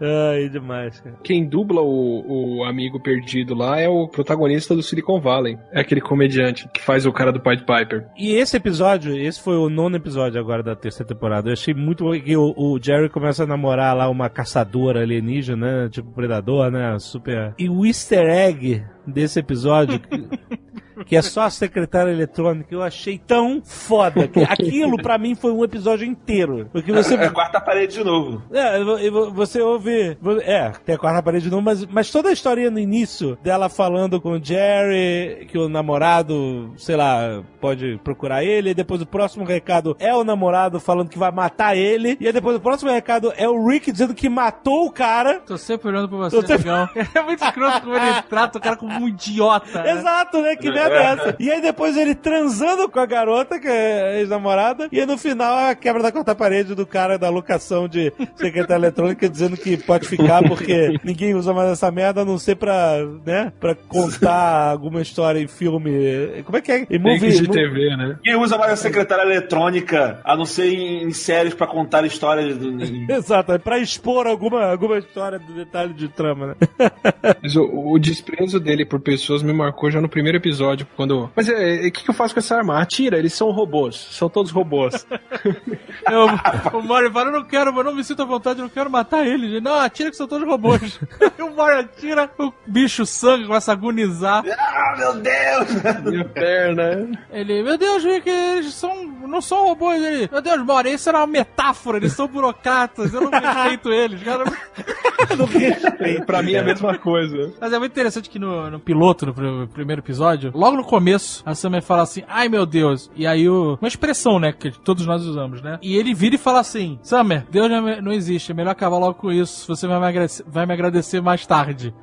Ai, demais, cara. Quem dubla o, o amigo perdido lá é o protagonista do Silicon Valley. É aquele comediante que faz o cara do Pied Piper. E esse episódio, esse foi o nono episódio agora da terceira temporada. Eu achei muito que o, o Jerry começa a namorar lá uma caçadora alienígena, né? Tipo predador, né? Super. E o easter egg desse episódio. que- é só a secretária eletrônica, eu achei tão foda. Que aquilo pra mim foi um episódio inteiro. Porque você. É a quarta parede de novo. É, vo- você ouve. É, tem a quarta parede de novo, mas, mas toda a historinha no início dela falando com o Jerry, que o namorado, sei lá, pode procurar ele, e depois o próximo recado é o namorado falando que vai matar ele, e aí depois o próximo recado é o Rick dizendo que matou o cara. Tô sempre olhando pra você, Tô sempre- legal. É muito escroto como ele trata o cara como um idiota. né? Exato, né? Que merda é essa? E aí depois ele transando com a garota, que é ex-namorada, e aí no final a quebra da quarta parede do cara da locação de secretária eletrônica dizendo que pode ficar porque ninguém usa mais essa merda a não ser pra, né, pra contar alguma história em filme. Como é que é? Em Takes de TV, né? Quem usa mais a secretária eletrônica, a não ser em, em séries pra contar histórias do. Exato, é pra expor alguma, alguma história do detalhe de trama, né? Mas o, o desprezo dele por pessoas me marcou já no primeiro episódio, quando... Mas é, o que, que eu faço com essa arma? Atira, eles são robôs. São todos robôs. Eu, o Mario fala, eu não quero, eu não me sinto à vontade, eu não quero matar eles. Ele, Não, atira que são todos robôs. e o Mario atira, o bicho sangue começa a agonizar. Ah, meu Deus! Minha perna. Ele, meu Deus, Rick, eles são, não são robôs. Ele, meu Deus, Mario, isso era uma metáfora, eles são burocratas, eu não respeito eles. Cara, pra mim é a mesma coisa. Mas é muito interessante que no, no piloto, no pr- primeiro episódio, logo no começo, a Summer fala assim, ai meu Deus. E aí, o, uma expressão, né, que todos nós usamos, né? E ele vira e fala assim, Summer, Deus não, existe, é melhor acabar logo com isso, você vai me agradecer, vai me agradecer mais tarde.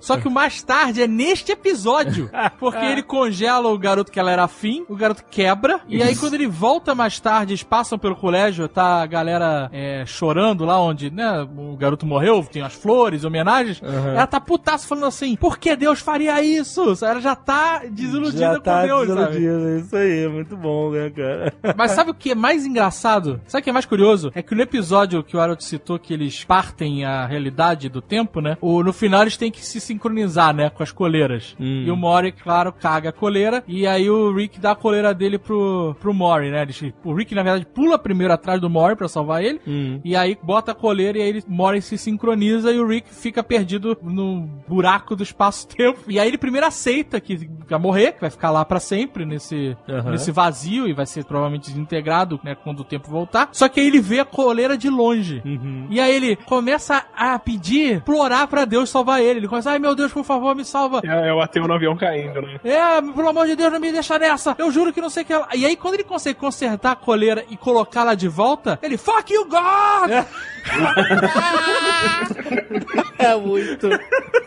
Só que o mais tarde é neste episódio, porque ele congela o garoto que ela era afim, o garoto quebra, e aí quando ele volta mais tarde, eles passam pelo colégio, tá a galera é, chorando lá onde, né, o garoto morreu, tem as flores, homenagens, ela tá putaça falando assim, por que Deus faria isso? Ela já tá desiludida Já tá com Deus, sabe? desiludida, isso aí, é muito bom, né, cara? Mas sabe o que é mais engraçado? Sabe o que é mais curioso? É que no episódio que o Harold citou que eles partem a realidade do tempo, né? O, no final eles têm que se sincronizar, né? Com as coleiras. Hum. E o Mori, claro, caga a coleira. E aí o Rick dá a coleira dele pro, pro Mori, né? Eles- o Rick, na verdade, pula primeiro atrás do Mori pra salvar ele. Hum. E aí bota a coleira e aí ele, Mori se sincroniza e o Rick fica perdido no buraco do espaço-tempo. E aí ele primeiro aceita que vai morrer, que vai ficar lá pra sempre nesse, Aham. nesse vazio e vai ser provavelmente desintegrado, né, quando o tempo voltar. Só que aí ele vê a coleira de longe. Uhum. E aí ele começa a pedir, implorar pra Deus salvar ele. Ele começa, ai meu Deus, por favor, me salva. É, é o ateu no avião caindo, né? É, pelo amor de Deus, não me deixa nessa. Eu juro que não sei o que ela. E aí, quando ele consegue consertar a coleira e colocá-la de volta, ele, fuck you, God! É muito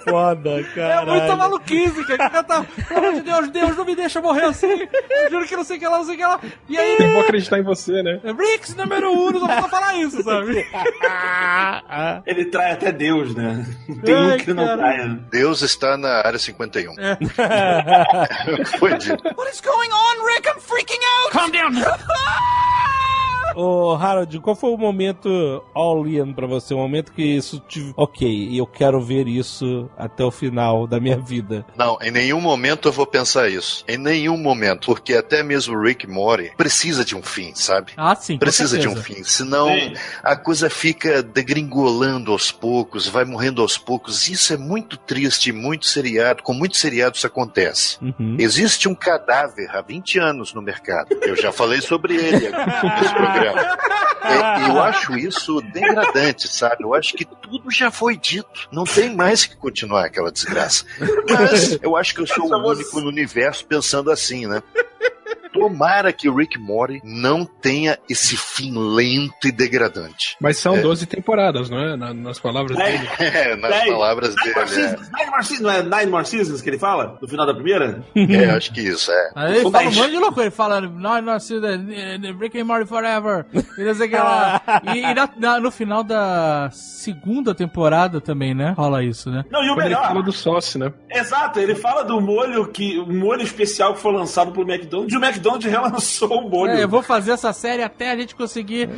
foda, cara. É muita maluquice, cara. Cara tá, pelo amor de Deus, Deus, não me deixa morrer assim. Eu juro que não sei o que lá, não sei o que lá. E aí, Eu vou acreditar em você, né? Rix número um, não só falar isso, sabe? Ele trai até Deus, né? Tem um que não trai. Deus está na área 51. É. Foi dito. What is going on, Rick? I'm freaking out! Calm down. Ô, Harold, qual foi o momento all-in pra você? O momento que isso te... Ok, eu quero ver isso até o final da minha vida. Não, em nenhum momento eu vou pensar isso. Em nenhum momento. Porque até mesmo o Rick Mori precisa de um fim, sabe? Ah, sim. com Precisa de um fim. Senão Sim. a coisa fica degringolando aos poucos, vai morrendo aos poucos. Isso é muito triste, muito seriado. Com muitos seriados isso acontece. Uhum. Existe um cadáver há 20 anos no mercado. Eu já falei sobre ele nesse programa. É, eu acho isso degradante, sabe? Eu acho que tudo já foi dito. Não tem mais que continuar aquela desgraça. Mas eu acho que eu sou o único no universo pensando assim, né? Tomara que o Rick Mori não tenha esse fim lento e degradante. Mas são É. 12 temporadas, não é? Na- nas palavras Dez. dele. É, nas Dez. palavras Nine dele. more seasons, nine more seasons, não é Nine More Seasons que ele fala? No final da primeira? É, é acho que isso, é. Aí ele fala um monte de loucura, ele fala, não, não, se Rick and Morty Forever, e não sei o que lá. E, e na- na- no final da segunda temporada também, né? Rola isso, né? Não, e o Quando ele melhor. fala do sócio, né? Exato, ele fala do molho que. Um molho especial que foi lançado pelo McDonald's e o McDonald's relançou o molho. É, eu vou fazer essa série até a gente conseguir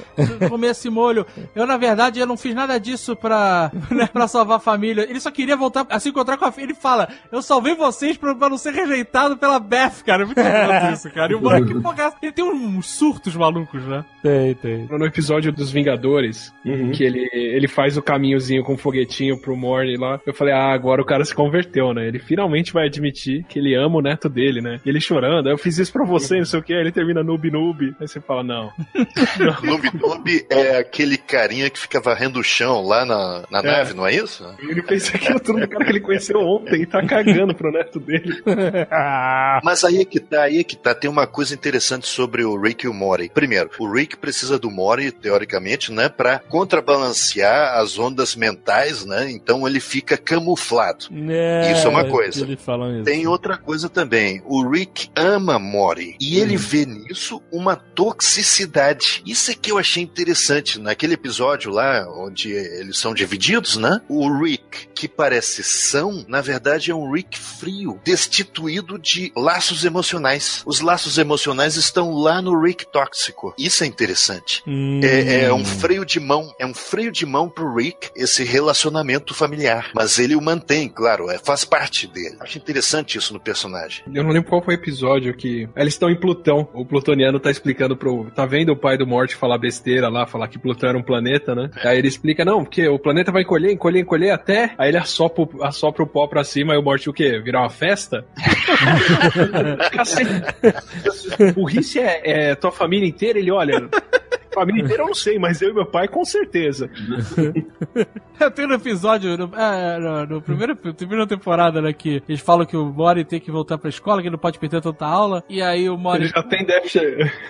comer esse molho. Eu, na verdade, eu não fiz nada disso pra, né, pra salvar a família. Ele só queria voltar a se encontrar com a filha. Ele fala, eu salvei vocês pra, pra não ser rejeitado pela Beth, cara. É muito isso, cara. E o moleque, porra, ele tem uns surtos malucos, né? Tem, tem. No episódio dos Vingadores, Uhum. que ele, ele faz o caminhozinho com o foguetinho pro Morty lá, eu falei, ah, agora o cara se converteu, né? Ele finalmente vai admitir que ele ama o neto dele, né? E ele chorando, eu fiz isso pra você, não sei o que, aí ele termina noob noob. Aí você fala, não. Noob Noob é aquele carinha que fica varrendo o chão lá na, na É. nave, não é isso? Ele fez aquilo tudo do cara que ele conheceu ontem e tá cagando pro neto dele. Mas aí é que tá, aí é que tá. Tem uma coisa interessante sobre o Rick e o Morty. Primeiro, o Rick precisa do Morty, teoricamente, né, pra contrabalancear as ondas mentais, né? Então ele fica camuflado. É, Isso é uma coisa. Tem outra coisa também. O Rick ama Mori. E ele vê nisso uma toxicidade. Isso é que eu achei interessante. Naquele episódio lá, onde eles são divididos, né? O Rick, que parece são, na verdade é um Rick frio, destituído de laços emocionais. Os laços emocionais estão lá no Rick tóxico. Isso é interessante. Hum. É, é um freio de mão, é um freio de mão pro Rick esse relacionamento familiar. Mas ele o mantém, claro, é, faz parte dele. Acho interessante isso no personagem. Eu não lembro qual foi o episódio que. Eles estão em Plutão. O plutoniano tá explicando pro. Tá vendo o pai do Morte falar besteira lá, falar que Plutão era um planeta, né? Aí ele explica, não, porque o planeta vai encolher, encolher, encolher até. Aí ele assopra, o- assopra o pó pra cima e o Morte o quê? Virar uma festa? Cacete. Burrice é, é tua família inteira? Ele olha. Família inteira eu não sei, mas eu e meu pai com certeza. Tem no episódio, no, é, no, no primeiro, primeira temporada, né, que eles falam que o Mori tem que voltar pra escola, que ele não pode perder tanta aula, e aí o Mori, Ele já tem déficit.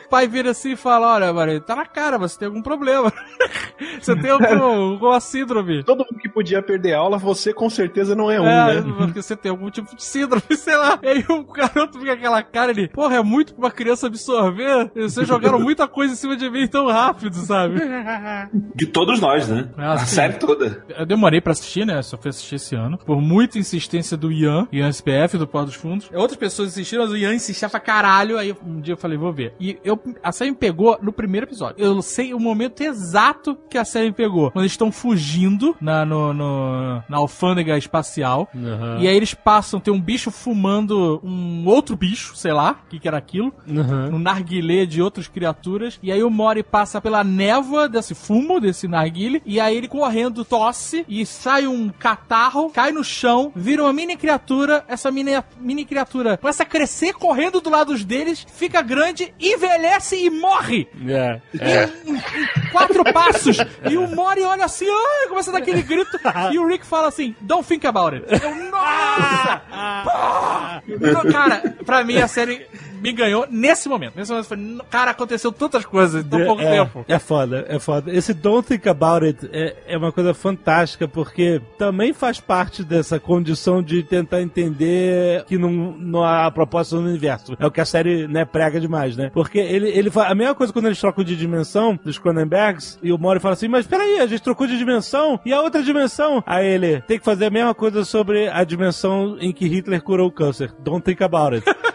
o pai vira assim e fala, olha, Mori, tá na cara, você tem algum problema. você tem algum, alguma síndrome. Todo mundo que podia perder aula, você com certeza não é um, É, né? porque você tem algum tipo de síndrome, sei lá. E aí o garoto fica aquela cara, ele, porra, é muito pra uma criança absorver. Vocês jogaram muita coisa em cima de mim tão rápido, sabe? De todos nós, né? Ah, a sim. série toda. Eu demorei pra assistir, né? Só fui assistir esse ano. Por muita insistência do Ian, Ian SPF, do Pó dos Fundos. Outras pessoas insistiram, mas o Ian insistia pra caralho. Aí um dia eu falei, vou ver. E eu, a série me pegou no primeiro episódio. Eu sei o momento exato que a série me pegou. Quando eles estão fugindo na, no, no- na alfândega espacial. Uhum. E aí eles passam, tem um bicho fumando um outro bicho, sei lá, o que, que era aquilo. Uhum. Um narguilé de outras criaturas. E aí o Mori passa pela névoa desse fumo, desse narguile. E aí ele correndo tosse e sai um catarro, cai no chão, vira uma mini criatura. Essa mini, mini criatura começa a crescer correndo do lado deles, fica grande, envelhece e morre. É. Em, em quatro passos. E o Mori olha assim, ai, começa a dar aquele grito. E o Rick fala assim: Don't think about it. Eu, nossa! Pô! Não, Cara, pra mim a série me ganhou nesse momento. Nesse momento eu falei, cara, aconteceu tantas coisas em tão pouco é, tempo. É foda, é foda. Esse Don't Think About It é, é uma coisa fantástica, porque também faz parte dessa condição de tentar entender que não, não há propósito no universo. É o que a série né, prega demais, né? Porque ele, ele fala, a mesma coisa quando eles trocam de dimensão dos Cronenbergs, e o Mori fala assim, mas peraí, a gente trocou de dimensão, e a outra dimensão? Aí ele tem que fazer a mesma coisa sobre a dimensão em que Hitler curou o câncer. Don't think about it.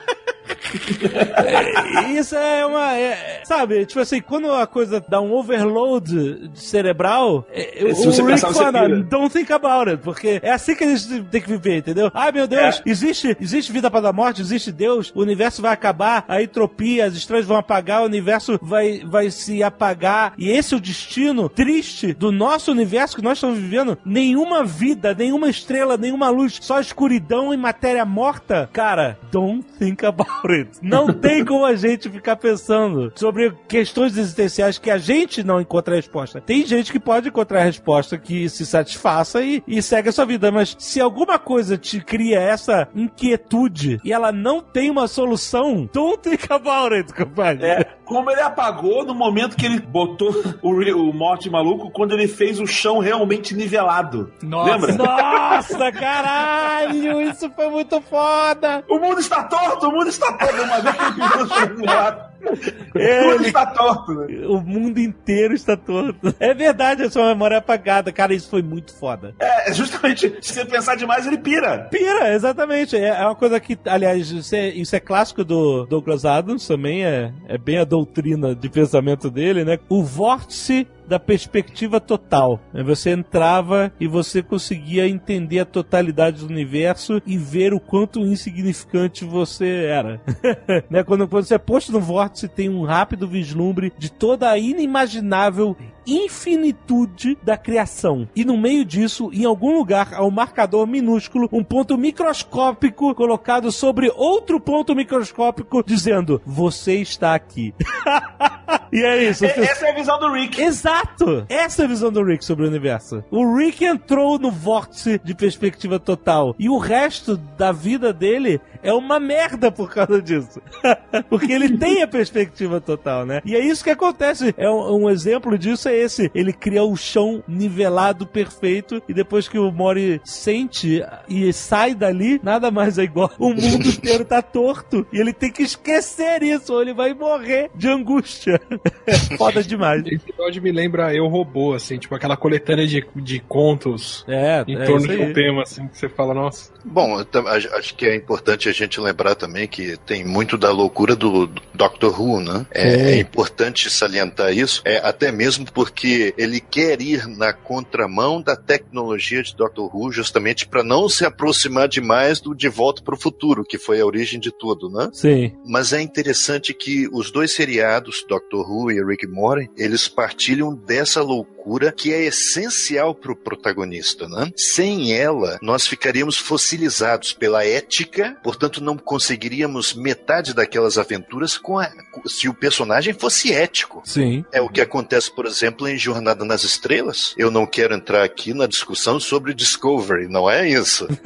É, Isso é uma. é- sabe, tipo assim, quando a coisa dá um overload cerebral, é, Se o Rick fala, don't think about it, porque é assim que a gente tem que viver, entendeu? Ai meu Deus, É. existe, existe vida após a morte, existe Deus, o universo vai acabar, a entropia, as estrelas vão apagar, o universo vai, vai se apagar, e esse é o destino triste do nosso universo que nós estamos vivendo. Nenhuma vida, nenhuma estrela, nenhuma luz, só escuridão e matéria morta. Cara, don't think about it. Não tem como a gente ficar pensando sobre questões existenciais que a gente não encontra resposta. Tem gente que pode encontrar resposta que se satisfaça e, e segue a sua vida, mas se alguma coisa te cria essa inquietude e ela não tem uma solução, don't think about it, compadre. É, como ele apagou no momento que ele botou o, o Morte maluco, quando ele fez o chão realmente nivelado. Nossa. Lembra? Nossa, caralho, isso foi muito foda. O mundo está torto, o mundo está torto. Uma vez que ele pisou no chão nivelado. O mundo está torto. né? O mundo inteiro está torto. É verdade, a sua memória é apagada. Cara, isso foi muito foda. É, justamente, se você pensar demais, ele pira. Pira, exatamente. É, é uma coisa que, aliás, isso é, isso é clássico do Douglas Adams também, é, é bem a doutrina de pensamento dele, né? O vórtice da perspectiva total. né? Você entrava e você conseguia entender a totalidade do universo e ver o quanto insignificante você era. né? quando, quando você é posto no vórtice, tem um rápido vislumbre de toda a inimaginável infinitude da criação. E no meio disso, em algum lugar, há um marcador minúsculo, um ponto microscópico colocado sobre outro ponto microscópico, dizendo: Você está aqui. e é isso. Essa é a visão do Rick. Exato! Essa é a visão do Rick sobre o universo. O Rick entrou no vórtice de perspectiva total. E o resto da vida dele é uma merda por causa disso. Porque ele tem a perspectiva total, né? E é isso que acontece. É um, um exemplo disso é esse. Ele cria o chão nivelado perfeito e depois que o Mori sente e sai dali, nada mais é igual. O mundo inteiro tá torto e ele tem que esquecer isso ou ele vai morrer de angústia. Foda demais. Esse episódio me lembra Eu Robô, assim, tipo aquela coletânea de, de contos É, em é torno de um tema, assim, que você fala, nossa. Bom, acho que é importante a gente lembrar também que tem muito da loucura do Doctor Who, né? É, é importante salientar isso, é, até mesmo porque ele quer ir na contramão da tecnologia de Doctor Who, justamente para não se aproximar demais do De Volta para o Futuro, que foi a origem de tudo, né? Sim. Mas é interessante que os dois seriados, Doctor Who e Rick Morty, eles partilham dessa loucura que é essencial para o protagonista, né? Sem ela, nós ficaríamos fossilizados pela ética, portanto não conseguiríamos metade daquelas aventuras com a- se o personagem fosse ético. Sim. É o que acontece, por exemplo, em Jornada nas Estrelas. Eu não quero entrar aqui na discussão sobre Discovery, não é isso?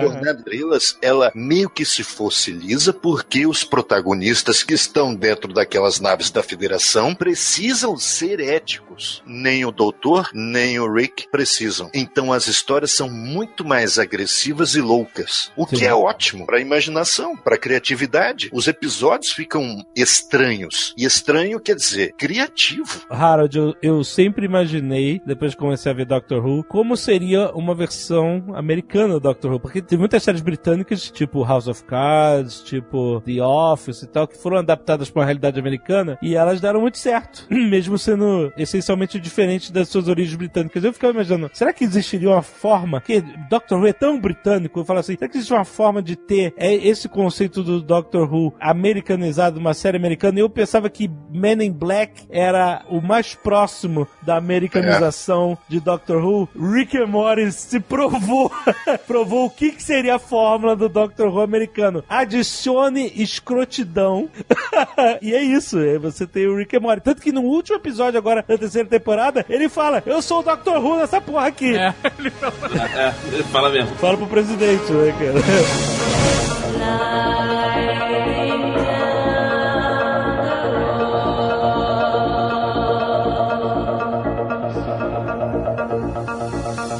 Jornada nas Estrelas, ela meio que se fossiliza porque os protagonistas que estão dentro daquelas naves da Federação precisam ser éticos. Nem o Doutor, nem o Rick precisam. Então as histórias são muito mais agressivas e loucas. O Sim. que é ótimo para a imaginação, para a criatividade. Os episódios ficam estranhos. E estranho quer dizer criativo. Harold, eu, eu sempre imaginei, depois que comecei a ver Doctor Who, como seria uma versão americana do Doctor Who. Porque tem muitas séries britânicas, tipo House of Cards, tipo The Office e tal, que foram adaptadas para a realidade americana e elas deram muito certo, mesmo sendo essencialmente diferentes das suas origens britânicas. Eu ficava imaginando, será que existiria uma forma, que Doctor Who é tão britânico, eu falo assim, será que existe uma forma de ter é, esse conceito do Doctor Who americanizado, uma série americana? E eu pensava que Men in Black era o mais próximo da americanização de Doctor Who. Rick and Morty se provou, provou o que, que seria a fórmula do Doctor Who americano. Adicione escrotidão. e é isso, é, você tem o Rick and Morty. Tanto que no último episódio episódio agora da terceira temporada, ele fala: Eu sou o Dr. Who nessa porra aqui. É, ele fala. é, ele fala mesmo. Fala pro presidente, né, cara?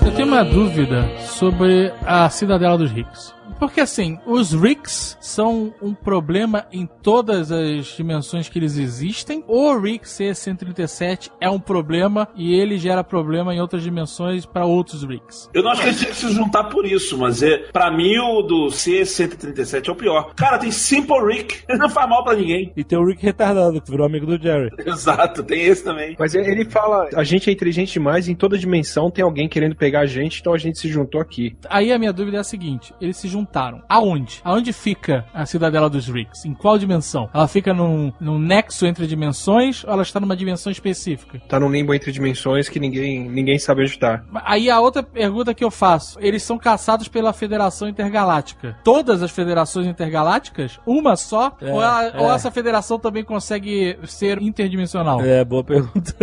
Eu tenho uma dúvida sobre a Cidadela dos Ricos. Porque assim, os Ricks são um problema em todas as dimensões que eles existem, ou o Rick C-137 é um problema e ele gera problema em outras dimensões para outros Ricks? Eu não acho que eles tinham que se juntar por isso, mas é, pra mim o do C-137 é o pior. Cara, tem Simple Rick, ele não faz mal pra ninguém. E tem o Rick retardado, que virou amigo do Jerry. Exato, tem esse também. Mas ele fala, a gente é inteligente demais, em toda dimensão tem alguém querendo pegar a gente, então a gente se juntou aqui. Aí a minha dúvida é a seguinte: eles se juntaram. Aonde? Aonde fica a cidadela dos Ricks? Em qual dimensão? Ela fica num, num nexo entre dimensões ou ela está numa dimensão específica? Tá num limbo entre dimensões que ninguém, ninguém sabe onde tá. Aí a outra pergunta que eu faço: eles são caçados pela Federação Intergaláctica. Todas as federações intergalácticas? Uma só? É, ou, ela- é. ou essa federação também consegue ser interdimensional? É, boa pergunta.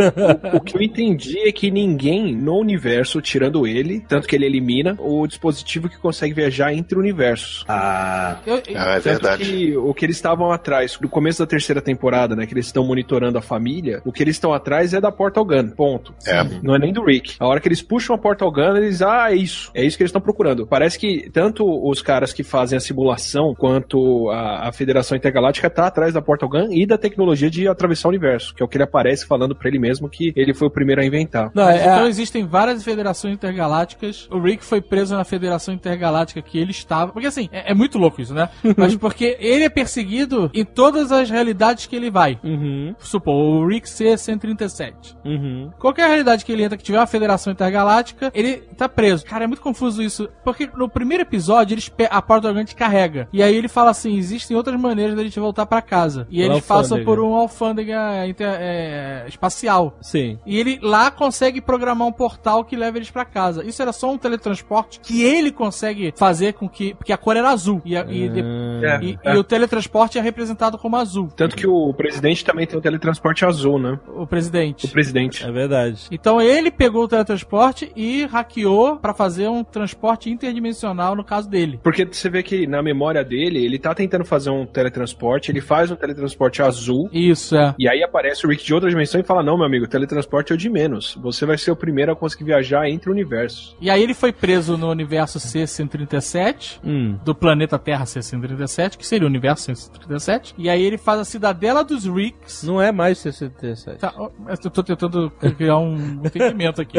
O que eu entendi é que ninguém no universo, tirando ele, tanto que ele elimina o dispositivo que consegue viajar entre universos. Ah, Eu- Ah, é Tanto verdade. que o que eles estavam atrás, no começo da terceira temporada, né, que eles estão monitorando a família, o que eles estão atrás é da Portal Gun, ponto. É. Não é nem do Rick. A hora que eles puxam a Portal Gun, eles, ah, é isso. É isso que eles estão procurando. Parece que tanto os caras que fazem a simulação, quanto a, a Federação Intergaláctica tá atrás da Portal Gun e da tecnologia de atravessar o universo, que é o que ele aparece falando pra ele mesmo que ele foi o primeiro a inventar. Não, Mas é, Então existem várias federações intergalácticas. O Rick foi preso na federação intergaláctica que ele estava. Porque assim, é, é muito louco isso, né? Mas porque ele é perseguido em todas as realidades que ele vai. Uhum, Supor, o Rick C-137. uhum. Qualquer realidade que ele entra que tiver uma federação intergaláctica, ele tá preso. Cara, é muito confuso isso. Porque no primeiro episódio, eles a porta orgânica carrega. E aí ele fala assim: existem outras maneiras da gente voltar pra casa. E eles passam por um alfândega inter- é, espacial. Sim. E ele lá consegue programar um portal que leva eles pra casa. Isso era só um teletransporte que ele consegue fazer com que. Porque a cor era azul. E, a- e de- É, e- é. e o teletransporte é representado como azul. Tanto que o presidente também tem o teletransporte azul, né? O presidente. O presidente. É verdade. Então ele pegou o teletransporte e hackeou pra fazer um transporte interdimensional no caso dele. Porque você vê que na memória dele, ele tá tentando fazer um teletransporte, ele faz um teletransporte azul, Isso, é. e aí aparece o Rick de outra dimensão e fala: Não, meu amigo, o teletransporte é o de menos. Você vai ser o primeiro a conseguir viajar entre universos. E aí ele foi preso no universo C-137, Hum. do planeta Terra C-137, que seria o universo C-137. E aí ele faz a Cidadela dos Ricks. Não é mais 67. Tá, eu tô tentando criar um entendimento aqui.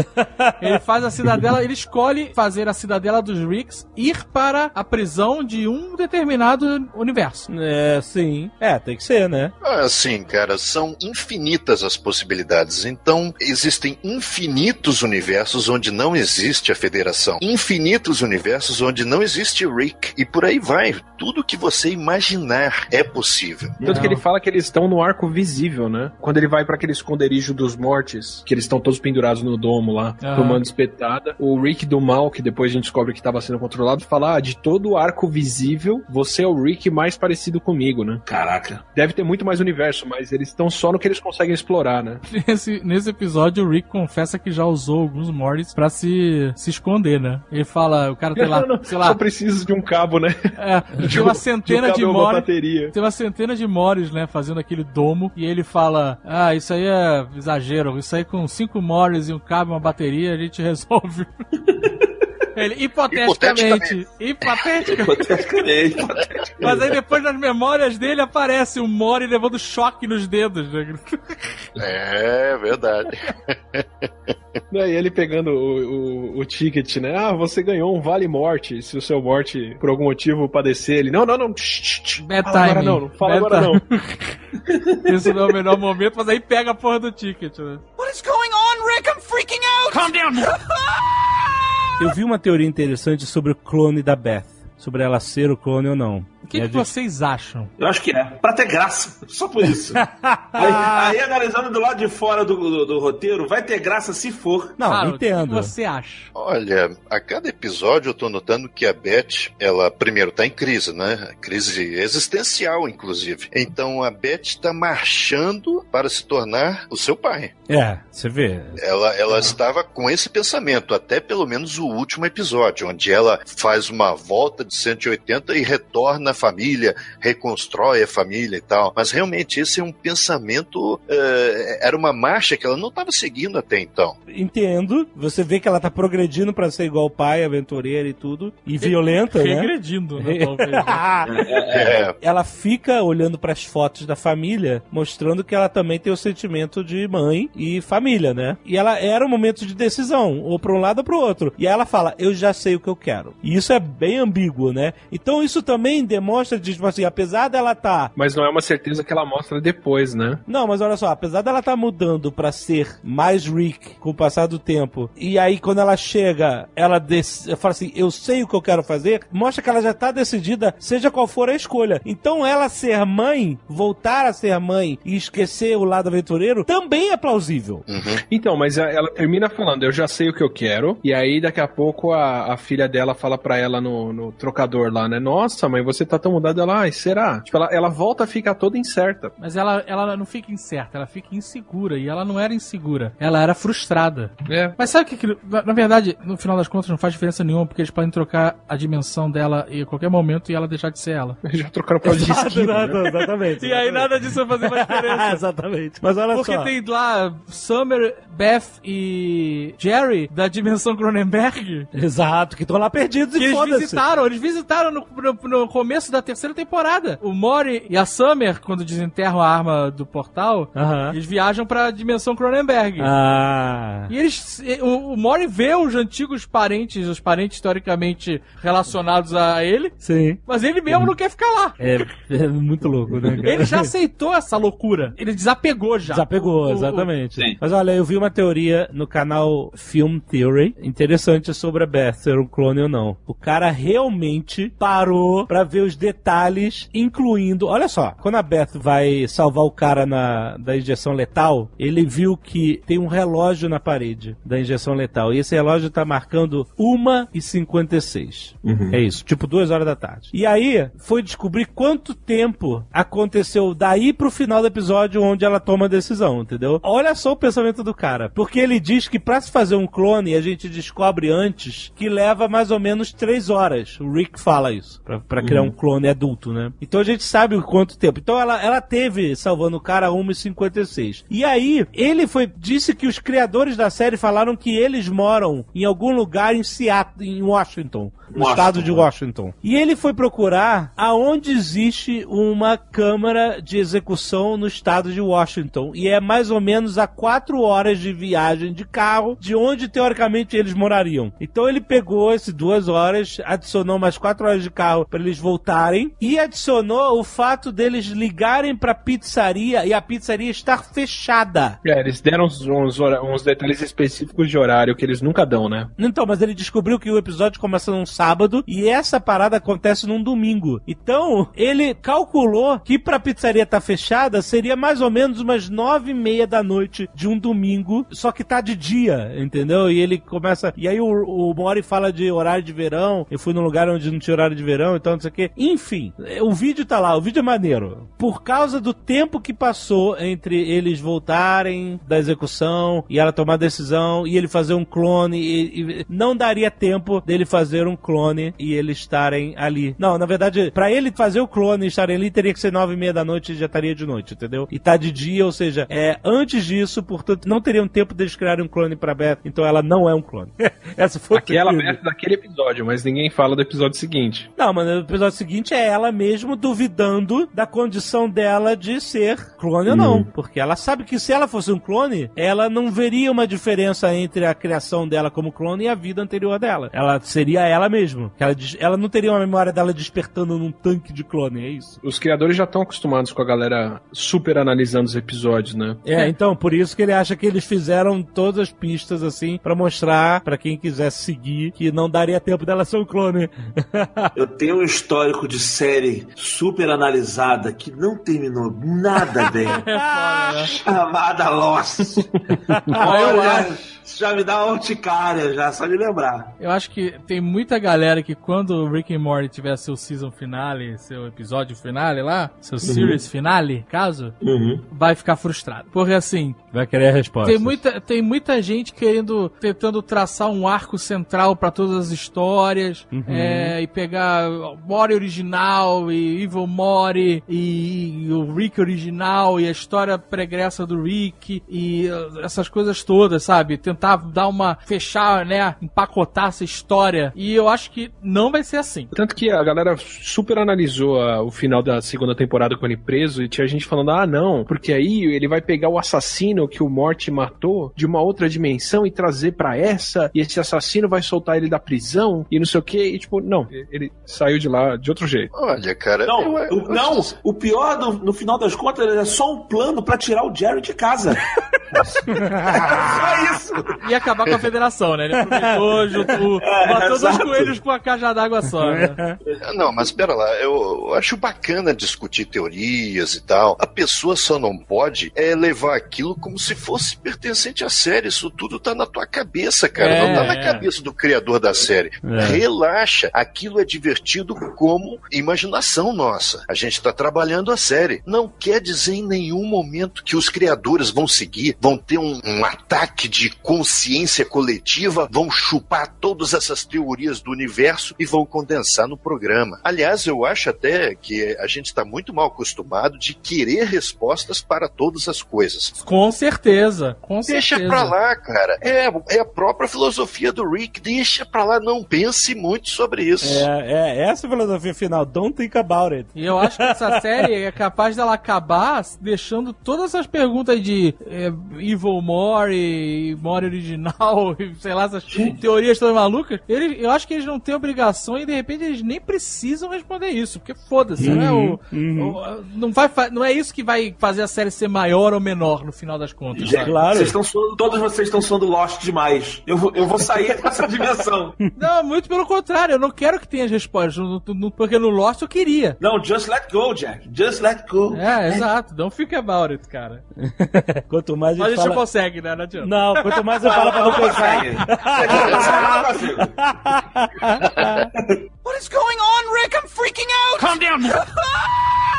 Ele faz a cidadela, ele escolhe fazer a cidadela dos Ricks ir para a prisão de um determinado universo. É, sim. É, tem que ser, né? Assim, cara, são infinitas as possibilidades. Então, existem infinitos universos onde não existe a Federação. Infinitos universos onde não existe o Rick. E por aí vai. Tudo que você imaginar é possível. Tanto que ele fala que eles estão no arco visível, né? Quando ele vai pra aquele esconderijo dos mortes, que eles estão todos pendurados no domo lá, tomando espetada. O Rick do mal, que depois a gente descobre que estava sendo controlado, fala: ah, de todo o arco visível, você é o Rick mais parecido comigo, né? caraca. Deve ter muito mais universo, mas eles estão só no que eles conseguem explorar, né? Nesse, nesse episódio, o Rick confessa que já usou alguns Morris pra se, se esconder, né? Ele fala, o cara tem lá, Não, não, sei Só lá, preciso de um cabo, né? é, tem um- uma centena um de e Morris. bateria. Tem uma centena de Morris, né, fazendo aquele domo, e ele fala: Ah, isso aí é exagero, isso aí com cinco Morris e um cabo e uma bateria a gente resolve. Ele, hipoteticamente, hipoteticamente. Hipoteticamente. Mas aí depois nas memórias dele aparece o Mori levando choque nos dedos. Né? É verdade. Daí ele pegando o, o, o ticket, né? Ah, você ganhou um vale morte. Se o seu morte, por algum motivo, padecer, ele. Não, não, não. Bad fala agora não, não fala Bad agora não. timing. Esse não é o melhor momento, mas aí pega a porra do ticket, né? What is going on, Rick? I'm freaking out! Calm down! Eu vi uma teoria interessante sobre o clone da Beth. Sobre ela ser o clone ou não. O que, a que gente- vocês acham? Eu acho que é. Pra ter graça. Só por isso. aí, aí, analisando do lado de fora do, do, do roteiro, vai ter graça se for. Não, Harold, O que entendo. você acha? Olha, a cada episódio eu tô notando que a Beth, ela primeiro tá em crise, né? Crise existencial, inclusive. Então a Beth tá marchando para se tornar o seu pai. É, você vê. Ela, ela estava com esse pensamento, até pelo menos o último episódio, onde ela faz uma volta de 180 e retorna à família, reconstrói a família e tal. Mas realmente esse é um pensamento, eh, era uma marcha que ela não estava seguindo até então. Entendo. Você vê que ela tá progredindo pra ser igual o pai, aventureira e tudo. E violenta, né? Regredindo, né? talvez, né? É. ela fica olhando pras fotos da família, mostrando que ela também tem o sentimento de mãe e família, né? E ela era um momento de decisão, ou pra um lado ou pro outro. E aí ela fala: Eu já sei o que eu quero. E isso é bem ambíguo, né? Então isso também demonstra, de, tipo assim, apesar dela tá Mas não é uma certeza que ela mostra depois, né? Não, mas olha só, apesar dela estar mudando pra ser mais Rick com o passar do tempo, e aí quando ela chega, ela dec... fala assim, eu sei o que eu quero fazer, mostra que ela já tá decidida, seja qual for a escolha. Então ela ser mãe, voltar a ser mãe e esquecer o lado aventureiro, também é plausível. Então, mas ela termina falando, eu já sei o que eu quero, e aí daqui a pouco a, a filha dela fala pra ela no, no trocador lá, né? Nossa, mãe, você tá tão mudada. Ela, ai, será? Tipo, ela, ela volta a ficar toda incerta. Mas ela, ela não fica incerta, ela fica insegura. E ela não era insegura, ela era frustrada. É. Mas sabe o que, que na, verdade, no final das contas, não faz diferença nenhuma, porque eles podem trocar a dimensão dela em qualquer momento e ela deixar de ser ela. Já trocaram pra de esquilo, né? exatamente. E aí nada disso vai fazer mais diferença. exatamente. Mas olha Porque só. tem lá Summer, Beth e Jerry da dimensão Cronenberg. Exato, que estão lá perdidos Que e eles visitaram, eles visitaram no, no- no começo da terceira temporada. O Mori e a Summer, quando desenterram a arma do portal, eles viajam pra dimensão Cronenberg. Ah. E eles. O, o Mori vê os antigos parentes, os parentes historicamente relacionados a ele, Sim. mas ele mesmo não quer ficar lá. É, é muito louco, né? cara? Ele já aceitou essa loucura. Ele desapegou já. Desapegou, O- o- exatamente. Sim. Mas olha, eu vi uma teoria no canal Film Theory interessante sobre a Beth ser um clone ou não. O cara realmente parou pra ver os detalhes, incluindo. Olha só, quando a Beth vai salvar o cara na, da injeção letal, ele viu que tem um relógio na parede da injeção letal. E esse relógio tá marcando 1h56. É isso, tipo duas horas da tarde. E aí foi descobrir quanto tempo aconteceu daí pro final do episódio onde ela toma a decisão, entendeu? Olha só o pensamento do cara. Porque ele diz que pra se fazer um clone, a gente descobre antes que leva mais ou menos três horas. O Rick fala isso. Pra, pra criar um clone adulto, né? Então a gente sabe o quanto tempo. Então ela, ela teve salvando o cara a 1h56. E aí, ele foi. Disse que os criadores da série falaram que eles moram em algum lugar em Seattle, em Washington. No Washington, estado de né? Washington. E ele foi procurar aonde existe uma câmara de execução no estado de Washington. E é mais ou menos a quatro horas de viagem de carro de onde teoricamente eles morariam. Então ele pegou essas duas horas, adicionou mais quatro horas de carro para eles voltarem e adicionou o fato deles ligarem pra pizzaria e a pizzaria estar fechada. É, eles deram uns, uns, uns detalhes específicos de horário que eles nunca dão, né? Então, mas ele descobriu que o episódio começa num sábado e essa parada acontece num domingo. Então, ele calculou que pra pizzaria estar fechada seria mais ou menos umas nove e meia da noite de um domingo, só que tá de dia, entendeu? E ele começa. E aí o, o Mori fala de horário de verão. Eu fui num lugar onde não tinha horário de verão, então não sei o quê. Enfim, o vídeo tá lá, o vídeo é maneiro. Por causa do tempo que passou entre eles voltarem da execução e ela tomar a decisão e ele fazer um clone, e, e não daria tempo dele fazer um clone e eles estarem ali. Não, na verdade, pra ele fazer o clone e estarem ali, teria que ser nove e meia da noite e já estaria de noite, entendeu? E tá de dia, ou seja, é antes disso, portanto, não teriam tempo deles criarem um clone pra Beth, então ela não é um clone. Essa foi a Aquela meta daquele episódio, mas ninguém fala do episódio seguinte. Não, mas no episódio seguinte é ela mesmo duvidando da condição dela de ser clone ou não. Porque ela sabe que se ela fosse um clone, ela não veria uma diferença entre a criação dela como clone e a vida anterior dela. Ela seria ela mesma. Ela, des- ela não teria uma memória dela despertando num tanque de clone, é isso. Os criadores já estão acostumados com a galera super analisando os episódios, né? É, então, por isso que ele acha que eles fizeram todas as pistas assim pra mostrar pra quem quisesse seguir que não daria tempo dela ser um clone. Eu tenho um histórico de série super analisada que não terminou nada bem. Chamada Lost. Olha, Já me dá uma urticária, já, só de lembrar. Eu acho que tem muita galera que quando o Rick and Morty tiver seu season finale, seu episódio finale lá, seu series finale, caso, Uhum. vai ficar frustrado. Porque assim, Vai querer a resposta. tem muita, tem muita gente querendo, tentando traçar um arco central pra todas as histórias, Uhum. é, e pegar Mori original, e Evil Mori, e, e o Rick original, e a história pregressa do Rick, e uh, essas coisas todas, sabe? Tentar dar uma, fechar, né, empacotar essa história. E eu acho que não vai ser assim. Tanto que a galera super analisou ah, o final da segunda temporada com ele preso e tinha gente falando, ah, não, porque aí ele vai pegar o assassino que o Morty matou de uma outra dimensão e trazer pra essa, e esse assassino vai soltar ele da prisão e não sei o que, e tipo, não, ele saiu de lá de outro jeito. Olha, cara. Não, eu- o, não, o pior, no, no final das contas, é só um plano pra tirar o Jerry de casa. só isso. E acabar com a federação, né? Ele aproveitou, juntou, matou dois exato. coelhos com a caixa d'água só, né? Não, mas pera lá, eu, eu acho bacana discutir teorias e tal. A pessoa só não pode é levar aquilo como se fosse pertencente à série. Isso tudo tá na tua cabeça, cara. É, não tá na é. cabeça do criador da série. É. Relaxa. Aquilo é divertido como imaginação nossa. A gente tá trabalhando a série. Não quer dizer em nenhum momento que os criadores vão seguir, vão ter um, um ataque de consciência coletiva, vão chupar todas essas teorias do universo e vão condensar no programa. Aliás, eu acho até que a gente está muito mal acostumado de querer respostas para todas as coisas. Com certeza, com Deixa certeza. pra lá, cara. É, é a própria filosofia do Rick. Deixa pra lá, não pense muito sobre isso. É, é essa a filosofia final. Don't think about it. E eu acho que essa série é capaz dela acabar deixando todas essas perguntas de é, Evil Mori, Mori original, e sei lá, essas teorias todas malucas. Eles, eu acho que eles não têm obrigação e de repente eles nem precisam responder isso, porque foda-se, né? O, Uhum. o- não, vai, não é isso que vai fazer a série ser maior ou menor no final das contas. sabe? Claro. Vocês estão suando, todos vocês estão suando Lost demais. Eu, vou- eu vou sair dessa dimensão. Não, muito pelo contrário, eu não quero que tenha as respostas, no- no- porque no Lost eu queria. Não, just let go, Jack. Just let go. É, exato, don't think about it, cara. Quanto mais Mas a gente gente não fala... consegue, né? Não adianta. Não, quanto mais eu falo pra não pensar. What is going on, Rick? I'm freaking out! Calm down!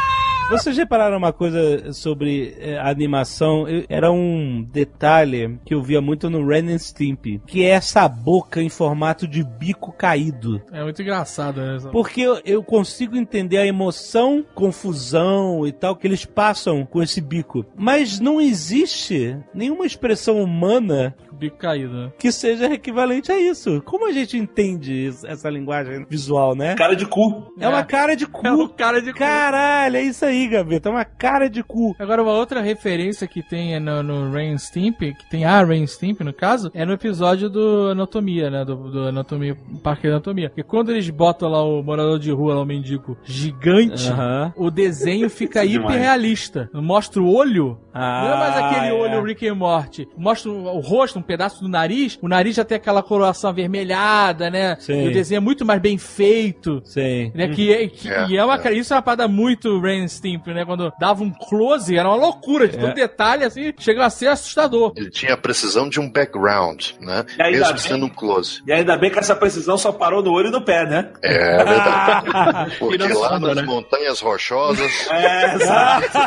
Vocês repararam uma coisa sobre a animação? Eu- era um detalhe que eu via muito no Ren and Stimpy, que é essa boca em formato de bico caído. É muito engraçado né? Porque eu, eu consigo entender a emoção, confusão e tal que eles passam com esse bico. Mas não existe nenhuma expressão humana bico caído, né? que seja equivalente a isso. Como a gente entende essa linguagem visual, né? Cara de cu. É uma cara de cu. É uma cara de cu. Caralho, é isso aí, Gaveta. É uma cara de cu. Agora, uma outra referência que tem é no, no Rain Stimp, que tem a Rain Stimp, no caso, é no episódio do Anatomia, né? Do, do Anatomia, Parque de Anatomia. Porque quando eles botam lá o morador de rua, lá o mendigo gigante, Aham. o desenho fica é hiperrealista. Mostra o olho. Ah, não é mais aquele é. olho Rick and Morty. Mostra o, o rosto, um pedaço do nariz. O nariz já tem aquela coloração avermelhada, né? Sim. E o desenho é muito mais bem feito. Sim. Né, que, é- que- É, e é uma, é. isso é uma parada muito Rain Stimp, né? Quando dava um close, era uma loucura, de todo É. detalhe, assim, chegava a ser assustador. Ele tinha a precisão de um background, né? E ainda Mesmo bem- sendo um close. E ainda bem que essa precisão só parou no olho e no pé, né? É verdade. Porque lá sombra, nas né? montanhas rochosas. É, exato.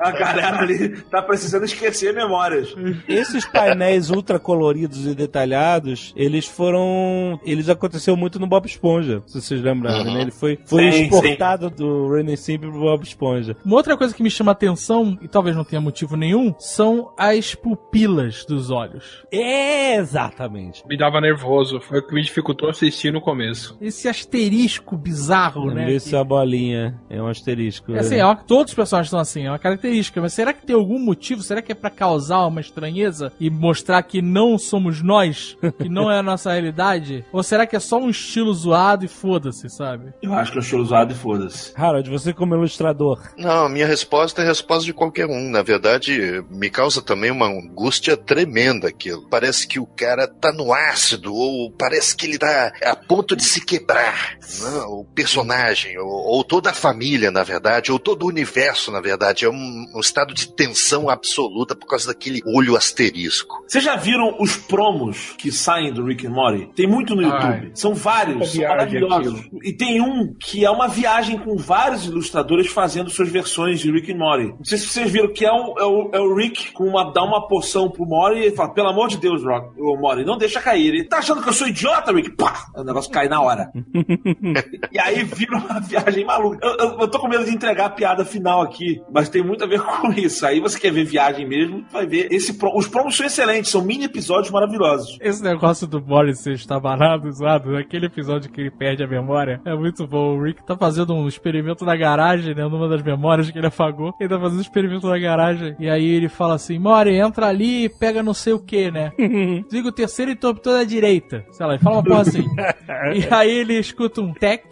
A galera ali tá precisando esquecer memórias. Esses painéis ultra coloridos e detalhados, eles foram. Eles aconteceu muito no Bob Esponja, se vocês lembrarem, Uhum. né? Ele foi, foi Sim, exportado do Ren and Stimpy pro Bob Esponja. Uma outra coisa que me chama atenção, e talvez não tenha motivo nenhum, são as pupilas dos olhos. É, exatamente. Me dava nervoso, foi o que me dificultou assistir no começo. Esse asterisco bizarro, né? Isso é a bolinha, é um asterisco. É assim, é uma- todos os personagens são assim, é uma característica, mas será que tem algum motivo? Será que é pra causar uma estranheza e mostrar que não somos nós? Que não é a nossa realidade? Ou será que é só um estilo zoado e foda-se, sabe? Eu acho que eu show usado e foda-se. Harold, você como ilustrador. Não, a minha resposta é a resposta de qualquer um. Na verdade, me causa também uma angústia tremenda aquilo. Parece que o cara tá no ácido, ou parece que ele tá a ponto de se quebrar. né? O personagem, ou, ou toda a família, na verdade, ou todo o universo, na verdade. É um, um estado de tensão absoluta por causa daquele olho asterisco. Vocês já viram os promos que saem do Rick and Morty? Tem muito no YouTube. Ai. São vários, são maravilhosos. E tem um que é uma viagem com vários ilustradores fazendo suas versões de Rick and Morty. Não sei se vocês viram que é o, é o, é o Rick com uma, dá uma poção pro Morty e ele fala, pelo amor de Deus, Rock, o Morty, não deixa cair. Ele tá achando que eu sou idiota, Rick? Pá! O negócio cai na hora. e aí vira uma viagem maluca. Eu, eu- eu tô com medo de entregar a piada final aqui, mas tem muito a ver com isso. Aí você quer ver viagem mesmo, vai ver. Esse Os promos são excelentes, são mini episódios maravilhosos. Esse negócio do Boris ser estabanado, zoado, aquele episódio que ele perde a memória, é muito bom. O Rick tá fazendo um experimento na garagem, né? Numa das memórias que ele apagou. Ele tá fazendo um experimento na garagem. E aí ele fala assim: Mori, entra ali e pega não sei o que, né? Diga o terceiro interruptor da direita. Sei lá, ele fala uma porra assim. e aí ele escuta um tec,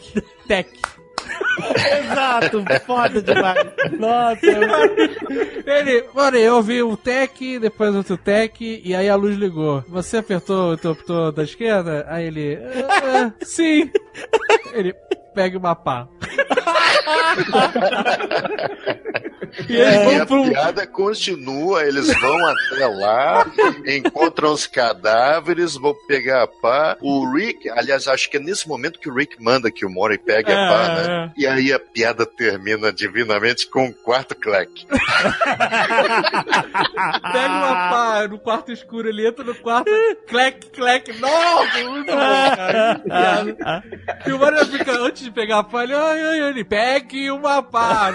tec. Exato, foda demais. Nossa, Ele, mano, eu ouvi um tec, depois outro tec, e aí a luz ligou. Você apertou o interruptor da esquerda? Aí ele, "Ah, sim. Ele, pega uma pá. e eles vão a um... piada continua, eles vão até lá, encontram os cadáveres, vão pegar a pá. O Rick, aliás, acho que é nesse momento que o Rick manda que o Mori pegue a pá, É, né? E aí a piada termina divinamente com um quarto clack. Pega uma pá no quarto escuro, ele entra no quarto, clec, clec. Nossa, muito bom, cara. que piada. E o Mario fica, antes de pegar a pá, ele, ai, ai, ai, pegue uma pá.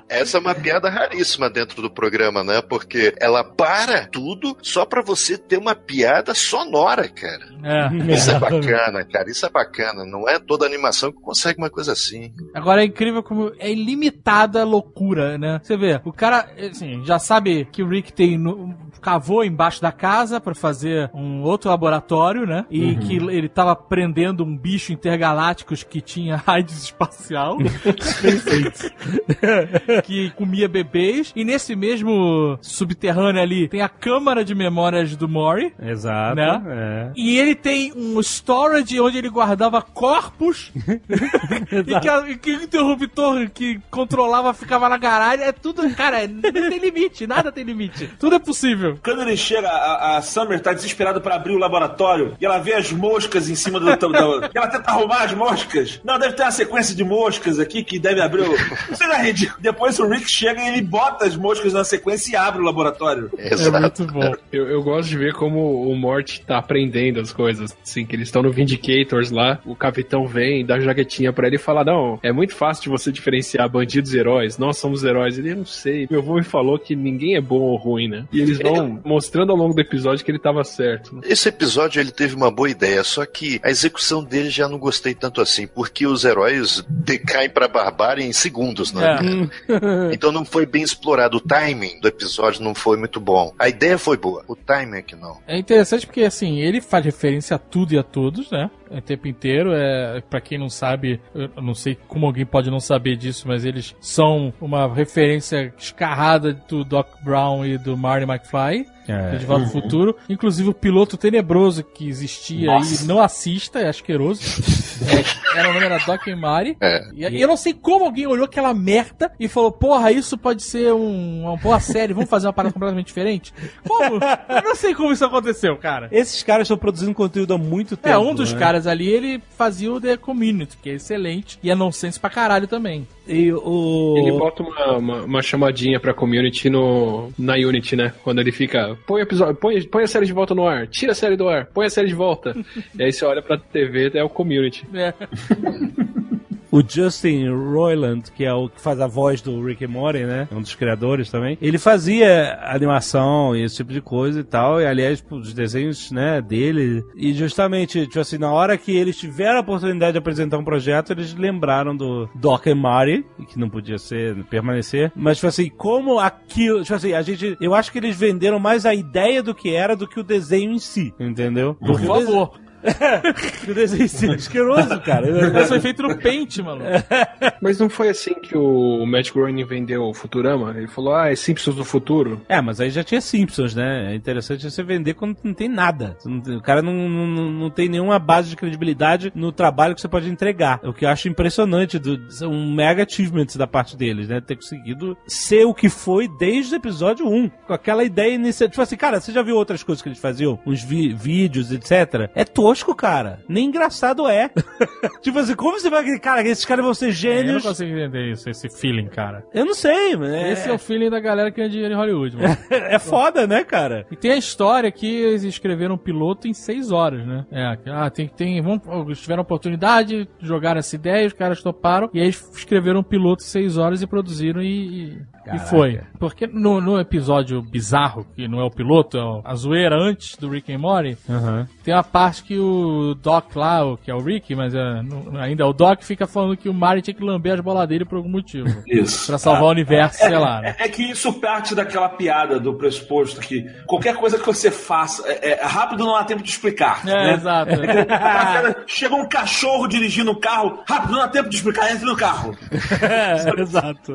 Essa é uma piada raríssima dentro do programa, né? Porque ela para tudo só pra você ter uma piada sonora, cara. É. Isso é bacana, cara. Isso é bacana. Não é toda animação que consegue uma coisa assim. Agora é incrível como é ilimitada a loucura, né? Você vê, o cara, assim, já sabe que o Rick tem no- cavou embaixo da casa pra fazer um outro laboratório, né? E que ele tava prendendo um bicho intergalácticos que tinha AIDS espacial. que comia bebês. E nesse mesmo subterrâneo ali tem a câmara de memórias do Mori. Exato. Né? É. E ele tem um storage onde ele guardava corpos e, que, a- e que o interruptor que controlava ficava na garagem. É tudo, cara, é- não tem limite, nada tem limite. Tudo é possível. Quando ele chega, a, a Summer tá desesperada pra abrir o laboratório e ela vê as moscas em cima do. do, do- e ela tenta arrumar as moscas. Não, deve ter uma sequência de moscas aqui que deve abrir o. Isso é ridículo. Depois o Rick chega e ele bota as moscas na sequência e abre o laboratório. É muito bom. Eu, eu gosto de ver como o Mort tá aprendendo as coisas. Assim, que eles estão no Vindicators lá, o capitão vem, dá jaquetinha pra ele e fala: Não, é muito fácil de você diferenciar bandidos e heróis. Nós somos heróis. Ele, eu não sei. Meu avô me falou que ninguém é bom ou ruim, né? E eles vão mostrando ao longo do episódio que ele tava certo. né? Esse episódio ele teve uma boa ideia, só que a execução dele já não gostei tanto assim, porque os heróis decaem pra barbárie em segundos, né? É. Então não foi bem explorado. O timing do episódio não foi muito bom. A ideia foi boa, o timing é que não. É interessante porque, assim, ele faz referência a tudo e a todos, né? O tempo inteiro. É, para quem não sabe, eu não sei como alguém pode não saber disso, mas eles são uma referência escarrada do Doc Brown e do Marty McFly. É. De Volta ao Futuro. Inclusive o piloto tenebroso que existia Nossa. aí, não assista, é asqueroso. É, era o nome era Doc e Mari. É. E e eu não sei como alguém olhou aquela merda e falou: Porra, isso pode ser um, uma boa série, vamos fazer uma parada completamente diferente? Como? Eu não sei como isso aconteceu, cara. Esses caras estão produzindo conteúdo há muito tempo. É, um dos né? caras ali, ele fazia o The Community, que é excelente, e é nonsense pra caralho também. E o. Ele bota uma, uma, uma chamadinha pra community no, na Unity, né? Quando ele fica. Põe, episódio, põe, põe a série de volta no ar, tira a série do ar, põe a série de volta. e aí você olha pra TV, é o community. É. O Justin Roiland, que é o que faz a voz do Rick and Morty, né? Um dos criadores também. Ele fazia animação e esse tipo de coisa e tal. E aliás, os desenhos, né, dele. E justamente, tipo assim, na hora que eles tiveram a oportunidade de apresentar um projeto, eles lembraram do Doc and Marty, que não podia ser, permanecer. Mas, tipo assim, como aquilo. Tipo assim, a gente. Eu acho que eles venderam mais a ideia do que era do que o desenho em si, entendeu? Por favor. o desenho asqueroso, cara. Mas foi feito no Paint, mano. Mas não foi assim que o Matt Groening vendeu o Futurama? Ele falou, ah, é Simpsons do futuro. É, mas aí já tinha Simpsons, né? É interessante você vender quando não tem nada. O cara não, não, não- tem nenhuma base de credibilidade no trabalho que você pode entregar. O que eu acho impressionante, do, são mega achievements da parte deles, né? Ter conseguido ser o que foi desde o episódio 1. Com aquela ideia inicial. Tipo assim, cara, você já viu outras coisas que eles faziam? Uns vi- vídeos, etc. É tosco, cara. Nem engraçado é. tipo assim, como você vai. Cara, esses caras vão ser É, eu não gênios. consigo entender isso, esse feeling, cara. eu não sei, mas. É, Esse é o feeling da galera que ganha dinheiro em Hollywood, mano. é foda, né, cara? E tem a história que eles escreveram um piloto em seis horas, né? É, ah, tem, tem, vamos, eles tiveram oportunidade, jogaram essa ideia, os caras toparam, e aí escreveram um piloto em seis horas e produziram e, e- e Caraca. foi. Porque no, no episódio bizarro, que não é o piloto, é a zoeira antes do Rick and Morty, Aham. tem uma parte que o Doc lá, que é o Rick, mas é, não- ainda é o Doc, fica falando que o Marty tinha que lamber as bolas dele por algum motivo. Isso. Pra salvar o universo, sei lá, né? É, é que isso parte daquela piada do pressuposto que qualquer coisa que você faça é, é rápido não há tempo de explicar. É, né? exato. Chega um cachorro dirigindo um carro, rápido não há tempo de explicar, entre no carro. É, exato.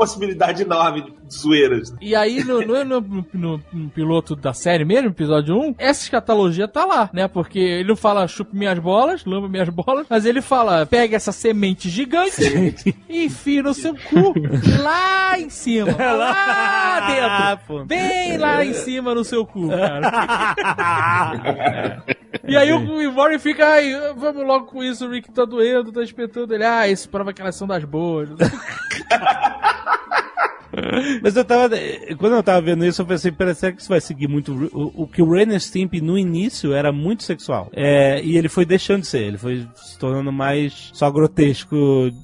Possibilidade enorme de zoeiras. E aí, no, no, no- no- no piloto da série mesmo, episódio 1, essa escatologia tá lá, né? Porque ele não fala chupe minhas bolas, lamba minhas bolas, mas ele fala, pega essa semente gigante e enfia no seu cu lá em cima. Lá dentro. Bem lá em cima no seu cu, cara. E aí o Warren fica, ai, vamos logo com isso, o Rick tá doendo, tá espetando ele. Ah, isso prova que elas são das boas. Mas eu tava. Quando eu tava vendo isso, eu pensei, pera, será que isso vai seguir muito. O, o que o Ren Stimp no início era muito sexual. É, e ele foi deixando de ser, ele foi se tornando mais só grotesco,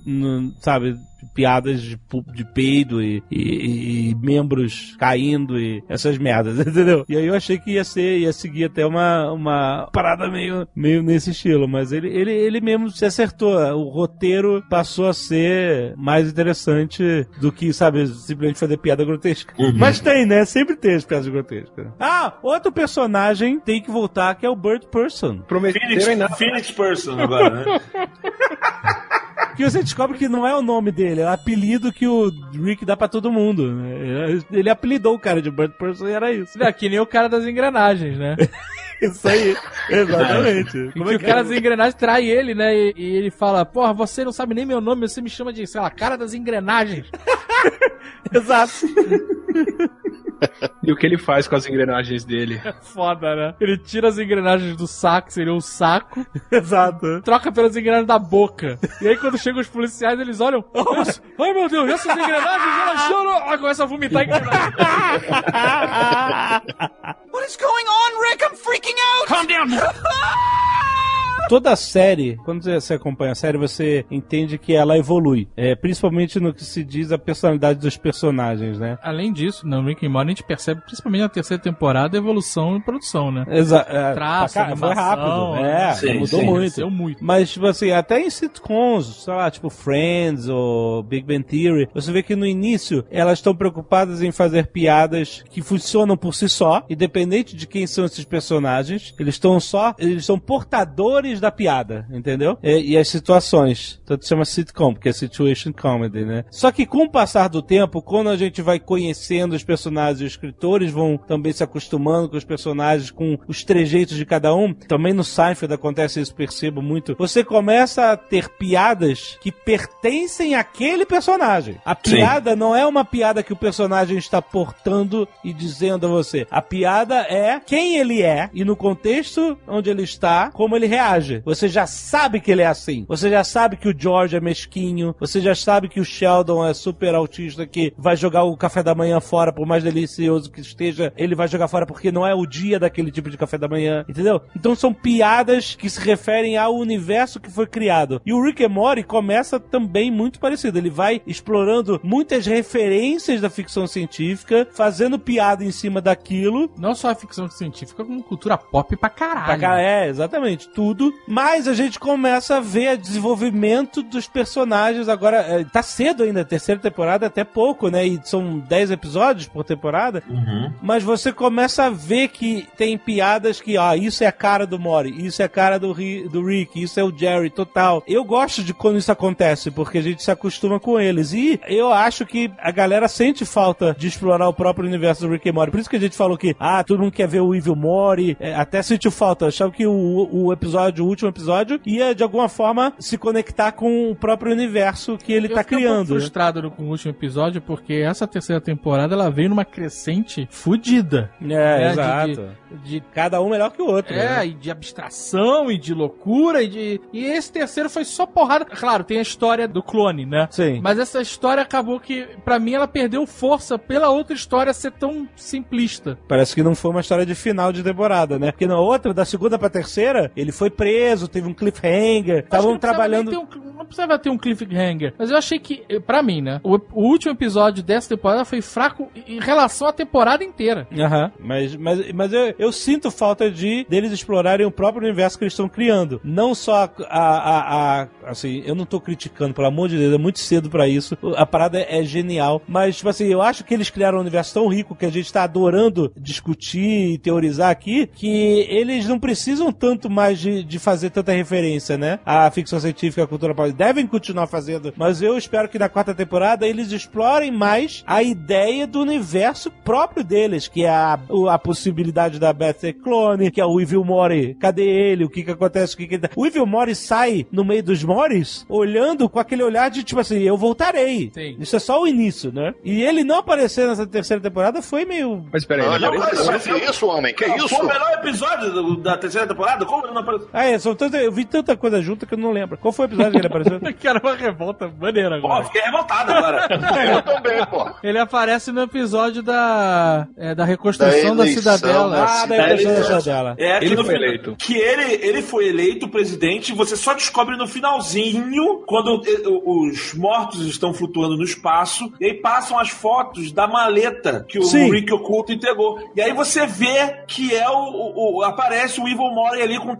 no- sabe? Piadas de, de peido e, e- e membros caindo e essas merdas, entendeu? E aí eu achei que ia ser, ia seguir até uma, uma parada meio, meio nesse estilo, mas ele, ele, ele mesmo se acertou. O roteiro passou a ser mais interessante do que, sabe, simplesmente fazer piada grotesca. Mas tem, né? Sempre tem as piadas grotescas. Ah, outro personagem tem que voltar, que é o Bird Person. Phoenix, Phoenix Person agora, né? Que você descobre que não é o nome dele, é o apelido que o Rick dá pra todo mundo. né? Ele apelidou o cara de Bird Person e era isso. É que nem o cara das engrenagens, né? Isso aí, exatamente. Como é que o cara das engrenagens trai ele, né? E, e ele fala, porra, você não sabe nem meu nome, você me chama de, sei lá, cara das engrenagens. Exato. E o que ele faz com as engrenagens dele? Foda, né? Ele tira as engrenagens do saco, seria o saco, Exato. troca pelas engrenagens da boca. E aí quando chegam os policiais, eles olham, "Oh, mas- ai meu Deus, essas engrenagens, elas choram. Ah, começa a vomitar engrenagem. What is going on, Rick? I'm freaking out! Calm down! Toda a série, quando você acompanha a série, você entende que ela evolui. É, principalmente no que se diz a personalidade dos personagens, né? Além disso, no Rick and Morty a gente percebe, principalmente na terceira temporada, evolução em produção, né? Exato. É, Traço, cá- foi animação, rápido. É, Sim, mudou sim, muito. Muito. Mas, tipo assim, até em sitcoms, sei lá, tipo Friends ou Big Bang Theory, você vê que no início elas estão preocupadas em fazer piadas que funcionam por si só, independente de quem são esses personagens. Eles estão só, eles são portadores da piada, entendeu? E, e as situações. Tanto chama sitcom, porque é situation comedy, né? Só que com o passar do tempo, quando a gente vai conhecendo os personagens, os escritores vão também se acostumando com os personagens, com os trejeitos de cada um. Também no Seinfeld acontece isso, percebo muito. Você começa a ter piadas que pertencem àquele personagem. A Sim. piada não é uma piada que o personagem está portando e dizendo a você. A piada é quem ele é e no contexto onde ele está, como ele reage. Você já sabe que ele é assim. Você já sabe que o George é mesquinho. Você já sabe que o Sheldon é super autista que vai jogar o café da manhã fora, por mais delicioso que esteja, ele vai jogar fora porque não é o dia daquele tipo de café da manhã, entendeu? Então são piadas que se referem ao universo que foi criado. E o Rick and Morty começa também muito parecido. Ele vai explorando muitas referências da ficção científica, fazendo piada em cima daquilo. Não só a ficção científica, como cultura pop pra caralho. Pra cá, é, exatamente. Tudo mas a gente começa a ver o desenvolvimento dos personagens. Agora, é, tá cedo ainda, terceira temporada é até pouco, né? E são 10 episódios por temporada. Mas você começa a ver que tem piadas que, ah, isso é a cara do Mori, isso é a cara do, Ri- do Rick, isso é o Jerry, total. Eu gosto de quando isso acontece, porque a gente se acostuma com eles. E eu acho que a galera sente falta de explorar o próprio universo do Rick e Morty. Por isso que a gente falou que, ah, todo mundo quer ver o Evil Mori. É, até sentiu falta. Eu achava que o, o episódio, o último episódio, ia de alguma forma se conectar com o próprio universo que ele Eu tá criando. né? frustrado no- com o último episódio, porque essa terceira temporada ela veio numa crescente fudida. É, né, de- exato. De, de- Cada um melhor que o outro. é, né? e de abstração, e de loucura, e de. E esse terceiro foi só porrada. Claro, tem a história do clone, né? Sim. Mas essa história acabou que, pra mim, ela perdeu força pela outra história ser tão simplista. Parece que não foi uma história de final de temporada, né? Porque na outra, da segunda pra terceira, ele foi preso, teve um cliffhanger, estavam trabalhando. um- não precisava ter um cliffhanger. Mas eu achei que, eh, pra mim, né? O, o último episódio dessa temporada foi fraco em relação à temporada inteira. Aham, mas, mas, mas eu, eu sinto falta de deles explorarem o próprio universo que eles estão criando. Não só a, a, a- Assim, eu não tô criticando, pelo amor de Deus, é muito cedo pra isso. A parada é genial. Mas, tipo assim, eu acho que eles criaram um universo tão rico que a gente tá adorando discutir e teorizar aqui que eles não precisam tanto mais de, de fazer tanta referência, né? A ficção científica, a cultura pop. Devem continuar fazendo, mas eu espero que na quarta temporada eles explorem mais a ideia do universo próprio deles, que é a, a possibilidade da Beth ser clone, que é o Evil Mori. Cadê ele? O que que acontece? O que que ele tá- O Evil Mori sai no meio dos Moris, olhando com aquele olhar de tipo assim, eu voltarei. Sim. Isso é só o início, né? E ele não aparecer nessa terceira temporada foi meio... Mas peraí, Olha, ele mas apareceu. que isso, homem? Que isso? Foi o melhor episódio do- da terceira temporada? Como ele não apareceu? Ah, é, são tanta- eu vi tanta coisa junta que eu não lembro. Qual foi o episódio que ele apareceu? Que era uma revolta maneira Pô, agora. fiquei revoltado agora. Eu também, pô. Ele aparece no episódio da, é, da reconstrução Da da, cidadela. da Ah, da É, ele- da cidadela. É, Ele foi final- eleito. Que ele, ele foi eleito presidente, você só descobre no finalzinho, quando eh, os mortos estão flutuando no espaço, e aí passam as fotos da maleta que o Sim. Rick Oculto entregou. E aí você vê que é o, o- o- aparece o Evil Mori ali com um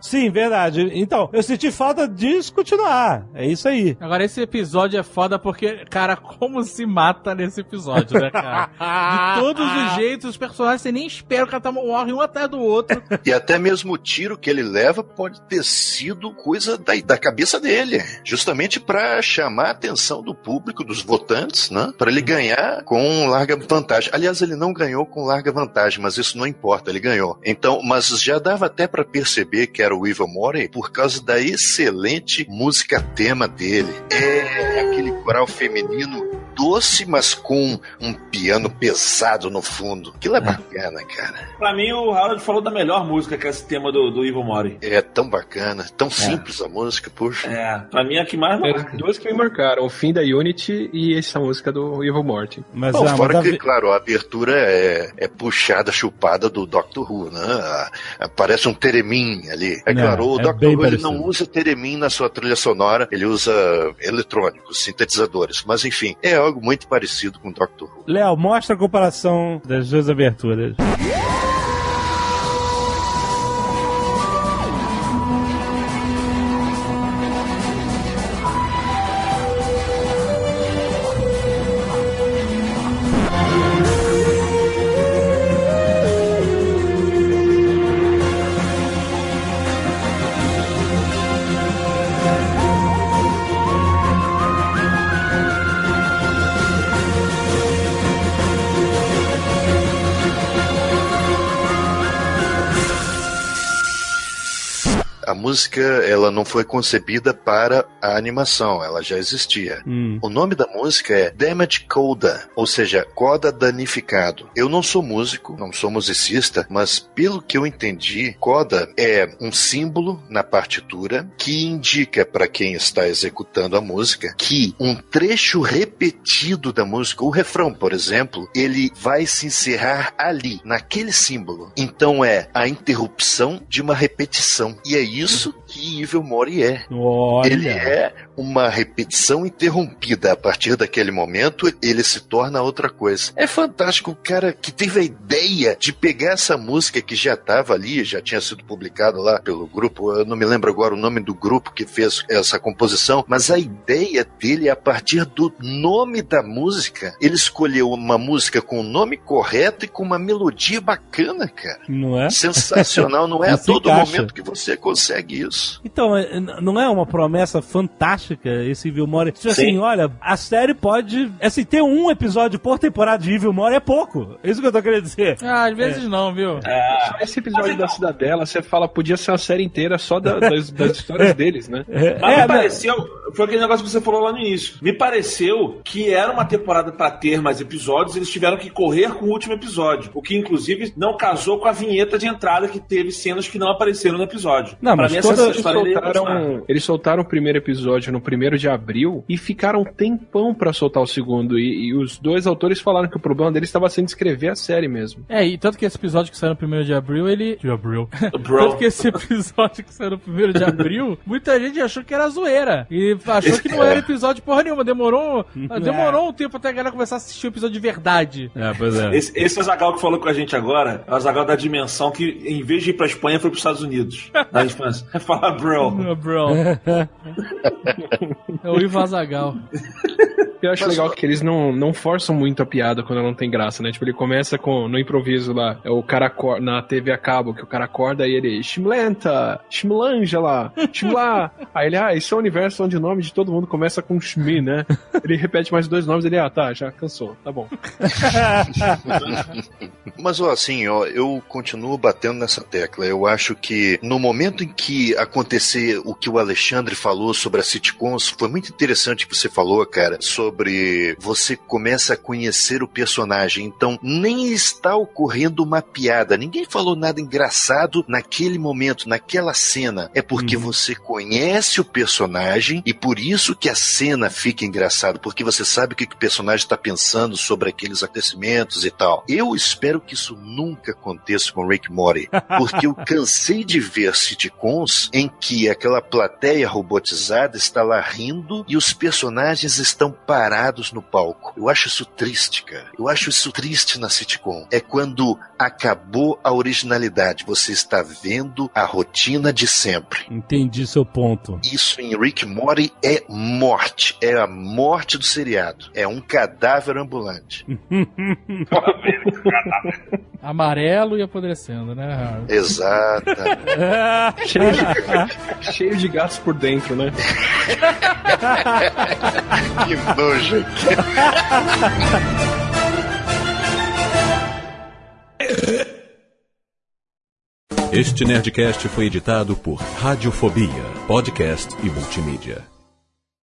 Sim, verdade. Então, eu senti falta disso continuar. É isso aí. Agora, esse episódio é foda porque, cara, como se mata nesse episódio, né, cara? De todos os jeitos, os personagens, você nem espera que ela morre um atrás do outro. E até mesmo o tiro que ele leva pode ter sido coisa da, da cabeça dele. Justamente pra chamar a atenção do público, dos votantes, né? Pra ele ganhar com larga vantagem. Aliás, ele não ganhou com larga vantagem, mas isso não importa, ele ganhou. Então, mas já dava até pra perceber que era o Evil Mori por causa da excelente música tema dele. É aquele coral feminino doce, mas com um piano pesado no fundo. Aquilo é bacana, cara. Pra mim, o Harold falou da melhor música que é esse tema do, do Evil Mori. É tão bacana, tão simples a música, puxa. É, pra mim é a que mais marca. duas que me marcaram, o fim da Unity e essa música do Evil Morty. Mas, Bom, ah, fora mas que, claro, a abertura é, é puxada, chupada do Doctor Who, né? Ah, ah, Parece um teremin ali. É Não, claro, o é Doctor Who ele não usa teremin na sua trilha sonora, ele usa eletrônicos, sintetizadores. Mas enfim, é algo muito parecido com o Doctor Who. Léo, mostra a comparação das duas aberturas. Música, ela não foi concebida para a animação, ela já existia. Hum. O nome da música é Damage Coda, ou seja, coda danificado. Eu não sou músico, não sou musicista, mas pelo que eu entendi, coda é um símbolo na partitura que indica para quem está executando a música que um trecho repetido da música, o refrão, por exemplo, ele vai se encerrar ali, naquele símbolo. Então é a interrupção de uma repetição. E é isso Dios que Evil Mori é. Olha. Ele é uma repetição interrompida. A partir daquele momento, ele se torna outra coisa. É fantástico o cara que teve a ideia de pegar essa música que já estava ali, já tinha sido publicado lá pelo grupo. Eu não me lembro agora o nome do grupo que fez essa composição, mas a ideia dele, a partir do nome da música, ele escolheu uma música com o nome correto e com uma melodia bacana, cara. Não é? Sensacional, não é a todo encaixa. momento que você consegue isso. Então, é, não é uma promessa fantástica esse Evil Mori? Tipo assim, Sim. olha, a série pode. Assim, ter um episódio por temporada de Evil Mori é pouco. É isso que eu tô querendo dizer. Ah, às vezes não, viu? Só esse episódio da Cidadela, você fala, podia ser uma série inteira só da- das, das histórias deles, né? É, Mas me pareceu, foi aquele negócio que você falou lá no início. Me pareceu que era uma temporada pra ter mais episódios, eles tiveram que correr com o último episódio. O que, inclusive, não casou com a vinheta de entrada que teve cenas que não apareceram no episódio. Não, Pra mas mim, toda, eles, soltaram, eles soltaram o primeiro episódio no primeiro de abril e ficaram um tempão pra soltar o segundo. E, e os dois autores falaram que o problema deles estava sendo escrever a série mesmo. É, e tanto que esse episódio que saiu no primeiro de abril, ele. De abril. Bro. tanto que esse episódio que saiu no primeiro de abril, muita gente achou que era zoeira. E achou que não era episódio porra nenhuma. Demorou, demorou um tempo até a galera começar a assistir o episódio de verdade. É, pois é. Esse, esse Azagal que falou com a gente agora é o Azagal da dimensão que, em vez de ir pra Espanha, foi pros Estados Unidos. Na infância. Falar, bro. Bro. É o Ivo Azagal. Eu acho legal que eles não, não forçam muito a piada quando ela não tem graça, né? Tipo, ele começa com, no improviso lá, é o cara na TV a cabo, que o cara acorda e ele, Shimlenta, Shimlangela, Shimla. Aí ele, ah, esse é o universo onde o nome de todo mundo começa com Shmi, né? Ele repete mais dois nomes, ele, ah, tá, já cansou, tá bom. Mas ó, assim, ó, eu continuo batendo nessa tecla. Eu acho que no momento em que acontecer o que o Alexandre falou sobre as sitcoms, foi muito interessante que você falou, cara, sobre você começa a conhecer o personagem. Então, nem está ocorrendo uma piada. Ninguém falou nada engraçado naquele momento, naquela cena. É porque você conhece o personagem e por isso que a cena fica engraçada, porque você sabe o que o personagem está pensando sobre aqueles acontecimentos e tal. Eu espero que isso nunca aconteça com Rick Mori, porque eu cansei de ver sitcoms em que aquela plateia robotizada está lá rindo e os personagens estão parados no palco. Eu acho isso triste, cara. Eu acho isso triste na sitcom. É quando acabou a originalidade. Você está vendo a rotina de sempre. Entendi seu ponto. Isso em Rick Mori é morte. É a morte do seriado. É um cadáver ambulante. Amarelo e apodrecendo, né, cheio, de, cheio de gatos por dentro, né? que nojo. Este Nerdcast foi editado por Radiofobia, podcast e multimídia.